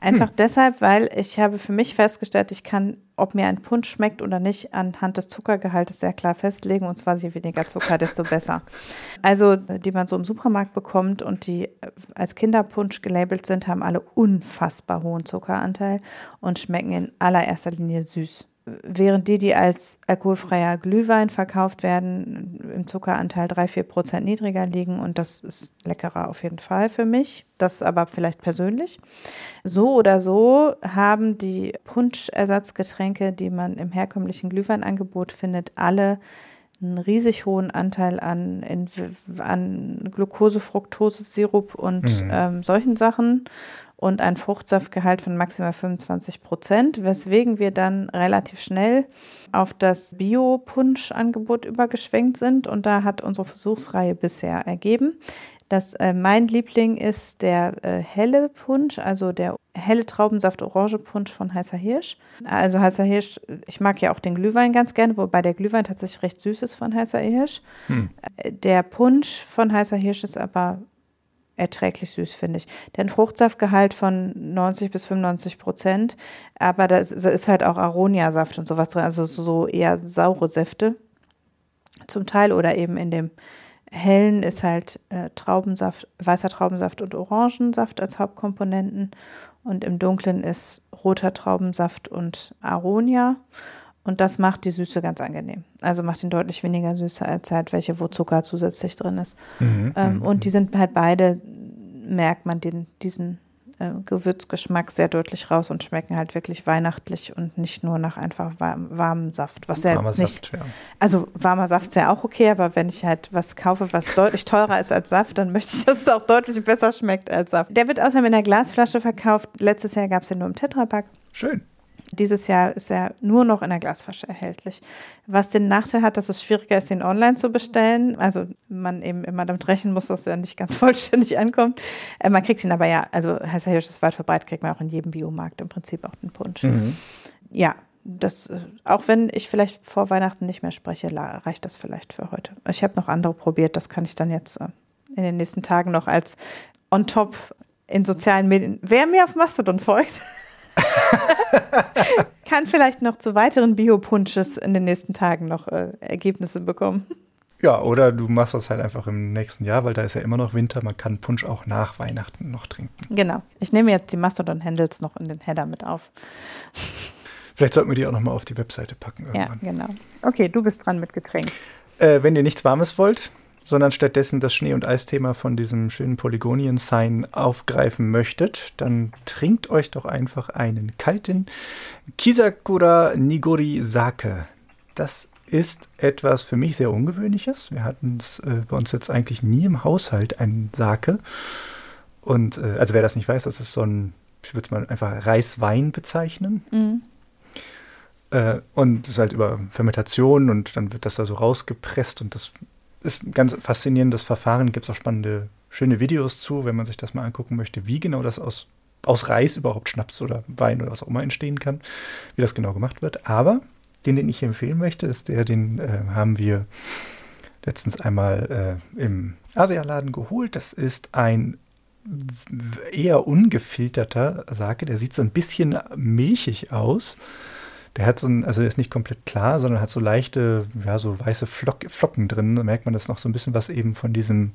Einfach hm. deshalb, weil ich habe für mich festgestellt, ich kann, ob mir ein Punsch schmeckt oder nicht, anhand des Zuckergehaltes sehr klar festlegen. Und zwar je weniger Zucker, desto besser. Also, die man so im Supermarkt bekommt und die als Kinderpunsch gelabelt sind, haben alle unfassbar hohen Zuckeranteil und schmecken in allererster Linie süß während die, die als alkoholfreier Glühwein verkauft werden, im Zuckeranteil 3-4 Prozent niedriger liegen. Und das ist leckerer auf jeden Fall für mich. Das aber vielleicht persönlich. So oder so haben die Punschersatzgetränke, die man im herkömmlichen Glühweinangebot findet, alle einen riesig hohen Anteil an, an Glucose, Fructose, Sirup und mhm. ähm, solchen Sachen und ein Fruchtsaftgehalt von maximal 25 Prozent, weswegen wir dann relativ schnell auf das Bio-Punsch-Angebot übergeschwenkt sind. Und da hat unsere Versuchsreihe bisher ergeben, dass äh, mein Liebling ist der äh, helle Punsch, also der helle Traubensaft-Orange-Punsch von Heißer Hirsch. Also Heißer Hirsch, ich mag ja auch den Glühwein ganz gerne, wobei der Glühwein tatsächlich recht süß ist von Heißer Hirsch. Hm. Äh, der Punsch von Heißer Hirsch ist aber erträglich süß, finde ich. Hat Fruchtsaftgehalt von 90 bis 95 Prozent, aber da ist halt auch Aronia-Saft und sowas drin, also so eher saure Säfte zum Teil oder eben in dem hellen ist halt äh, Traubensaft, weißer Traubensaft und Orangensaft als Hauptkomponenten und im dunklen ist roter Traubensaft und Aronia. Und das macht die Süße ganz angenehm. Also macht ihn deutlich weniger süßer als halt welche, wo Zucker zusätzlich drin ist. Mhm, ähm, mhm, und die mhm. sind halt beide, merkt man den, diesen äh, Gewürzgeschmack sehr deutlich raus und schmecken halt wirklich weihnachtlich und nicht nur nach einfach warm, warmem Saft. Was ja nicht, Saft, ja. Also warmer Saft ist ja auch okay, aber wenn ich halt was kaufe, was deutlich teurer ist als Saft, dann möchte ich, [LAUGHS] dass es auch deutlich besser schmeckt als Saft. Der wird außerdem in der Glasflasche verkauft. Letztes Jahr gab es den nur im Tetrapack. Schön. Dieses Jahr ist er nur noch in der Glasflasche erhältlich. Was den Nachteil hat, dass es schwieriger ist, ihn online zu bestellen. Also man eben immer damit rechnen muss, dass er nicht ganz [LAUGHS] vollständig ankommt. Äh, man kriegt ihn aber ja, also Heißer Hirsch ist weit verbreitet, kriegt man auch in jedem Biomarkt im Prinzip auch den Punsch. Mhm. Ja, das, äh, auch wenn ich vielleicht vor Weihnachten nicht mehr spreche, reicht das vielleicht für heute. Ich habe noch andere probiert, das kann ich dann jetzt äh, in den nächsten Tagen noch als on top in sozialen Medien. Wer mir auf Mastodon folgt, [LAUGHS] [LAUGHS] Kann vielleicht noch zu weiteren Biopunches in den nächsten Tagen noch äh, Ergebnisse bekommen. Ja, oder du machst das halt einfach im nächsten Jahr, weil da ist ja immer noch Winter. Man kann Punsch auch nach Weihnachten noch trinken. Genau. Ich nehme jetzt die Mastodon-Handles noch in den Header mit auf. Vielleicht sollten wir die auch noch mal auf die Webseite packen irgendwann. Ja, genau. Okay, du bist dran mit Getränk. Äh, wenn ihr nichts Warmes wollt, sondern stattdessen das Schnee- und Eisthema von diesem schönen Polygonien-Sign aufgreifen möchtet, dann trinkt euch doch einfach einen kalten Kisakura Nigori Sake. Das ist etwas für mich sehr Ungewöhnliches. Wir hatten es äh, bei uns jetzt eigentlich nie im Haushalt, einen Sake. Und äh, also wer das nicht weiß, das ist so ein, ich würde es mal einfach Reiswein bezeichnen. Mhm. Äh, und das ist halt über Fermentation und dann wird das da so rausgepresst und das ist ein ganz faszinierendes Verfahren. Gibt es auch spannende, schöne Videos zu, wenn man sich das mal angucken möchte, wie genau das aus, aus Reis überhaupt Schnaps oder Wein oder was auch immer entstehen kann, wie das genau gemacht wird. Aber den, den ich empfehlen möchte, ist der, den äh, haben wir letztens einmal äh, im Asialaden geholt. Das ist ein eher ungefilterter Sake. Der sieht so ein bisschen milchig aus. Der hat so ein, also ist nicht komplett klar, sondern hat so leichte, ja, so weiße Flock, Flocken drin. Da merkt man, das noch so ein bisschen was eben von diesem,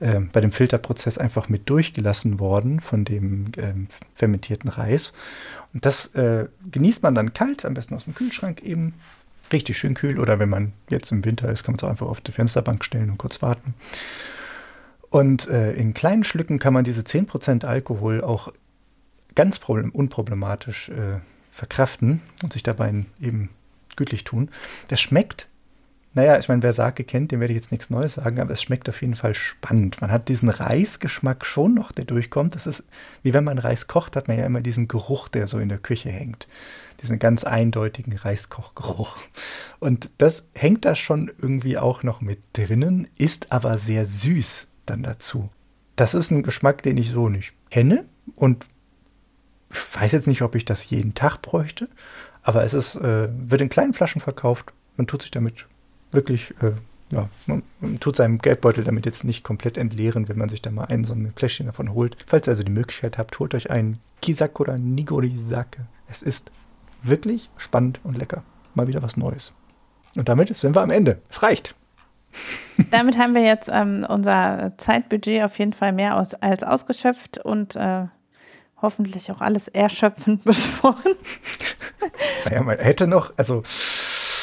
äh, bei dem Filterprozess einfach mit durchgelassen worden, von dem ähm, fermentierten Reis. Und das äh, genießt man dann kalt, am besten aus dem Kühlschrank eben. Richtig schön kühl. Oder wenn man jetzt im Winter ist, kann man es auch einfach auf die Fensterbank stellen und kurz warten. Und äh, in kleinen Schlücken kann man diese 10% Alkohol auch ganz unproblematisch äh, verkraften und sich dabei eben gütlich tun. Das schmeckt, naja, ich meine, wer Sake kennt, dem werde ich jetzt nichts Neues sagen, aber es schmeckt auf jeden Fall spannend. Man hat diesen Reisgeschmack schon noch, der durchkommt. Das ist, wie wenn man Reis kocht, hat man ja immer diesen Geruch, der so in der Küche hängt. Diesen ganz eindeutigen Reiskochgeruch. Und das hängt da schon irgendwie auch noch mit drinnen, ist aber sehr süß dann dazu. Das ist ein Geschmack, den ich so nicht kenne und ich weiß jetzt nicht, ob ich das jeden Tag bräuchte, aber es ist, äh, wird in kleinen Flaschen verkauft. Man tut sich damit wirklich äh, ja, man, tut seinem Geldbeutel damit jetzt nicht komplett entleeren, wenn man sich da mal ein so ein Fläschchen davon holt. Falls ihr also die Möglichkeit habt, holt euch einen Kisakura Nigorizake. Es ist wirklich spannend und lecker. Mal wieder was Neues. Und damit sind wir am Ende. Es reicht. [LAUGHS] Damit haben wir jetzt ähm, unser Zeitbudget auf jeden Fall mehr aus, als ausgeschöpft und äh, hoffentlich auch alles erschöpfend [LAUGHS] besprochen. naja, man hätte noch, also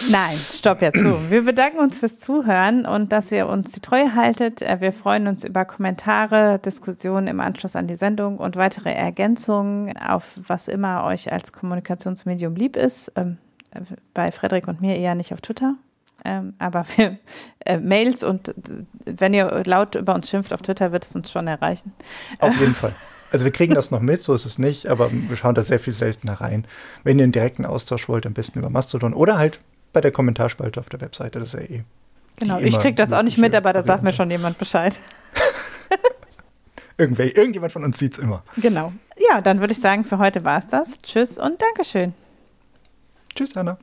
Nein, stopp jetzt so. Wir bedanken uns fürs Zuhören und dass ihr uns die Treue haltet. Äh, wir freuen uns über Kommentare, Diskussionen im Anschluss an die Sendung und weitere Ergänzungen auf was immer euch als Kommunikationsmedium lieb ist. Ähm, bei Frederik und mir eher nicht auf Twitter. Ähm, aber [LAUGHS] wir, äh, Mails und wenn ihr laut über uns schimpft auf Twitter, wird es uns schon erreichen. Auf jeden Fall. Also wir kriegen das noch mit, so ist es nicht, aber wir schauen da sehr viel seltener rein. Wenn ihr einen direkten Austausch wollt, am besten über Mastodon oder halt bei der Kommentarspalte auf der Webseite. Das ist ja eh. Genau, ich kriege das auch nicht mit, aber da sagt mir schon jemand Bescheid. [LAUGHS] Irgendwer, irgendjemand von uns sieht es immer. Genau. Ja, dann würde ich sagen, für heute war es das. Tschüss und Dankeschön. Tschüss, Anna.